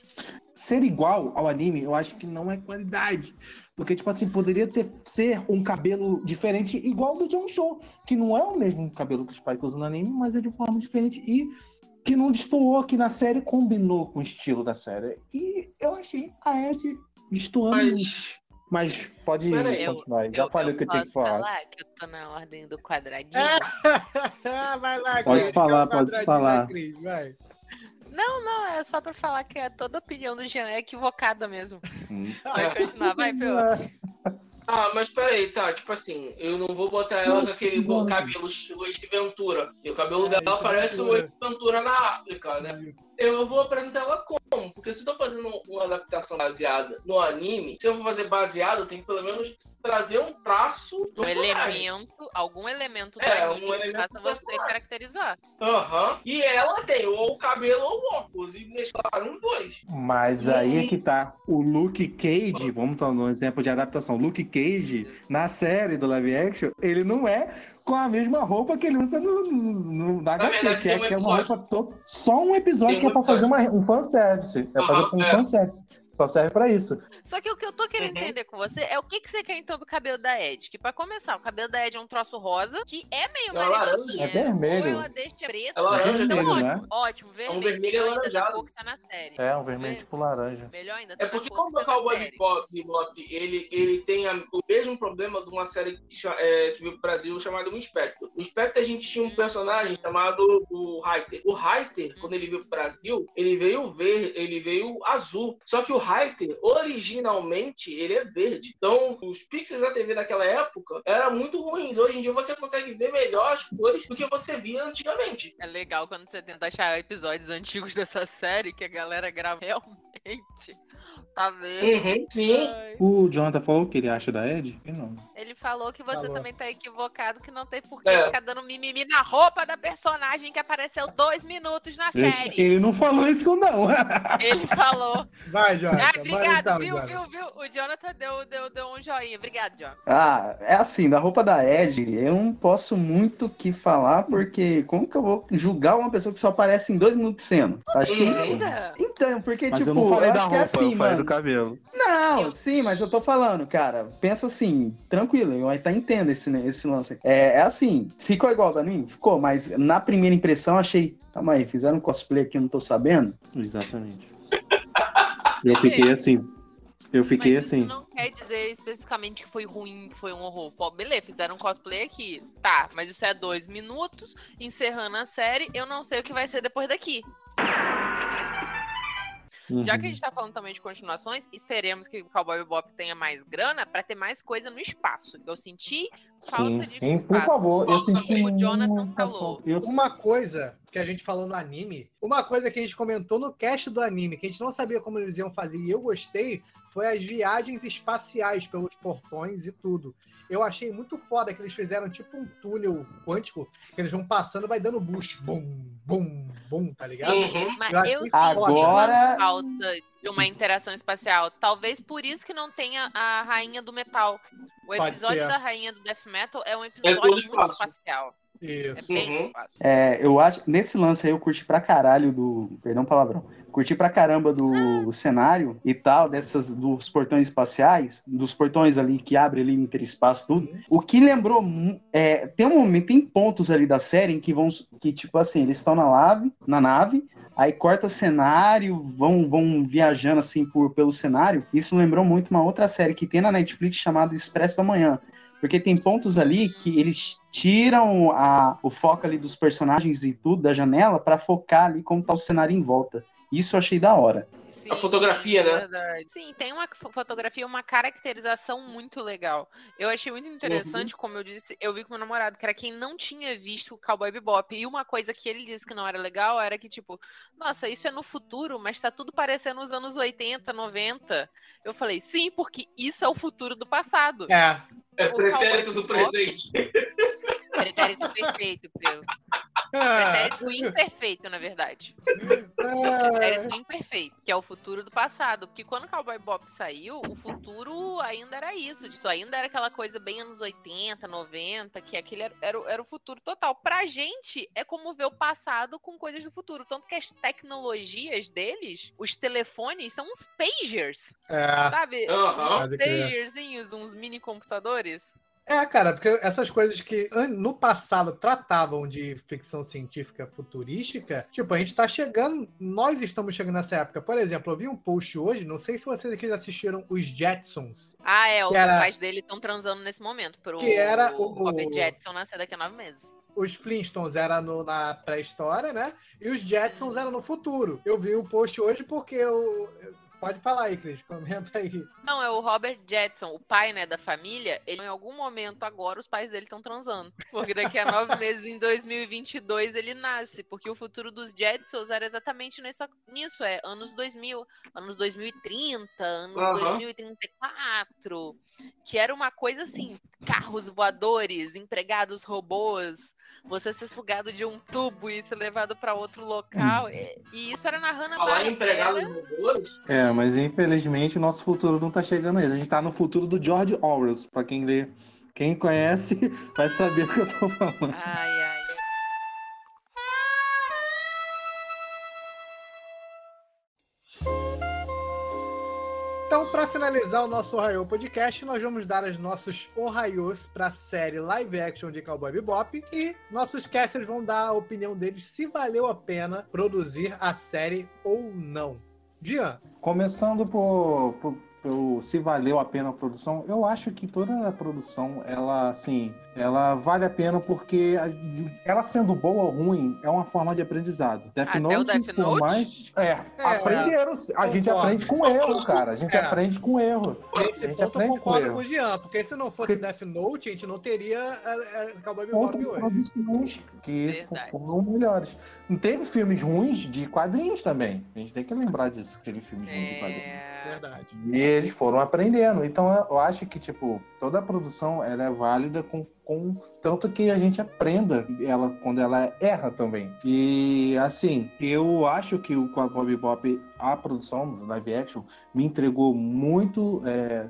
ser igual ao anime, eu acho que não é qualidade. Porque, tipo assim, poderia ter ser um cabelo diferente, igual do John Show, que não é o mesmo cabelo que o Spike usa no anime, mas é de forma diferente. E que não destoou, que na série combinou com o estilo da série. E eu achei a Ed destoando Mas-. Mas pode Pera aí, continuar. Já falei o que eu tinha que posso falar. que eu tô na ordem do quadradinho? vai lá, Pode Cris, falar, é o pode falar. Cris, vai. Não, não, é só pra falar que é toda opinião do Jean é equivocada mesmo. Hum. Pode continuar, vai, Peu. Ah, mas peraí, tá, tipo assim, eu não vou botar ela com aquele cabelo estilo Ace Ventura. E o cabelo É, dela parece o Ventura. Ace Ventura na África, né? Eu vou apresentar ela como? Porque se eu tô fazendo uma adaptação baseada no anime, se eu vou fazer baseado, eu tenho que pelo menos trazer um traço do Um personagem. elemento, algum elemento do É, anime um que elemento faça do você personagem. caracterizar. Aham. E ela tem ou o cabelo ou o óculos. E mesclaram os dois. Mas aí é que tá. O Luke Cage, vamos dar um exemplo de adaptação. Luke Cage, na série do live action, ele não é com a mesma roupa que ele usa no, no, na HQ, verdade, que é, um que é uma roupa to... só um episódio Tem que é pra fazer uma, um fanservice. É pra Aham, fazer um é. fanservice. Só serve pra isso. Só que o que eu tô querendo Uhum. entender com você é o que, que você quer então do cabelo da Ed. Que pra começar, o cabelo da Ed é um troço rosa, que é meio É laranja. manequinha. É vermelho. Ou ela deixa preto. É laranja, então, vermelho, ótimo, né? ótimo, vermelho. vermelho melhor ainda da alaranjado. cor que tá na série. É, um vermelho tipo laranja. Melhor ainda, tá É porque como o tá. Bebop, Bebop, ele, ele tem a- o mesmo problema de uma série que, é, que veio pro Brasil chamada O Inspector. O Inspector a gente tinha um Hum. personagem chamado o Reiter. O Reiter, quando ele veio pro Brasil, ele veio ver, ele veio azul. Só que o Reiter, originalmente, ele é verde. Então, os pixels da TV naquela época eram muito ruins. Hoje em dia você consegue ver melhor as cores do que você via antigamente. É legal quando você tenta achar episódios antigos dessa série que a galera grava realmente. Tá vendo? Uhum, sim. Ai. O Jonathan falou o que ele acha da Ed? Eu não. Ele falou que você Falou. também tá equivocado, que não tem por que É. ficar dando mimimi na roupa da personagem que apareceu dois minutos na Ele, série. ele não falou isso, não. Ele falou. Vai, Jonathan. Ah, obrigado, então, viu, Jonathan. viu, viu? O Jonathan deu, deu, deu um joinha. Obrigado, Jonathan. Ah, é assim, da roupa da Ed, eu não posso muito o que falar, porque como que eu vou julgar uma pessoa que só aparece em dois minutos de cena? Acho que. Ainda? Então, porque, Mas tipo, eu não falei eu da acho roupa, que é assim, mano. Do cabelo. Não, sim, mas eu tô falando, cara. Pensa assim, tranquilo, eu até entendo esse, né, esse lance. É, é assim, ficou igual da mim? Ficou, mas na primeira impressão achei. Calma aí, fizeram um cosplay aqui, eu não tô sabendo. Exatamente. Eu fiquei assim. Eu fiquei Mas isso assim. não quer dizer especificamente que foi ruim, que foi um horror. Pô, beleza, fizeram um cosplay aqui. Tá, mas isso é dois minutos, encerrando a série. Eu não sei o que vai ser depois daqui. Já que a Uhum. gente tá falando também de continuações, esperemos que o Cowboy Bebop tenha mais grana pra ter mais coisa no espaço. Eu senti falta Sim, de sim, por espaço. favor. Eu Falta, senti como o Jonathan falou. Eu- Uma coisa que a gente falou no anime, uma coisa que a gente comentou no cast do anime, que a gente não sabia como eles iam fazer, e eu gostei, foi as viagens espaciais pelos portões e tudo. Eu achei muito foda que eles fizeram tipo um túnel quântico, que eles vão passando e vai dando boost. Bum, bum, bum, tá ligado? Mas Eu acho eu que senti agora- uma falta de uma interação espacial. Talvez por isso que não tenha a Rainha do Metal. O episódio da Rainha do Death Metal é um episódio todo muito espaço. espacial. É Isso. bem Uhum. espaço. É, eu acho. Nesse lance aí eu curti pra caralho do. Perdão, palavrão. Curti pra caramba do cenário e tal, dessas dos portões espaciais, dos portões ali que abre ali interespaço, tudo. O que lembrou. É, tem um momento, tem pontos ali da série em que vão. Que, tipo assim, eles estão na nave, na nave, aí corta cenário, vão, vão viajando assim por, pelo cenário. Isso lembrou muito uma outra série que tem na Netflix chamada Expresso da Manhã. Porque tem pontos ali que eles tiram a- o foco ali dos personagens e tudo da janela pra focar ali como tá o cenário em volta. Isso eu achei da hora. Sim, A fotografia, sim, né? verdade. Sim, tem uma fo- fotografia, uma caracterização muito legal. Eu achei muito interessante, como eu disse, eu vi com meu namorado, que era quem não tinha visto o Cowboy Bebop. E uma coisa que ele disse que não era legal era que, tipo, nossa, isso é no futuro, mas tá tudo parecendo os anos 80, 90. Eu falei, sim, porque isso é o futuro do passado. É, É O pretérito Cowboy do Bebop- presente. Pretérito perfeito, Pedro. Pretérito imperfeito, na verdade. É. Pretérito imperfeito, que é o futuro do passado. Porque quando o Cowboy Bop saiu, o futuro ainda era isso. Isso ainda era aquela coisa bem anos 80, 90, que aquele era, era, o- era o futuro total. Pra gente, é como ver o passado com coisas do futuro. Tanto que as tecnologias deles, os telefones, são uns pagers. É. Sabe? Aham. Uns pagerzinhos, uns mini computadores. É, cara, porque essas coisas que no passado tratavam de ficção científica futurística, tipo, a gente tá chegando, nós estamos chegando nessa época. Por exemplo, eu vi um post hoje, não sei se vocês aqui já assistiram os Jetsons. Ah, é, os era- pais dele estão transando nesse momento. Pro Que era o- Robert Jetson nascer daqui a nove meses. Os Flintstones era no- na pré-história, né? E os Jetsons eram no futuro. Eu vi o post hoje porque eu. Pode falar aí, Cris, comenta aí. Não, é o Robert Jetson, o pai, né, da família. Ele, em algum momento agora, os pais dele estão transando. Porque daqui a nove meses, em 2022, ele nasce. Porque o futuro dos Jetsons era exatamente nessa, nisso, é anos 2000, anos 2030, anos Aham. 2034. Que era uma coisa assim, carros voadores, empregados robôs, você ser sugado de um tubo e ser levado para outro local. E, e isso era na Falar em Hanna-Barbera. empregados robôs, É, mas infelizmente o nosso futuro não tá chegando aí. A gente tá no futuro do George Orwell. Pra quem lê, quem conhece, vai saber o que eu tô falando. Ai, ai. Então, para finalizar o nosso Ohio Podcast, nós vamos dar os nossos Ohaios para a série live action de Cowboy Bebop e nossos casters vão dar a opinião deles se valeu a pena produzir a série ou não. Dian, Começando por, por, pelo se valeu a pena a produção, eu acho que toda a produção, ela, assim, ela vale a pena porque ela sendo boa ou ruim é uma forma de aprendizado. Death Até o Note, Death por Note? mais... É, É, aprenderam. A gente concordo. aprende com erro, cara. A gente É. aprende com erro. nesse A gente ponto eu aprende com concordo erro. com o Jean, porque se não fosse Porque- Death Note, a gente não teria é, é, Cowboy Bebop hoje. produções que Verdade. foram melhores. Não teve filmes ruins de quadrinhos também. A gente tem que lembrar disso, que teve filmes ruins de quadrinhos. É... Verdade. E eles foram aprendendo. Então eu- eu acho que, tipo, toda a produção ela é válida com, com tanto que a gente aprenda ela quando ela erra também. E assim, eu acho que o Cowboy Bebop, a produção do live action, me entregou muito. é,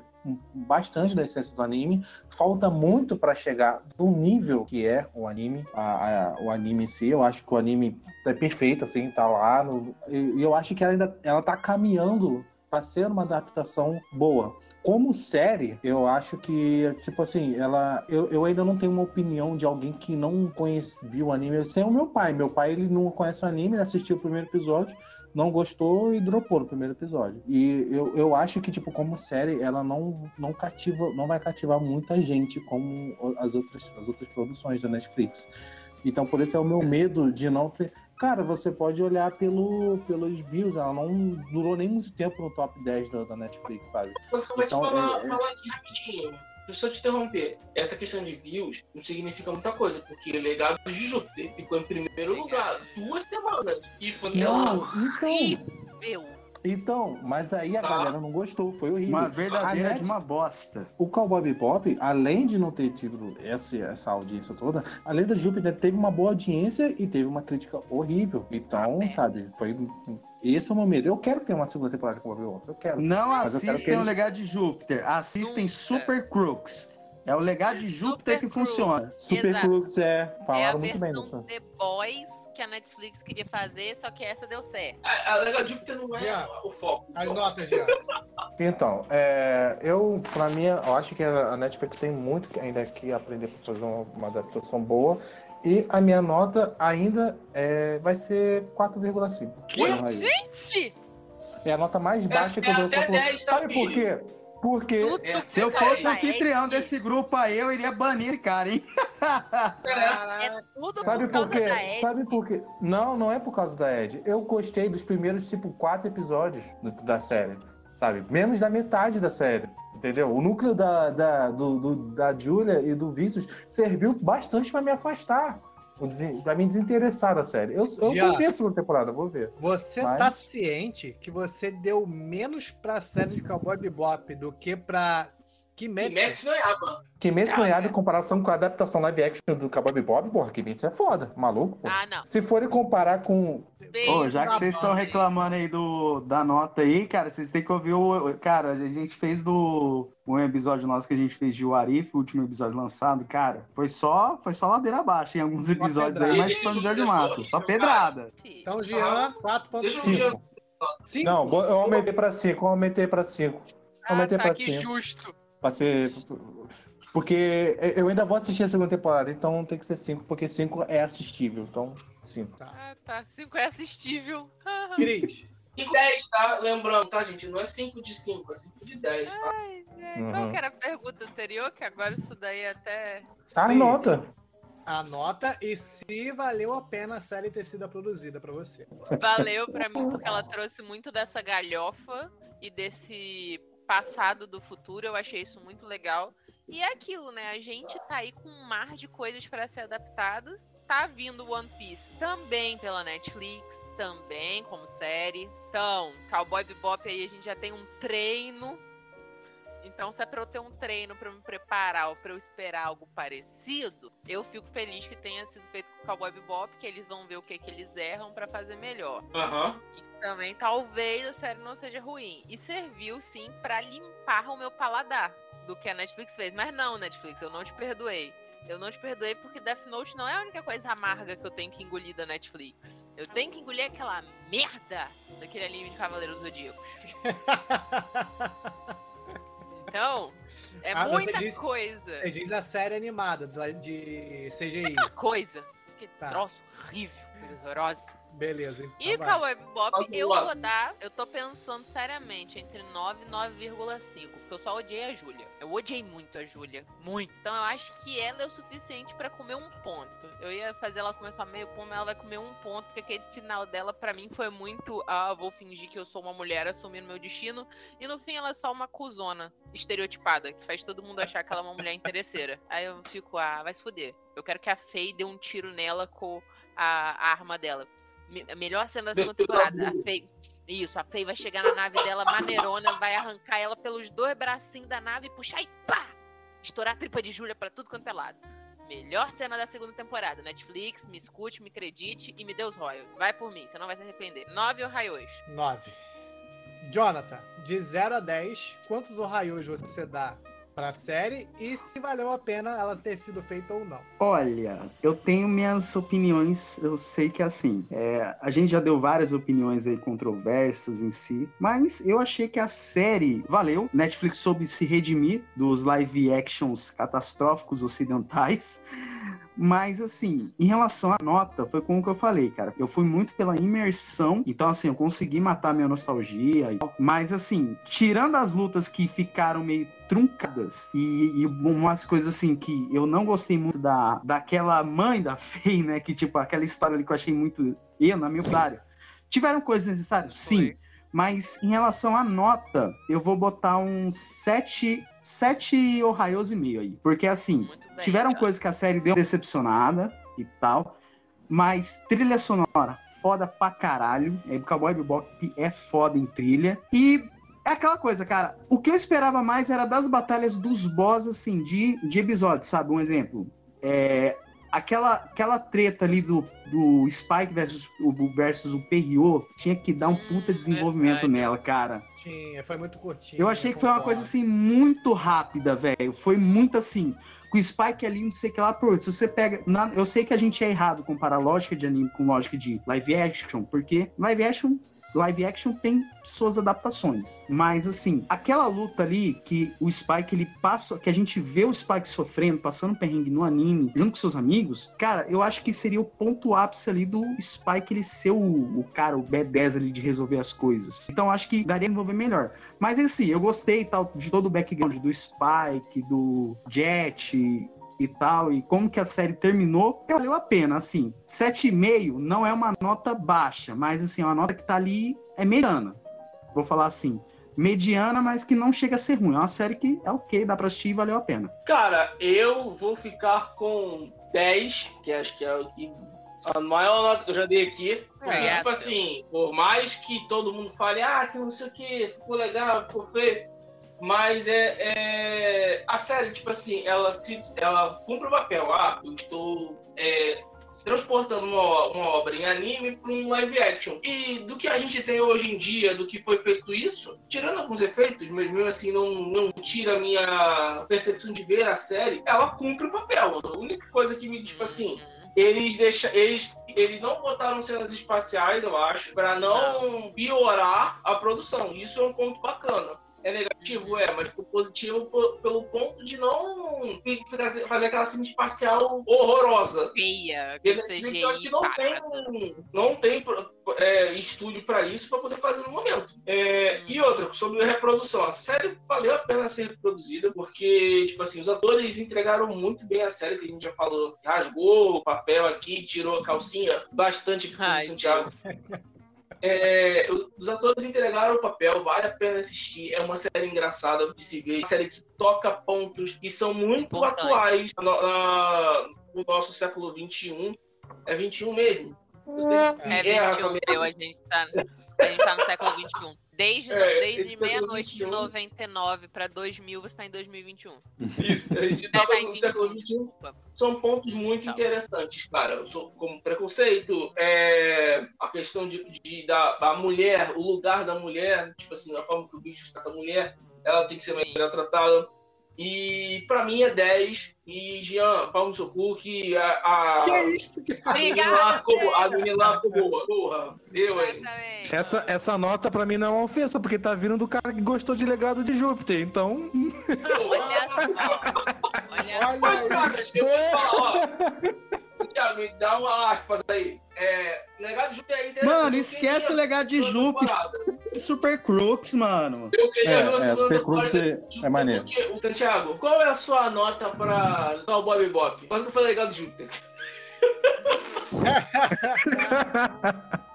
bastante da essência do anime. Falta muito para chegar no nível que é o anime, a- a- o anime em si. Eu acho que o anime é perfeito, assim, tá lá. e e eu acho que ela ainda ela tá caminhando para ser uma adaptação boa. Como série, eu acho que, tipo assim, ela. Eu, eu ainda não tenho uma opinião de alguém que não conhece, viu o anime. Sem o meu pai. Meu pai, ele não conhece o anime, ele assistiu o primeiro episódio, não gostou e dropou no primeiro episódio. E eu, eu acho que, tipo, como série, ela não, não cativa, não vai cativar muita gente como as outras, as outras produções da Netflix. Então, por isso é o meu medo de não ter. Cara, você pode olhar pelo, pelos views, ela não durou nem muito tempo no top 10 da, da Netflix, sabe? Mas eu vou Então, te falar, é- é- falar aqui rapidinho. Deixa eu te interromper. Essa questão de views não significa muita coisa, porque o legado de Júpiter ficou em primeiro lugar duas semanas. E você lá. Não, então, mas aí a Tá. galera não gostou, foi horrível. Uma verdadeira A de Net- uma bosta. O Cowboy Bebop, além de não ter tido essa, essa audiência toda, além da Júpiter teve uma boa audiência e teve uma crítica horrível. Então, Ah, é. sabe, foi. Esse é o meu medo. Eu quero ter uma segunda temporada de Cowboy Bebop. Eu quero. Não assistem que o eles- legado de Júpiter, assistem Nunca. Super Crooks. É o legado de Júpiter Super que Crooks. funciona. Super Exato. Crooks é. É a Falaram muito bem. The Boys que a Netflix queria fazer, só que essa deu certo. A, a Júpiter não é Yeah. o foco. As notas, Jean. Então, é, eu, pra mim, eu acho que a Netflix tem muito que ainda que aprender para fazer uma, uma adaptação boa. E a minha nota ainda é, vai ser 4,5. Que? Aí. Gente! É a nota mais baixa que é eu dou. até pra- 10, tá, Sabe por filho? quê? Porque. Tudo É, Se eu fosse anfitrião Ed. desse grupo aí, eu iria banir esse cara, hein? É tudo Sabe por por causa quê? da Ed. Sabe por quê? Não, não é por causa da Ed. Eu gostei dos primeiros, tipo, quatro episódios da série. Sabe? Menos da metade da série. Entendeu? O núcleo da, da, do, do- da Julia e do Vícios serviu bastante pra me afastar. O desen- Pra me desinteressar da série. Eu, eu Já. vou ver a segunda temporada, vou ver. Você Mas- tá ciente que você deu menos pra série de Cowboy Bebop do que pra Kimetsu. Kimetsu no Yaba. Kimetsu no em comparação com a adaptação live action do Cowboy Bebop, porra, Kimetsu é foda, maluco, pô. Ah, não. Se forem comparar com... Ô, já que vocês estão reclamando aí do, da nota aí, cara, vocês têm que ouvir o. Cara, a gente fez do. Um episódio nosso que a gente fez de Warif, o último episódio lançado, cara. Foi só, foi só ladeira abaixo em alguns episódios aí, mas foi um episódio massa. Só pedrada. Então, Jean, Deixa o 4.5. Jean. Cinco? Não, eu aumentei pra 5, eu aumentei pra 5. Ah, aumentei tá, pra que cinco. justo. Pra ser... Porque eu ainda vou assistir a segunda temporada, então tem que ser 5, porque 5 é assistível, então 5. Ah, tá. 5 é assistível. Cris. E 10, tá? Lembrando, tá, gente? Não é 5 de 5, é 5 de 10, tá? Ai, é, Qual Uhum. que era a pergunta anterior? Que agora isso daí é até. A Sim. nota. Anota e se valeu a pena a série ter sido produzida pra você. Valeu pra mim, porque ela trouxe muito dessa galhofa e desse passado do futuro. Eu achei isso muito legal. E é aquilo, né? A gente tá aí com um mar de coisas pra ser adaptadas. Tá vindo One Piece também pela Netflix, também como série. Então, Cowboy Bebop aí a gente já tem um treino. Então, se é pra eu ter um treino pra eu me preparar ou pra eu esperar algo parecido, eu fico feliz que tenha sido feito com Cowboy Bebop, que eles vão ver o que, que eles erram pra fazer melhor. Aham. E também talvez a série não seja ruim. E serviu sim pra limpar o meu paladar do que a Netflix fez. Mas não, Netflix, eu não te perdoei. Eu não te perdoei porque Death Note não é a única coisa amarga que eu tenho que engolir da Netflix. Eu tenho que engolir aquela merda daquele anime de Cavaleiros Zodíacos. Então, é Ah, muita disse- coisa. Você diz a série animada da- de CGI. Muita coisa. Que Tá. troço horrível, coisa horrorosa. Beleza. Então E vai. Cowboy Bebop, eu vou dar. Eu tô pensando seriamente entre 9 e 9,5. Porque eu só odiei a Júlia. Eu odiei muito a Júlia. Muito. Então eu acho que ela é o suficiente pra comer um ponto. Eu ia fazer ela comer só meio ponto, mas ela vai comer um ponto. Porque aquele final dela, pra mim, foi muito. Ah, vou fingir que eu sou uma mulher assumindo meu destino. E no fim ela é só uma cuzona estereotipada. Que faz todo mundo achar que ela é uma mulher interesseira. Aí eu fico, ah, vai se fuder. Eu quero que a Faye dê um tiro nela com a, a arma dela. Me- melhor cena da segunda temporada. A Faye, isso, a Faye vai chegar na nave dela maneirona, vai arrancar ela pelos dois bracinhos da nave e puxar e pá! Estourar a tripa de Júlia pra tudo quanto é lado. Melhor cena da segunda temporada. Netflix, me escute, me acredite e me dê os royals. Vai por mim, você não vai se arrepender. Nove Ohaios. 9. Jonathan, de 0 a 10, quantos Ohaios você dá pra série e se valeu a pena ela ter sido feita ou não? Olha, eu tenho minhas opiniões, eu sei que assim, é, a gente já deu várias opiniões aí controversas em si, mas eu achei que a série valeu. Netflix soube se redimir dos live actions catastróficos ocidentais. Mas, assim, em relação à nota, foi como que eu falei, cara. Eu fui muito pela imersão, então, assim, eu consegui matar minha nostalgia. e tal. Mas, assim, tirando as lutas que ficaram meio truncadas e, e umas coisas, assim, que eu não gostei muito da, daquela mãe da Faye, né? Que, tipo, aquela história ali que eu achei muito. Eu, na minha opinião. Tiveram coisas necessárias? Sim. Mas em relação à nota, eu vou botar uns 7, 7 Ohaios e meio aí. Porque assim, bem. tiveram coisas que a série deu decepcionada e tal. Mas trilha sonora, foda pra caralho. É, Cowboy Bebop é foda em trilha. E é aquela coisa, cara. O que eu esperava mais era das batalhas dos boss, assim, de, de episódios, sabe? Um exemplo. É, aquela, aquela treta ali do, do Spike versus o, versus o Perriot tinha que dar um Hum, puta desenvolvimento verdade. nela, cara. Tinha, foi muito curtinho. Eu achei que foi uma concordo. coisa assim muito rápida, velho. Foi muito assim. Com o Spike ali, não sei o que lá, pô, se você pega. na- eu sei que a gente é errado comparar lógica de anime com lógica de live action, porque live action. Live action tem suas adaptações. Mas assim, aquela luta ali que o Spike ele passa, que a gente vê o Spike sofrendo, passando perrengue no anime, junto com seus amigos, cara, eu acho que seria o ponto ápice ali do Spike ele ser o, o cara, o B10 ali de resolver as coisas. Então acho que daria pra envolver melhor. Mas assim, eu gostei tal de todo o background do Spike, do Jet e tal, e como que a série terminou, valeu a pena, assim. 7,5 não é uma nota baixa, mas assim, é uma nota que tá ali, é mediana. Vou falar assim, mediana, mas que não chega a ser ruim. É uma série que é ok, dá pra assistir e valeu a pena. Cara, eu vou ficar com 10, que acho que é o que. A maior nota que eu já dei aqui. É. tipo assim, por mais que todo mundo fale, ah, que não sei o que, ficou legal, ficou feio. Mas é, é- a série, tipo assim, ela se ela cumpre o papel. Ah, eu estou é, transportando uma, uma obra em anime para um live action. E do que a gente tem hoje em dia, do que foi feito isso, tirando alguns efeitos, mas mesmo assim não, não tira a minha percepção de ver a série, ela cumpre o papel. A única coisa que me, tipo assim, eles deixam. Eles, eles não botaram cenas espaciais, eu acho, para não piorar a produção. Isso é um ponto bacana. É negativo, é, mas foi positivo po- pelo ponto de não fazer, aquela cena espacial horrorosa. Feia, que eu acho que não parada. tem, não tem é, estúdio para isso para poder fazer no momento. É, E outra, sobre a reprodução. A série valeu a pena ser reproduzida, porque, tipo assim, os atores entregaram muito bem a série, que a gente já falou. Rasgou o papel aqui, tirou a calcinha bastante aqui Ai, Santiago. É, os atores entregaram o papel, vale a pena assistir. É uma série engraçada de se ver, uma série que toca pontos que são muito Importante. atuais no, na- no nosso século XXI. É 21 mesmo. É essa 21, merda. eu, a gente tá, a gente tá no século XXI. Desde, É, desde meia-noite de 21. 99 pra 2000, você tá em 2021. Isso, a gente É, tava tá no século 21, XXI. São pontos muito Então. interessantes, cara. Como preconceito, é, a questão de, de- da, da mulher, o lugar da mulher, tipo assim, a forma que o bicho trata a mulher, ela tem que ser melhor tratada. E pra mim é 10. E Jean, pau no seu cu, que a, a, Que é isso, cara? a menina lá Obrigada, ficou, boa- a Deus. menina lá ficou boa. Porra, deu, hein? Essa, essa nota pra mim não é uma ofensa, porque tá vindo do cara que gostou de legado de Júpiter, então. Olha só. Olha Olha Mas, cara, eu vou te falar, ó. Thiago, me dá uma aspas aí. É, legado de Júpiter é interessante. Mano, esquece o legado de Júpiter. Super Crooks, mano. Eu queria É, ver a é, Super Crooks é- é maneiro. porque- o Santiago, qual é a sua nota pra Cowboy Bebop? Quase que eu falei legado de Júpiter.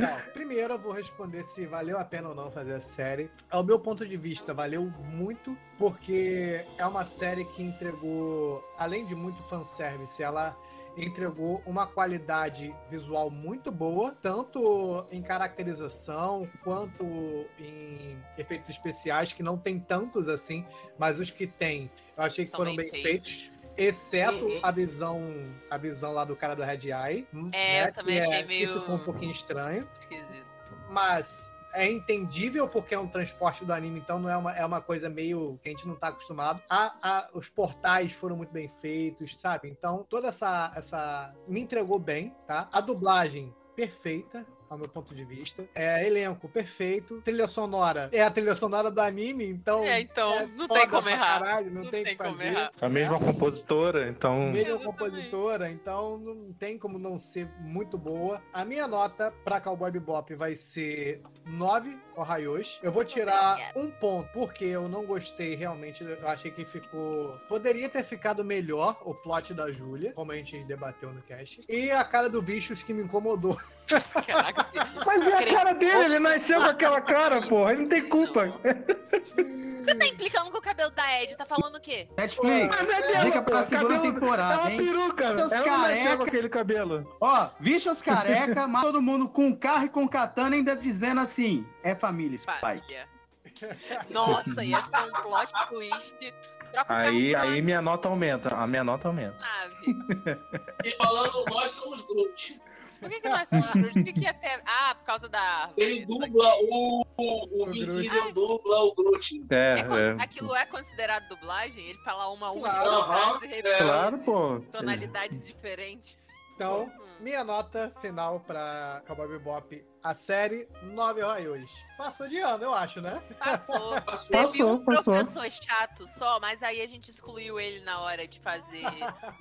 Não, primeiro eu vou responder se valeu a pena ou não fazer a série. Ao meu ponto de vista, valeu muito, porque é uma série que entregou, além de muito fanservice, ela entregou uma qualidade visual muito boa, tanto em caracterização quanto em efeitos especiais, que não tem tantos assim, mas os que tem, eu achei que São foram bem bem feitos. feitos. Exceto Uhum. a visão, a visão lá do cara do Red Eye. É, eu né, também que achei meio- Que ficou um pouquinho estranho. Esquisito. Mas é entendível porque é um transporte do anime, então não é uma, é uma coisa meio que a gente não tá acostumado. A, a- os portais foram muito bem feitos, sabe? Então toda essa, essa. Me entregou bem, tá? A dublagem. Perfeita, ao meu ponto de vista. É elenco perfeito. Trilha sonora é a trilha sonora do anime, então. É, então, é não tem como errar. Caralho, não, Não tem o tem que como fazer. errar. A mesma compositora, então. Mesma Exatamente. compositora, então não tem como não ser muito boa. A minha nota pra Cowboy Bebop vai ser 9 Ohayos. Eu vou tirar um ponto, porque eu não gostei realmente. Eu achei que ficou. Poderia ter ficado melhor o plot da Júlia, como a gente debateu no cast. E a cara do Bichos que me incomodou. Caraca. Mas é a cara dele, ele nasceu com aquela cara, porra. Ele não tem culpa. Você tá implicando com o cabelo da Ed? Tá falando o quê? Netflix, Mas é dela, dica pra segunda cabelo- É temporada, uma hein? peruca. Seus Ela não nasceu careca. com aquele cabelo. Ó, bichos careca, mata todo mundo com carro e com katana, ainda dizendo assim: é família, Spike. Família. Nossa, ia ser um plot twist. Troca Aí, aí minha nota aumenta. A minha nota aumenta. nave. E falando, nós somos Groot. Por que, que nós somos? O que, que ter? Ah, por causa da. Ele dubla o. O, o Vin. Diesel dubla o Groot. É, É é. Aquilo é considerado dublagem? Ele fala uma única Claro. frase, repete Claro, pô. tonalidades diferentes. Então, Hum. minha nota final pra Cowboy Bebop, a série 9 Ohayos. Passou de ano, eu acho, né? Passou. Passou. Teve um passou. professor chato só, mas aí a gente excluiu ele na hora de fazer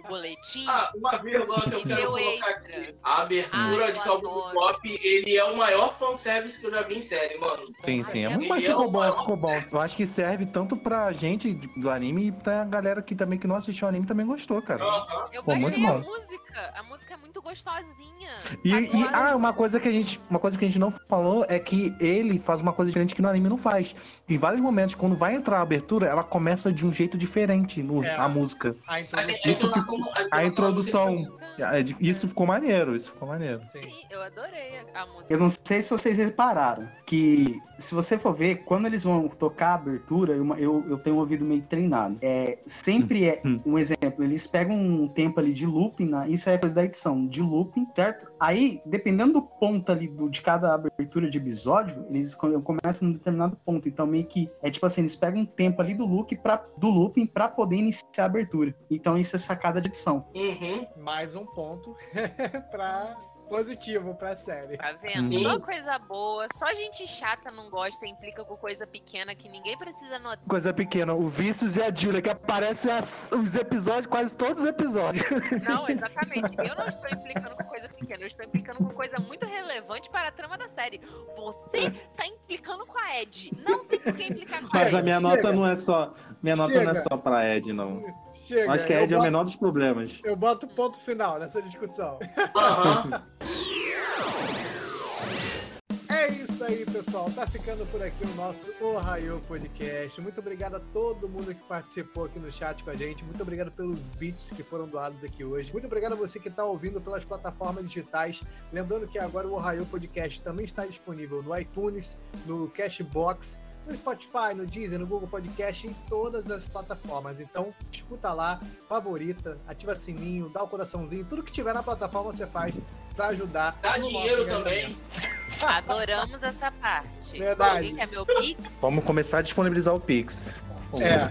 o boletim. Ah, uma vírgula que eu E quero deu colocar extra. aqui. A abertura Ai, de Cowboy. Bebop, ele é o maior fanservice que eu já vi em série, mano. Sim, sim. É, mas é ficou um bom, ficou bom. Eu acho que serve tanto pra gente do anime e pra galera que também que não assistiu o anime também gostou, cara. Aham. Eu Pô, muito baixei a bom. música. A música é muito gostosinha. E, e ah, uma coisa que a gente, uma coisa que a gente não falou é que ele faz uma coisa diferente que no anime não faz. Em vários momentos, quando vai entrar a abertura, ela começa de um jeito diferente no, É. a música. A introdução. Isso A introdução. É, Isso ficou maneiro, isso ficou maneiro. Sim, eu adorei a, música. Eu não sei se vocês repararam que, se você for ver, quando eles vão tocar a abertura, eu, eu, eu tenho um ouvido meio treinado. É, sempre é Hum. um exemplo, eles pegam um tempo ali de looping, na- isso é coisa da edição, de looping, certo? Aí, dependendo do ponto ali do- de cada abertura de episódio, eles co- começam num determinado ponto. Então, meio que é tipo assim, eles pegam um tempo ali do loop pra, do looping pra poder iniciar a abertura. Então, isso é sacada de edição. Uhum. Mais um ponto pra positivo pra série. Tá vendo? Sim. Só coisa boa, só gente chata não gosta, implica com coisa pequena que ninguém precisa notar. Coisa pequena, o Vícios e a Julia, que aparecem as- os episódios, quase todos os episódios. Não, exatamente. Eu não estou implicando com coisa pequena, eu estou implicando com coisa muito relevante para a trama da série. Você tá implicando com a Ed. Não tem por que implicar com a Mas Ed. a minha Chega. nota não é só. Minha nota não é Chega. só pra Ed, não. Chega, Eu acho que a Ed é o menor dos problemas. Eu boto ponto final nessa discussão. Aham. É isso aí, pessoal. Tá ficando por aqui o nosso Ohio Podcast. Muito obrigado a todo mundo que participou aqui no chat com a gente. Muito obrigado pelos beats que foram doados aqui hoje. Muito obrigado a você que está ouvindo pelas plataformas digitais. Lembrando que agora o Ohio Podcast também está disponível no iTunes, no Cashbox, no Spotify, no Deezer, no Google Podcast, em todas as plataformas. Então, escuta lá, favorita, ativa sininho, dá o coraçãozinho, tudo que tiver na plataforma você faz para ajudar. Dá dinheiro também. Adoramos essa parte. Verdade. Alguém quer meu pix? Vamos começar a disponibilizar o Pix. É.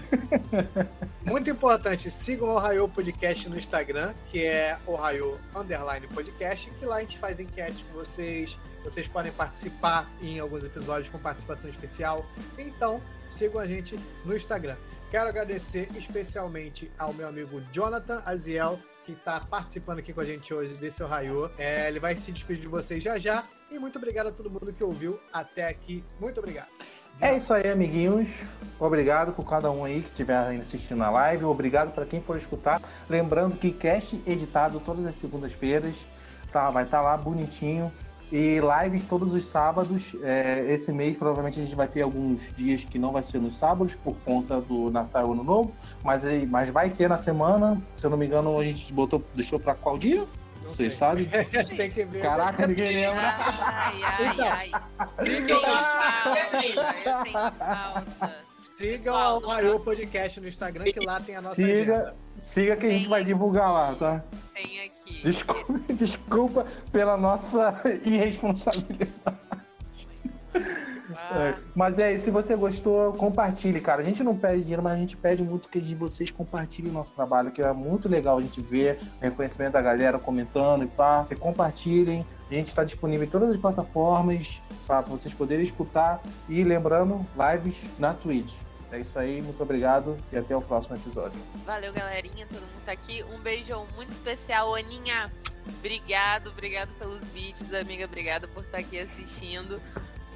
Muito importante, sigam o Ohio Podcast no Instagram, que é Ohio Underline Podcast, que lá a gente faz enquete com vocês. Vocês podem participar em alguns episódios com participação especial. Então, sigam a gente no Instagram. Quero agradecer especialmente ao meu amigo Jonathan Aziel, que está participando aqui com a gente hoje desse Ohio. É, ele vai se despedir de vocês já já. E muito obrigado a todo mundo que ouviu até aqui. Muito obrigado. É isso aí, amiguinhos. Obrigado por cada um aí que estiver assistindo na live. Obrigado para quem for escutar. Lembrando que cast editado todas as segundas-feiras. Tá, vai estar lá bonitinho. E lives todos os sábados. É, esse mês provavelmente a gente vai ter alguns dias que não vai ser nos sábados por conta do Natal e Ano Novo. Mas, mas vai ter na semana. Se eu não me engano, a gente botou, deixou para qual dia? Não Vocês sei. sabem? Tem que ver. Caraca, ninguém lembra. Ai, ai, Então. ai. Sigam eu tenho falta. Sigam Pessoal, o Podcast no Instagram, que lá tem a nossa Siga, agenda. siga que a gente Tem vai aqui. divulgar lá, tá? Tem aqui. Desculpa, desculpa pela nossa irresponsabilidade. Ah, É, mas é, se você gostou, compartilhe, cara. A gente não pede dinheiro, mas a gente pede muito que vocês compartilhem o nosso trabalho, que é muito legal a gente ver o reconhecimento da galera comentando e pá. E compartilhem. A gente está disponível em todas as plataformas para vocês poderem escutar. E lembrando, lives na Twitch. É isso aí, muito obrigado e até o próximo episódio. Valeu, galerinha. Todo mundo tá aqui. Um beijão muito especial, Aninha. Obrigado, obrigado pelos beats, amiga. Obrigado por estar aqui assistindo.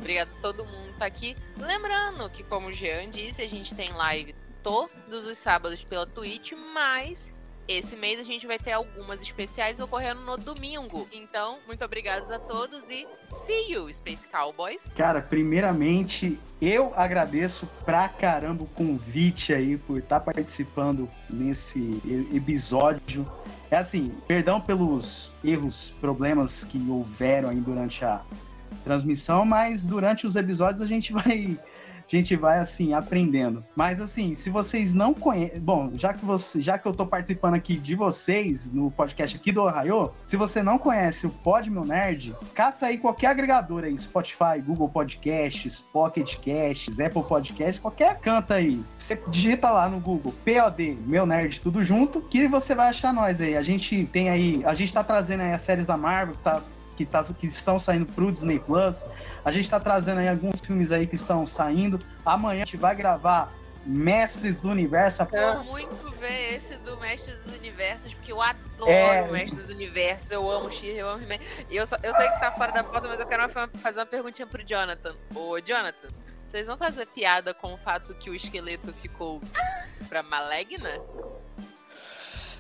Obrigado a todo mundo que tá aqui. Lembrando que, como o Jean disse, a gente tem live todos os sábados pela Twitch, mas esse mês a gente vai ter algumas especiais ocorrendo no domingo. Então, muito obrigados a todos e see you, Space Cowboys. Cara, primeiramente, eu agradeço pra caramba o convite aí por estar participando nesse episódio. É assim, perdão pelos erros, problemas que houveram aí durante a transmissão, mas durante os episódios a gente vai a gente vai assim aprendendo. Mas assim, se vocês não conhecem, bom, já que você, já que eu tô participando aqui de vocês no podcast aqui do Ohio, se você não conhece o Pod Meu Nerd, caça aí qualquer agregador aí, Spotify, Google Podcasts, Pocket Casts, Apple Podcasts, qualquer canto aí. Você digita lá no Google POD Meu Nerd tudo junto, que você vai achar nós aí. A gente tem aí, a gente tá trazendo aí as séries da Marvel, tá que, tá, que estão saindo pro Disney Plus. A gente tá trazendo aí alguns filmes aí que estão saindo. Amanhã a gente vai gravar Mestres do Universo. Quero muito ver esse do Mestres dos Universos, porque eu adoro É. o Mestres dos Universos, eu amo She, eu amo He-Man. E eu, só- eu sei que tá fora da pauta, mas eu quero uma- fazer uma perguntinha pro Jonathan. Ô, Jonathan, vocês vão fazer piada com o fato que o esqueleto ficou pra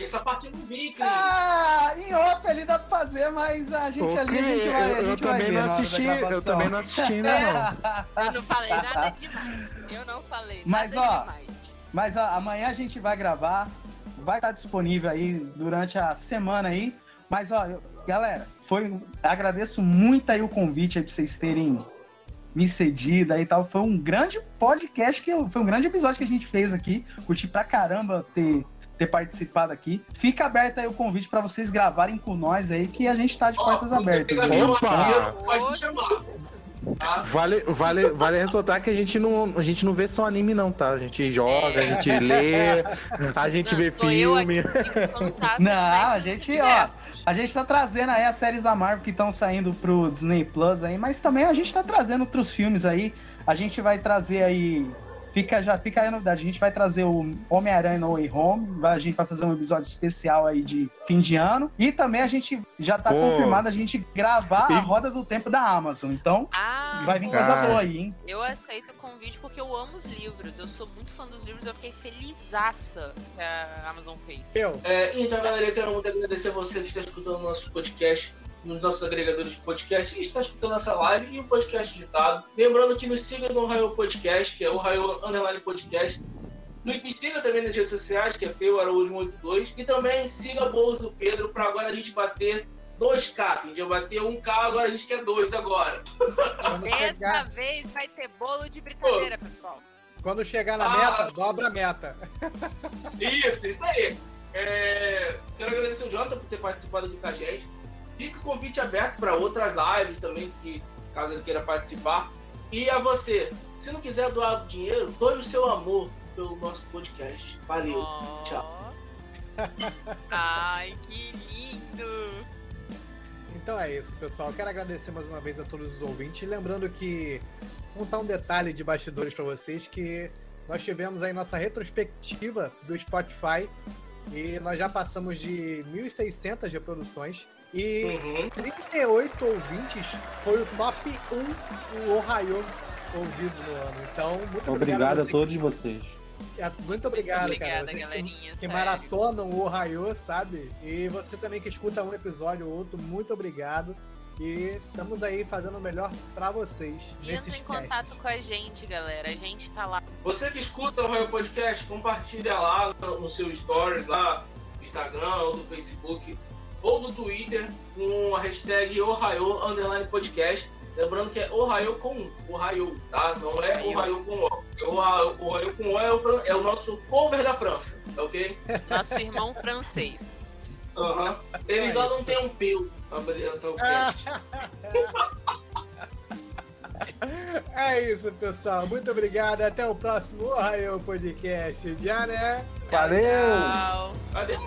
Malegna? Essa parte eu não vi, Cris. Ah, em off ali dá pra fazer, mas a gente ali a gente vai, a gente vai ver na hora da gravação. assisti ainda não. Eu não falei nada demais. Eu não falei Mas, nada ó, demais. Mas ó, amanhã a gente vai gravar, vai estar disponível aí durante a semana aí. Mas, olha, galera, foi. Agradeço muito aí o convite aí pra vocês terem me cedido aí e tal. Foi um grande podcast, que foi um grande episódio que a gente fez aqui. Curti pra caramba ter, ter participado aqui. Fica aberto aí o convite para vocês gravarem com nós aí, que a gente tá de portas abertas. Opa! Pode chamar. Tá? Vale, vale, vale ressaltar que a gente, não, a gente não vê só anime, não, tá? A gente joga, a gente lê, a gente Não, vê filme. Não, a gente, ó, a gente tá trazendo aí as séries da Marvel que estão saindo pro Disney Plus aí, mas também a gente tá trazendo outros filmes aí. A gente vai trazer aí. Fica, já fica aí a novidade. A gente vai trazer o Homem-Aranha No Way Home. vai- A gente vai fazer um episódio especial aí de fim de ano. E também a gente já tá Pô. confirmado a gente gravar a roda do tempo da Amazon. Então, Ah, vai vir coisa Cara. boa aí, hein? Eu aceito o convite porque eu amo os livros. Eu sou muito fã dos livros. Eu fiquei felizaça que a Amazon fez. Eu. É, então, galera, eu quero muito agradecer a você que está escutando o nosso podcast nos nossos agregadores de podcast e está escutando essa live e o podcast editado. Lembrando que nos siga no Ohio Podcast, que é o Ohio Underline Podcast. Me siga também nas redes sociais, que é Peu Araújo 182. E também siga Bolos do Pedro para agora a gente bater 2K. A gente já bateu 1K, agora a gente quer 2 agora. Dessa chegar, vez vai ter bolo de brincadeira, pessoal. quando chegar na Ah. meta, dobra a meta. Isso, isso aí. É, quero agradecer o Jonathan por ter participado aqui com a gente. Fica o convite aberto para outras lives também, que, caso ele queira participar. E a você, se não quiser doar dinheiro, doe o seu amor pelo nosso podcast. Valeu. Ó. Tchau. Ai, que lindo. Então é isso, pessoal. Quero agradecer mais uma vez a todos os ouvintes. Lembrando que contar um detalhe de bastidores para vocês que nós tivemos aí nossa retrospectiva do Spotify e nós já passamos de 1.600 reproduções e Uhum. 38 ouvintes foi o top 1 o Ohio ouvido no ano. Então, muito obrigado. Obrigado a todos vocês. que- Muito obrigado, Obrigada, cara. Vocês que- galerinha. que sério. maratonam o Ohio, sabe? E você também que escuta um episódio ou outro, muito obrigado. E estamos aí fazendo o melhor pra vocês E nesses entra em contato testes. com a gente, galera. A gente tá lá. Você que escuta o Royal Podcast, compartilha lá no no seu stories, lá no Instagram, ou no Facebook, ou no Twitter, com a hashtag Ohio Underline Podcast. Lembrando que é Ohio com um, Ohio, tá? Não é Ohio. Com O. É Ohio, Ohio com O é o, fran- é o nosso cover da França, tá ok? Nosso irmão francês. Aham. Eles É lá isso, não tem um pelo o. É isso, pessoal. Muito obrigado. Até o próximo Ohio Podcast. Já, né? Valeu! Tchau. Adeus!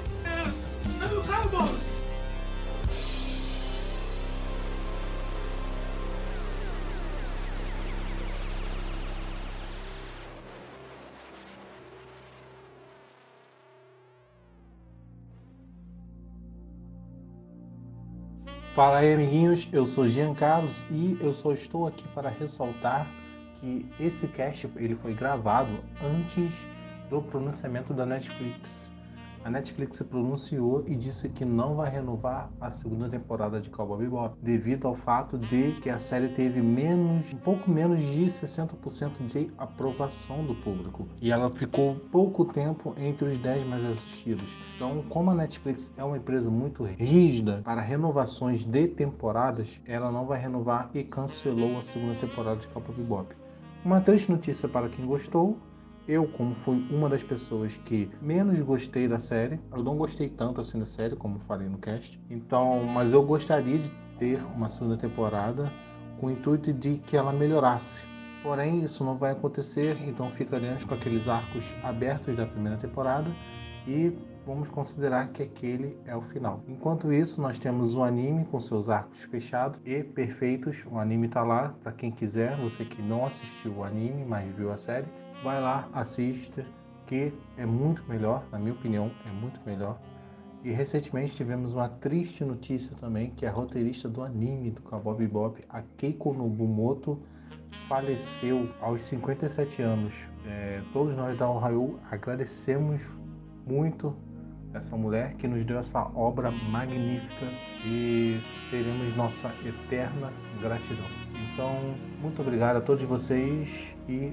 Adeus, Cowboys! Fala aí, amiguinhos. Eu sou Jean Carlos e eu só estou aqui para ressaltar que esse cast ele foi gravado antes do pronunciamento da Netflix. A Netflix se pronunciou e disse que não vai renovar a segunda temporada de Cowboy Bebop devido ao fato de que a série teve menos, um pouco menos de 60% de aprovação do público e ela ficou pouco tempo entre os 10 mais assistidos. Então, como a Netflix é uma empresa muito rígida para renovações de temporadas, ela não vai renovar e cancelou a segunda temporada de Cowboy Bebop. Uma triste notícia para quem gostou, eu, como fui uma das pessoas que menos gostei da série, eu não gostei tanto assim da série, como falei no cast. Então, mas eu gostaria de ter uma segunda temporada com o intuito de que ela melhorasse. Porém, isso não vai acontecer, então ficaremos com aqueles arcos abertos da primeira temporada e vamos considerar que aquele é o final. Enquanto isso, nós temos o anime com seus arcos fechados e perfeitos. O anime tá lá para quem quiser, você que não assistiu o anime, mas viu a série, vai lá, assista, que é muito melhor, na minha opinião, é muito melhor. E recentemente tivemos uma triste notícia também, que a roteirista do anime do Cowboy Bebop, a Keiko Nobumoto, faleceu aos 57 anos. É, todos nós da Ohio agradecemos muito essa mulher que nos deu essa obra magnífica e teremos nossa eterna gratidão. Então, muito obrigado a todos vocês e